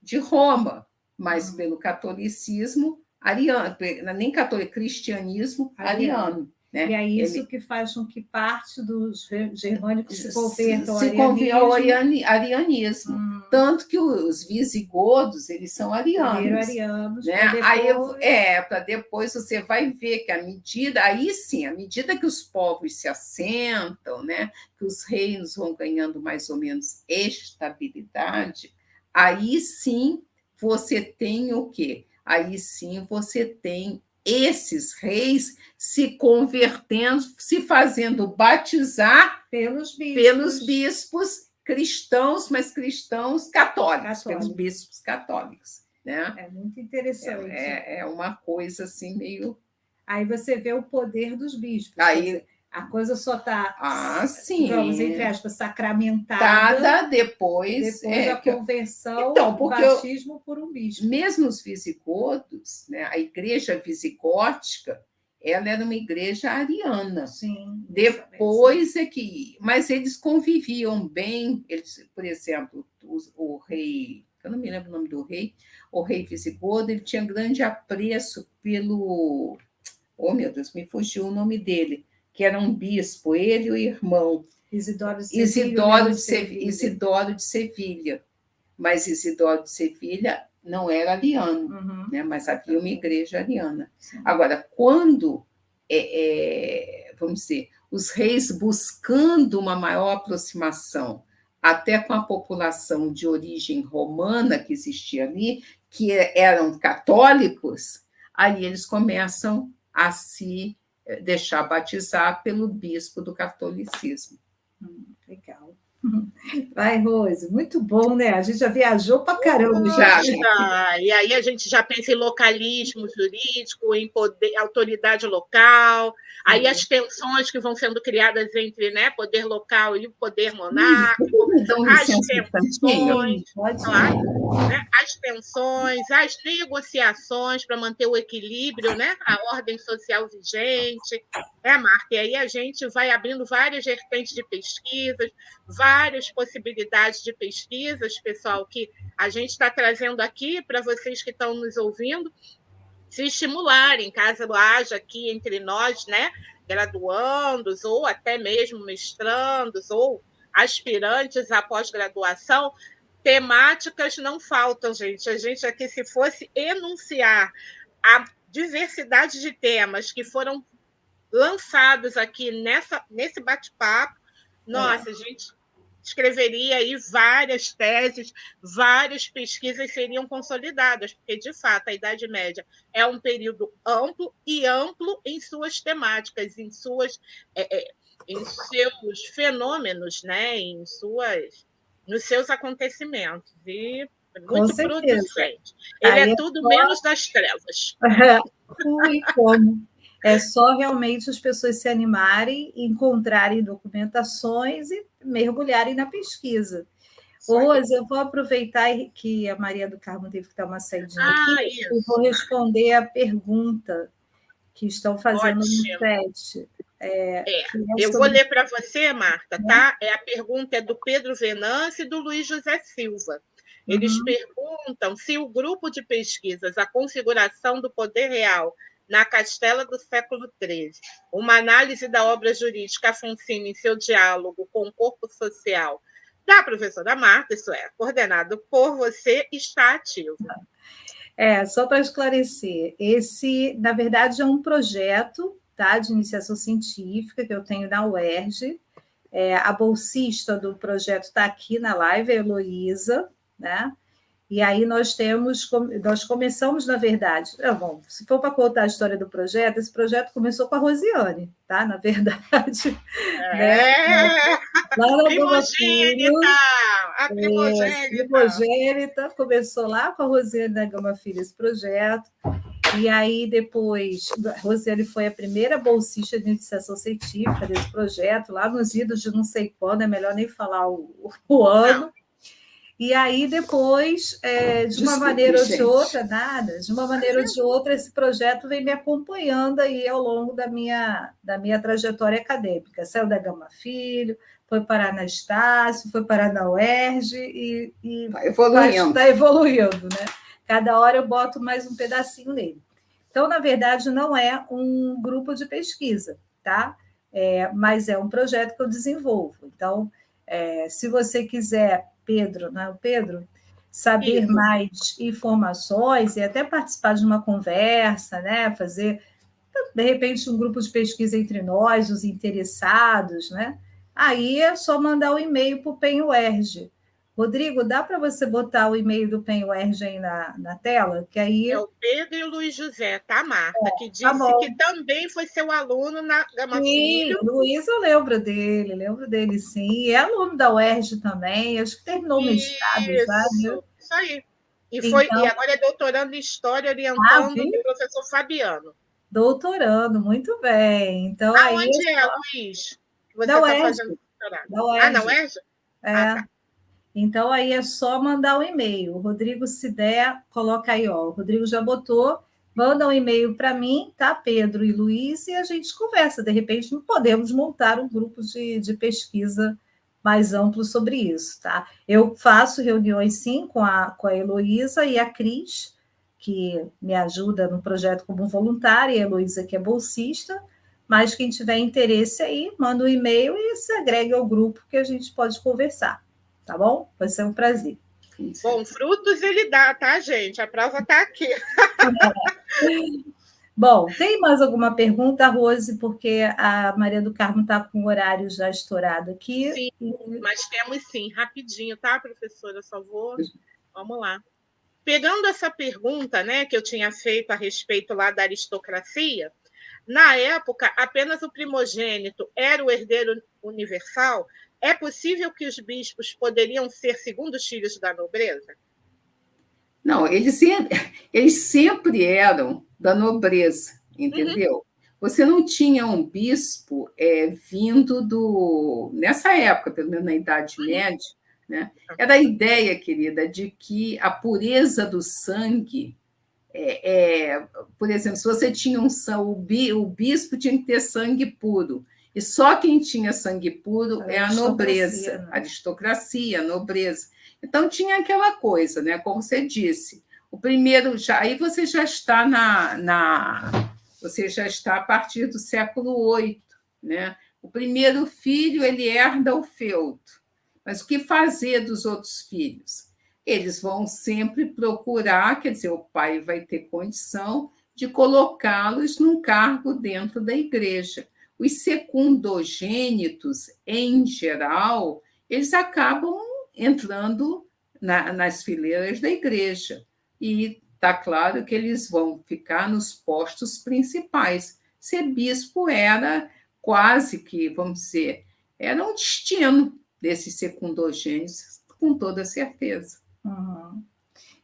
S3: de Roma, mas pelo catolicismo ariano, nem católico, cristianismo ariano. Né?
S1: E é isso Ele... que faz com que parte dos germânicos se convertam
S3: se, se ao arianismo. Hum. Tanto que os visigodos, eles são arianos.
S1: arianos
S3: né? Depois... Aí, é, para depois você vai ver que a medida, aí sim, à medida que os povos se assentam, né? que os reinos vão ganhando mais ou menos estabilidade, aí sim você tem o quê? Aí sim você tem esses reis se convertendo, se fazendo batizar
S1: pelos bispos,
S3: pelos bispos cristãos, mas cristãos católicos, católicos. pelos bispos católicos. Né?
S1: É muito interessante.
S3: É, é, é, uma coisa assim meio.
S1: Aí você vê o poder dos bispos.
S3: Aí,
S1: a coisa só está,
S3: ah, sim.
S1: vamos, entre aspas, sacramentada
S3: Tada depois,
S1: depois é, a conversão, então, porque o batismo eu, por um bispo.
S3: Mesmo os visigodos, né, a igreja visigótica, ela era uma igreja ariana.
S1: Sim.
S3: Depois é que. Mas eles conviviam bem, eles, por exemplo, o, o rei, eu não me lembro o nome do rei, o rei visigodo, ele tinha grande apreço pelo. Oh, meu Deus, me fugiu o nome dele que era um bispo, ele e o irmão.
S1: Isidoro de Sevilha.
S3: Isidoro de, Sevilha. Isidoro de Sevilha. Mas Isidoro de Sevilha não era ariano, uhum. né? mas havia uma igreja ariana. Sim. Agora, quando, é, é, vamos dizer, os reis buscando uma maior aproximação até com a população de origem romana que existia ali, que eram católicos, aí eles começam a se deixar batizar pelo bispo do catolicismo.
S1: Vai, Rose, muito bom, né? A gente já viajou para caramba já.
S2: E aí a gente já pensa em localismo jurídico, em poder, autoridade local, aí as tensões que vão sendo criadas entre né, poder local e o poder monárquico, então, as tensões, claro, né, as tensões, as negociações para manter o equilíbrio, né, a ordem social vigente, é, Marta? E aí a gente vai abrindo várias vertentes de pesquisas, várias possibilidades de pesquisas, pessoal, que a gente está trazendo aqui para vocês que estão nos ouvindo se estimularem, caso haja aqui entre nós, né, graduandos ou até mesmo mestrandos ou aspirantes à pós-graduação, temáticas não faltam, gente. A gente aqui, se fosse enunciar a diversidade de temas que foram lançados aqui nessa, nesse bate-papo, nossa, é. a gente escreveria aí várias teses, várias pesquisas seriam consolidadas, porque, de fato, a Idade Média é um período amplo e amplo em suas temáticas, em, suas, é, é, em seus fenômenos, né? em suas, nos seus acontecimentos. E muito producente. Ele Aí é tudo só... menos das trevas.
S1: Ui, como. É só realmente as pessoas se animarem, encontrarem documentações e mergulharem na pesquisa. Rose, eu vou aproveitar que a Maria do Carmo teve que dar uma saidinha ah, aqui isso. e vou responder a pergunta que estão fazendo Ótimo. no chat.
S2: É, é, eu vou ler para você, Marta, tá? É. é a pergunta é do Pedro Venance e do Luiz José Silva. Eles uhum. perguntam se o grupo de pesquisas, a configuração do poder real na Castela do século XIII, uma análise da obra jurídica Afonsina em seu diálogo com o corpo social da professora Marta, isso é, coordenado por você, está ativo.
S1: É, só para esclarecer, esse, na verdade, é um projeto tá, de iniciação científica que eu tenho na UERJ. É, a bolsista do projeto está aqui na live, a Heloísa, né? E aí nós temos, nós começamos, na verdade, é bom, se for para contar a história do projeto, esse projeto começou com a Rosiane, tá? Na verdade. É. Né?
S2: Lá na primogênita! A primogênita! É,
S1: primogênita, começou lá com a Rosiane da Gama Filha esse projeto. E aí, depois, a Rosiane foi a primeira bolsista de iniciação científica desse projeto, lá nos idos de não sei quando, é melhor nem falar o, o ano. E aí, depois, é, de uma maneira ou de outra, nada, de uma maneira ou de outra, esse projeto vem me acompanhando aí ao longo da minha, da minha trajetória acadêmica. Saiu da Gama Filho, foi parar na Estácio, foi parar na UERJ e,
S3: está evoluindo.
S1: Está evoluindo, né? Cada hora eu boto mais um pedacinho nele. Então, na verdade, não é um grupo de pesquisa, tá? É, mas é um projeto que eu desenvolvo. Então, é, se você quiser Pedro, né? O Pedro, saber Isso. mais informações e até participar de uma conversa, né? Fazer, de repente, um grupo de pesquisa entre nós, os interessados, né? Aí é só mandar o um e-mail para o PenUERG. Rodrigo, dá para você botar o e-mail do PenUERG aí na, na tela? Que aí...
S2: É o Pedro e Luiz José, tá, Marta? É, que tá disse tá que também foi seu aluno na Gama sim.
S1: Luiz, eu lembro dele, lembro dele, sim. É aluno da UERJ também, acho que terminou o mestrado,
S2: sabe? Isso aí. E, foi, então, e agora é doutorando em História, orientando ah, o professor Fabiano.
S1: Doutorando, muito bem. Então,
S2: Aonde aí, é, Luiz?
S1: Você da tá UERJ. fazendo doutorado? Da UERJ. Ah, na UERJ? É. Ah, tá. Então, aí é só mandar um e-mail. O Rodrigo, se der, coloca aí, ó. O Rodrigo já botou, manda um e-mail para mim, tá? Pedro e Luiz, e a gente conversa. De repente, podemos montar um grupo de, de pesquisa mais amplo sobre isso, tá? Eu faço reuniões, sim, com a, com a Heloísa e a Cris, que me ajuda no projeto como voluntária, e a Heloísa, que é bolsista, mas quem tiver interesse aí, manda um e-mail e se agregue ao grupo que a gente pode conversar tá bom? Vai ser um prazer.
S2: Bom, frutos ele dá, tá, gente? A prova está aqui.
S1: Bom, tem mais alguma pergunta, Rose? Porque a Maria do Carmo está com o horário já estourado aqui.
S2: Sim, mas temos sim, rapidinho, tá, professora? Só vou. Vamos lá. Pegando essa pergunta, né, que eu tinha feito a respeito lá da aristocracia, na época, apenas o primogênito era o herdeiro universal, é possível que os bispos poderiam ser segundos filhos da nobreza?
S3: Não, eles sempre, eles sempre eram da nobreza, entendeu? Uhum. Você não tinha um bispo é, vindo do. Nessa época, pelo menos na Idade uhum. Média, né? era a ideia, querida, de que a pureza do sangue. É, é, por exemplo, se você tinha um o bispo tinha que ter sangue puro. E só quem tinha sangue puro a é a nobreza, né? a aristocracia, a nobreza. Então tinha aquela coisa, né? Como você disse, o primeiro já aí você já está na, na você já está a partir do século VIII, né? O primeiro filho ele herda o feudo, mas o que fazer dos outros filhos? Eles vão sempre procurar, quer dizer, o pai vai ter condição de colocá-los num cargo dentro da igreja os secundogênitos, em geral, eles acabam entrando na, nas fileiras da igreja. E está claro que eles vão ficar nos postos principais. Ser bispo era quase que, vamos dizer, era um destino desses secundogênitos, com toda certeza.
S2: Uhum.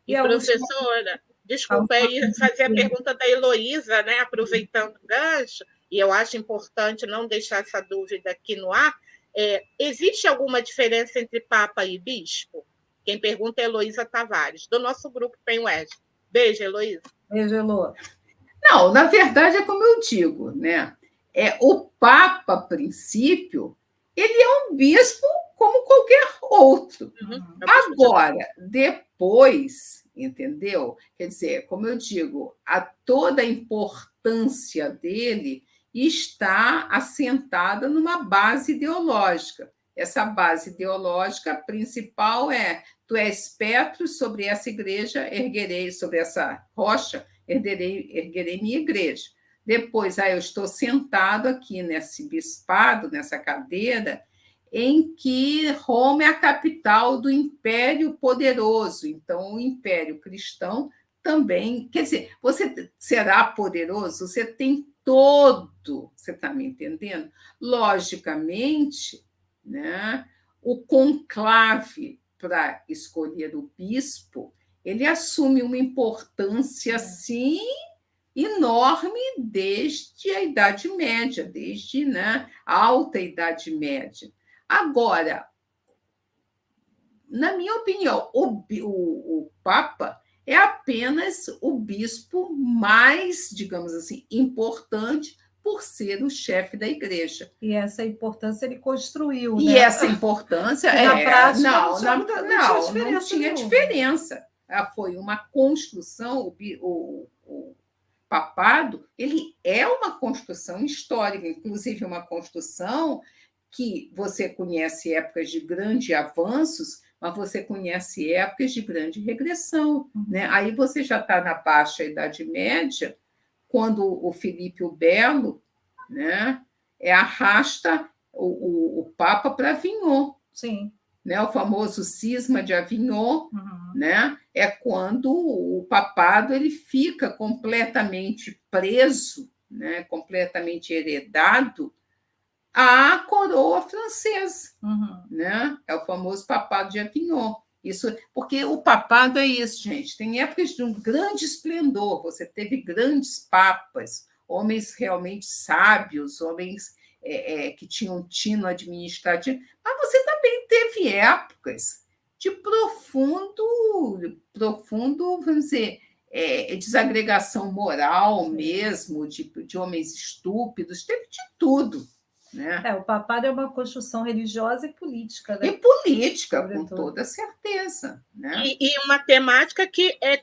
S2: E, e professora, desculpa aí fazer a pergunta da Heloísa, né, aproveitando o gancho, e eu acho importante não deixar essa dúvida aqui no ar, é, existe alguma diferença entre Papa e Bispo? Quem pergunta é Heloísa Tavares, do nosso grupo PenWed. Beijo, Heloísa.
S1: Beijo, Elo.
S3: Não, na verdade é como eu digo, né? É, o Papa, a princípio, ele é um bispo como qualquer outro. Uhum. Agora, depois, entendeu? Quer dizer, como eu digo, a toda a importância dele está assentada numa base ideológica. Essa base ideológica principal é: tu és Petro, sobre essa igreja erguerei, sobre essa rocha erguerei, erguerei minha igreja. Depois, ah, eu estou sentado aqui nesse bispado, nessa cadeira, em que Roma é a capital do Império Poderoso. Então, o Império Cristão também. Quer dizer, você será poderoso, você tem todo, você está me entendendo? Logicamente, né, o conclave para escolher o bispo, ele assume uma importância assim enorme desde a Idade Média, desde né, a alta Idade Média. Agora, na minha opinião, o, o, o Papa é apenas o bispo mais, digamos assim, importante por ser o chefe da igreja.
S1: E essa importância ele construiu.
S3: E
S1: né?
S3: essa importância
S1: na
S3: é,
S1: prática
S3: não,
S1: não,
S3: não,
S1: não,
S3: não,
S1: tinha diferença.
S3: Não tinha diferença. Foi uma construção, o, o, o papado, ele é uma construção histórica, inclusive uma construção que você conhece épocas de grandes avanços, mas você conhece épocas de grande regressão. Né? Aí você já está na baixa Idade Média, quando o Felipe o Belo né, é, arrasta o, o, o Papa para Avignon.
S1: Sim.
S3: Né, o famoso cisma de Avignon, uhum. né, é quando o papado ele fica completamente preso, né, completamente heredado à coroa francesa, uhum. né? É o famoso papado de Avignon. Isso, porque o papado é isso, gente. Tem épocas de um grande esplendor. Você teve grandes papas, homens realmente sábios, homens é, é, que tinham tino administrativo. Mas você também teve épocas de profundo, profundo, vamos dizer, é, desagregação moral mesmo, de, de homens estúpidos. Teve de tudo. Né?
S1: É, o papado é uma construção religiosa e política. Né?
S3: E política, Sobretudo. com toda certeza. Né?
S2: E, e, uma temática que é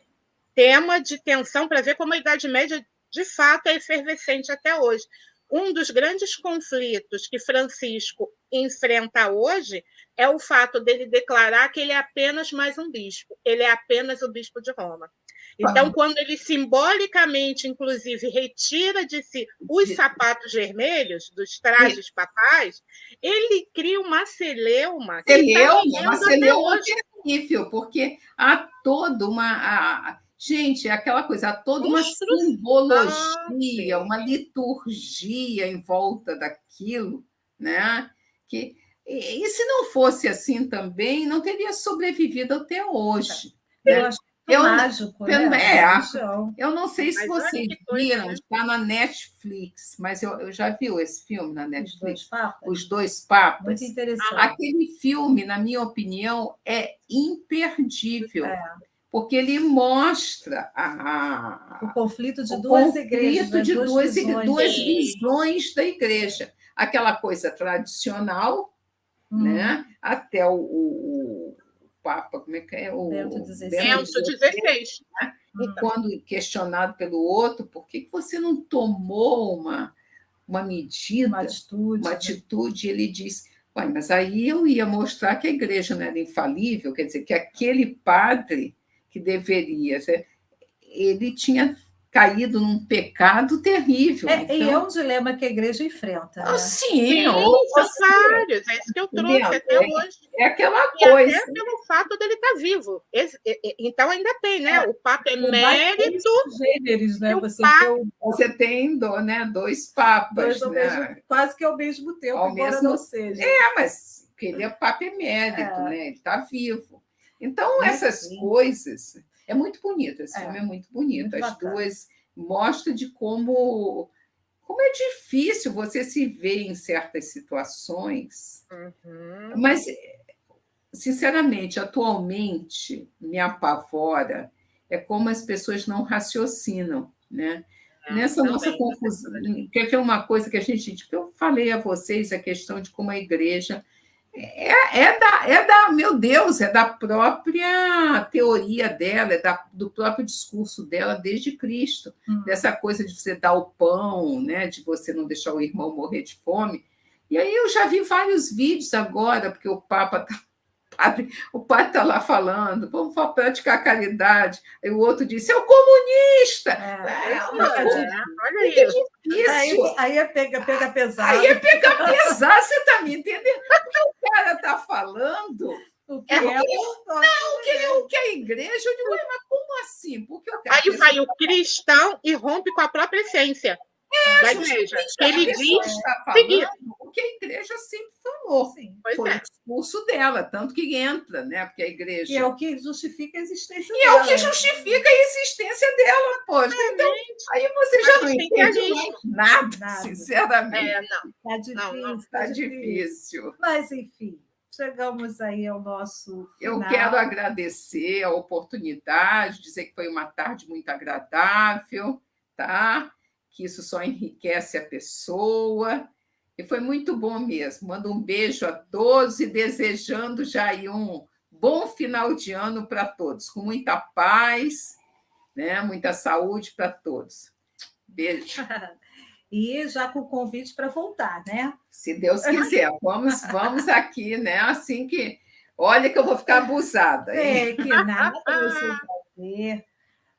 S2: tema de tensão para ver como a Idade Média, de fato, é efervescente até hoje. Um dos grandes conflitos que Francisco enfrenta hoje é o fato dele declarar que ele é apenas mais um bispo, ele é apenas o bispo de Roma. Então, quando ele simbolicamente, inclusive, retira de si os sapatos vermelhos dos trajes papais, ele cria uma celeuma.
S3: Tá celeuma, tá uma celeuma terrível, porque há toda uma. A, gente, é aquela coisa, há toda uma simbologia, uma liturgia em volta daquilo, né? Que, e, e se não fosse assim também, não teria sobrevivido até hoje.
S1: Eu né? acho eu, mágico,
S3: né? É, eu não sei se mas vocês viram, né? está na Netflix, mas eu, eu já vi esse filme na Netflix. Os
S1: dois papas.
S3: Os dois papas.
S1: Muito interessante.
S3: Aquele filme, na minha opinião, é imperdível. É. Porque ele mostra a,
S1: o conflito de o duas conflito igrejas.
S3: Né? de duas, duas, visões. duas visões da igreja. Aquela coisa tradicional, hum. né? até o, o Papa, como é que é? O
S1: Bento XVI.
S2: Bento XVI.
S3: Né? E quando questionado pelo outro, por que você não tomou uma, uma medida,
S1: uma atitude,
S3: uma né? atitude ele diz, Ué, mas aí eu ia mostrar que a igreja não era infalível, quer dizer, que aquele padre que deveria, ele tinha caído num pecado terrível.
S1: É, então... E é um dilema que a igreja enfrenta. Né?
S3: Ah, sim,
S2: sim são vários. É isso que eu trouxe Entendeu? até é, hoje.
S3: É aquela coisa.
S2: E até pelo fato dele estar tá vivo. Esse, então ainda tem, né? É. O Papa é mérito.
S1: Gêneros, né? Você,
S3: papa... tem, você tem né, dois papas.
S1: Dois
S3: né?
S1: mesmo, quase que ao mesmo tempo, ao embora mesmo... não seja.
S3: É, mas ele é Papa emérito, é. né? Ele está vivo. Então, essas sim. coisas é muito bonito, esse é. filme é muito bonito. Muito As bacana. duas mostram de como como é difícil você se ver em certas situações. Uhum. Mas, sinceramente, atualmente me apavora é como as pessoas não raciocinam, né? É, Nessa nossa confusão, quer ver uma coisa que a gente, que eu falei a vocês, a questão de como a igreja É, é, da, é da, meu Deus, é da própria teoria dela, é da, do próprio discurso dela desde Cristo. Hum. Dessa coisa de você dar o pão, né, de você não deixar o irmão morrer de fome. E aí eu já vi vários vídeos agora, porque o Papa está padre, o padre está lá falando, vamos praticar caridade. Aí o outro disse, é o comunista. É, é, uma,
S2: é, olha isso.
S1: Aí, aí é pega, pega pesado.
S3: Aí é pegar pesado, você está me entendendo? Porque o cara está falando. O que é, é o... Não, o que, é, o que é a igreja? Eu digo, mas como assim? Porque
S2: Aí vai o cristão e rompe com a própria essência é, da igreja. Que ele diz
S3: falando, o que a igreja sempre falou. Sim, Foi é. o discurso dela, tanto que entra, né? Porque a igreja.
S1: E é o que justifica a existência
S3: e dela. E é o que justifica a existência dela, poxa. Então, aí você já não entende nada, nada, sinceramente.
S2: É, não.
S1: Está difícil. Não, não.
S3: Tá, tá difícil.
S1: Mas, enfim. Chegamos aí ao nosso.
S3: Final. Eu quero agradecer a oportunidade, dizer que foi uma tarde muito agradável, tá? Que isso só enriquece a pessoa. E foi muito bom mesmo. Mando um beijo a todos e desejando já aí um bom final de ano para todos, com muita paz, né? muita saúde para todos. Beijo.
S1: e já com o convite para voltar, né?
S3: Se Deus quiser, vamos, vamos aqui, né? Assim que. Olha que eu vou ficar abusada.
S1: É, que nada você fazer.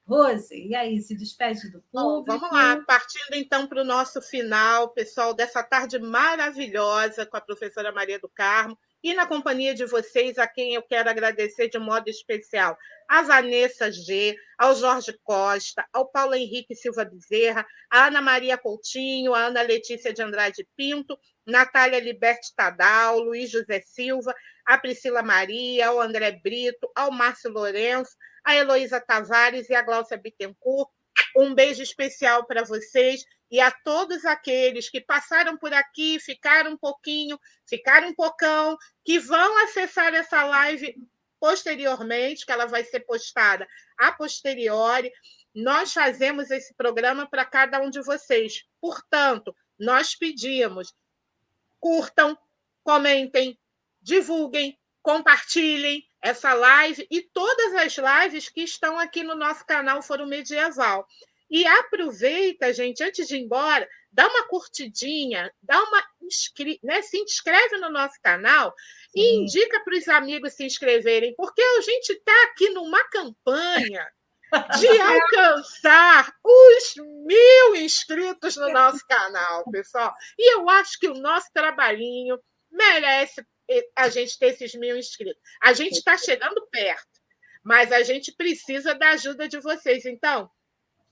S1: Rose, e aí, se despede do público?
S2: vamos lá, partindo então para o nosso final, pessoal, dessa tarde maravilhosa com a professora Maria do Carmo e na companhia de vocês, a quem eu quero agradecer de modo especial, a Vanessa G, ao Jorge Costa, ao Paulo Henrique Silva Bezerra, a Ana Maria Coutinho, a Ana Letícia de Andrade Pinto, Natália Liberti Tadal, Luiz José Silva, a Priscila Maria, ao André Brito, ao Márcio Lourenço, a Heloísa Tavares e a Gláucia Bittencourt. Um beijo especial para vocês e a todos aqueles que passaram por aqui, ficaram um pouquinho, ficaram um pocão, que vão acessar essa live posteriormente, que ela vai ser postada a posteriori. Nós fazemos esse programa para cada um de vocês. Portanto, nós pedimos: curtam, comentem, divulguem, compartilhem, essa live e todas as lives que estão aqui no nosso canal Foro Medieval. E aproveita, gente, antes de ir embora, dá uma curtidinha, dá uma né, se inscreve no nosso canal Sim. e indica para os amigos se inscreverem, porque a gente está aqui numa campanha de alcançar os mil inscritos no nosso canal, pessoal. E eu acho que o nosso trabalhinho merece a gente ter esses mil inscritos. A gente está chegando perto, mas a gente precisa da ajuda de vocês. Então,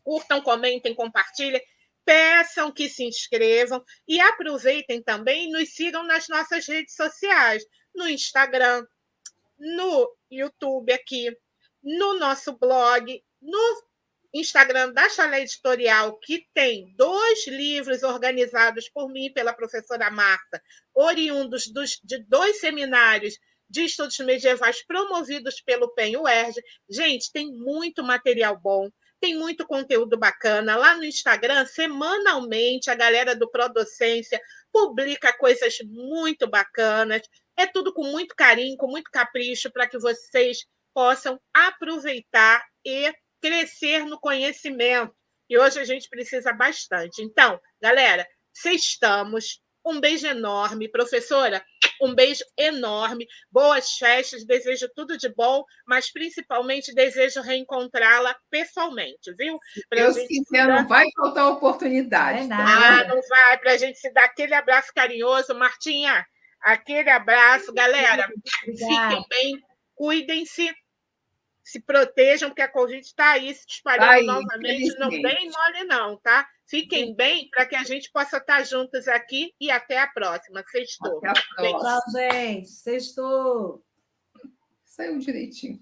S2: curtam, comentem, compartilhem, peçam que se inscrevam e aproveitem também e nos sigam nas nossas redes sociais, no Instagram, no YouTube aqui, no nosso blog, no Instagram da Chalé Editorial, que tem dois livros organizados por mim e pela professora Marta, oriundos dos, de dois seminários de estudos medievais promovidos pelo PEN UERJ. Gente, tem muito material bom, tem muito conteúdo bacana. Lá no Instagram, semanalmente, a galera do Prodocência publica coisas muito bacanas. É tudo com muito carinho, com muito capricho, para que vocês possam aproveitar e crescer no conhecimento. E hoje a gente precisa bastante. Então, galera, estamos. Um beijo enorme. Professora, um beijo enorme. Boas festas. Desejo tudo de bom, mas principalmente desejo reencontrá-la pessoalmente, viu?
S3: Pra Eu quiser, dar... não vai faltar oportunidade.
S2: Tá? Ah, não vai. Para a gente se dar aquele abraço carinhoso. Martinha, aquele abraço. Galera, fiquem bem, cuidem-se se protejam, porque a Covid está aí se espalhando tá aí, novamente. Não tem mole, não, tá? Fiquem bem para que a gente possa estar juntos aqui e até a próxima. Sextou.
S1: Até a próxima. Tchau, gente. Sextou.
S3: Saiu direitinho.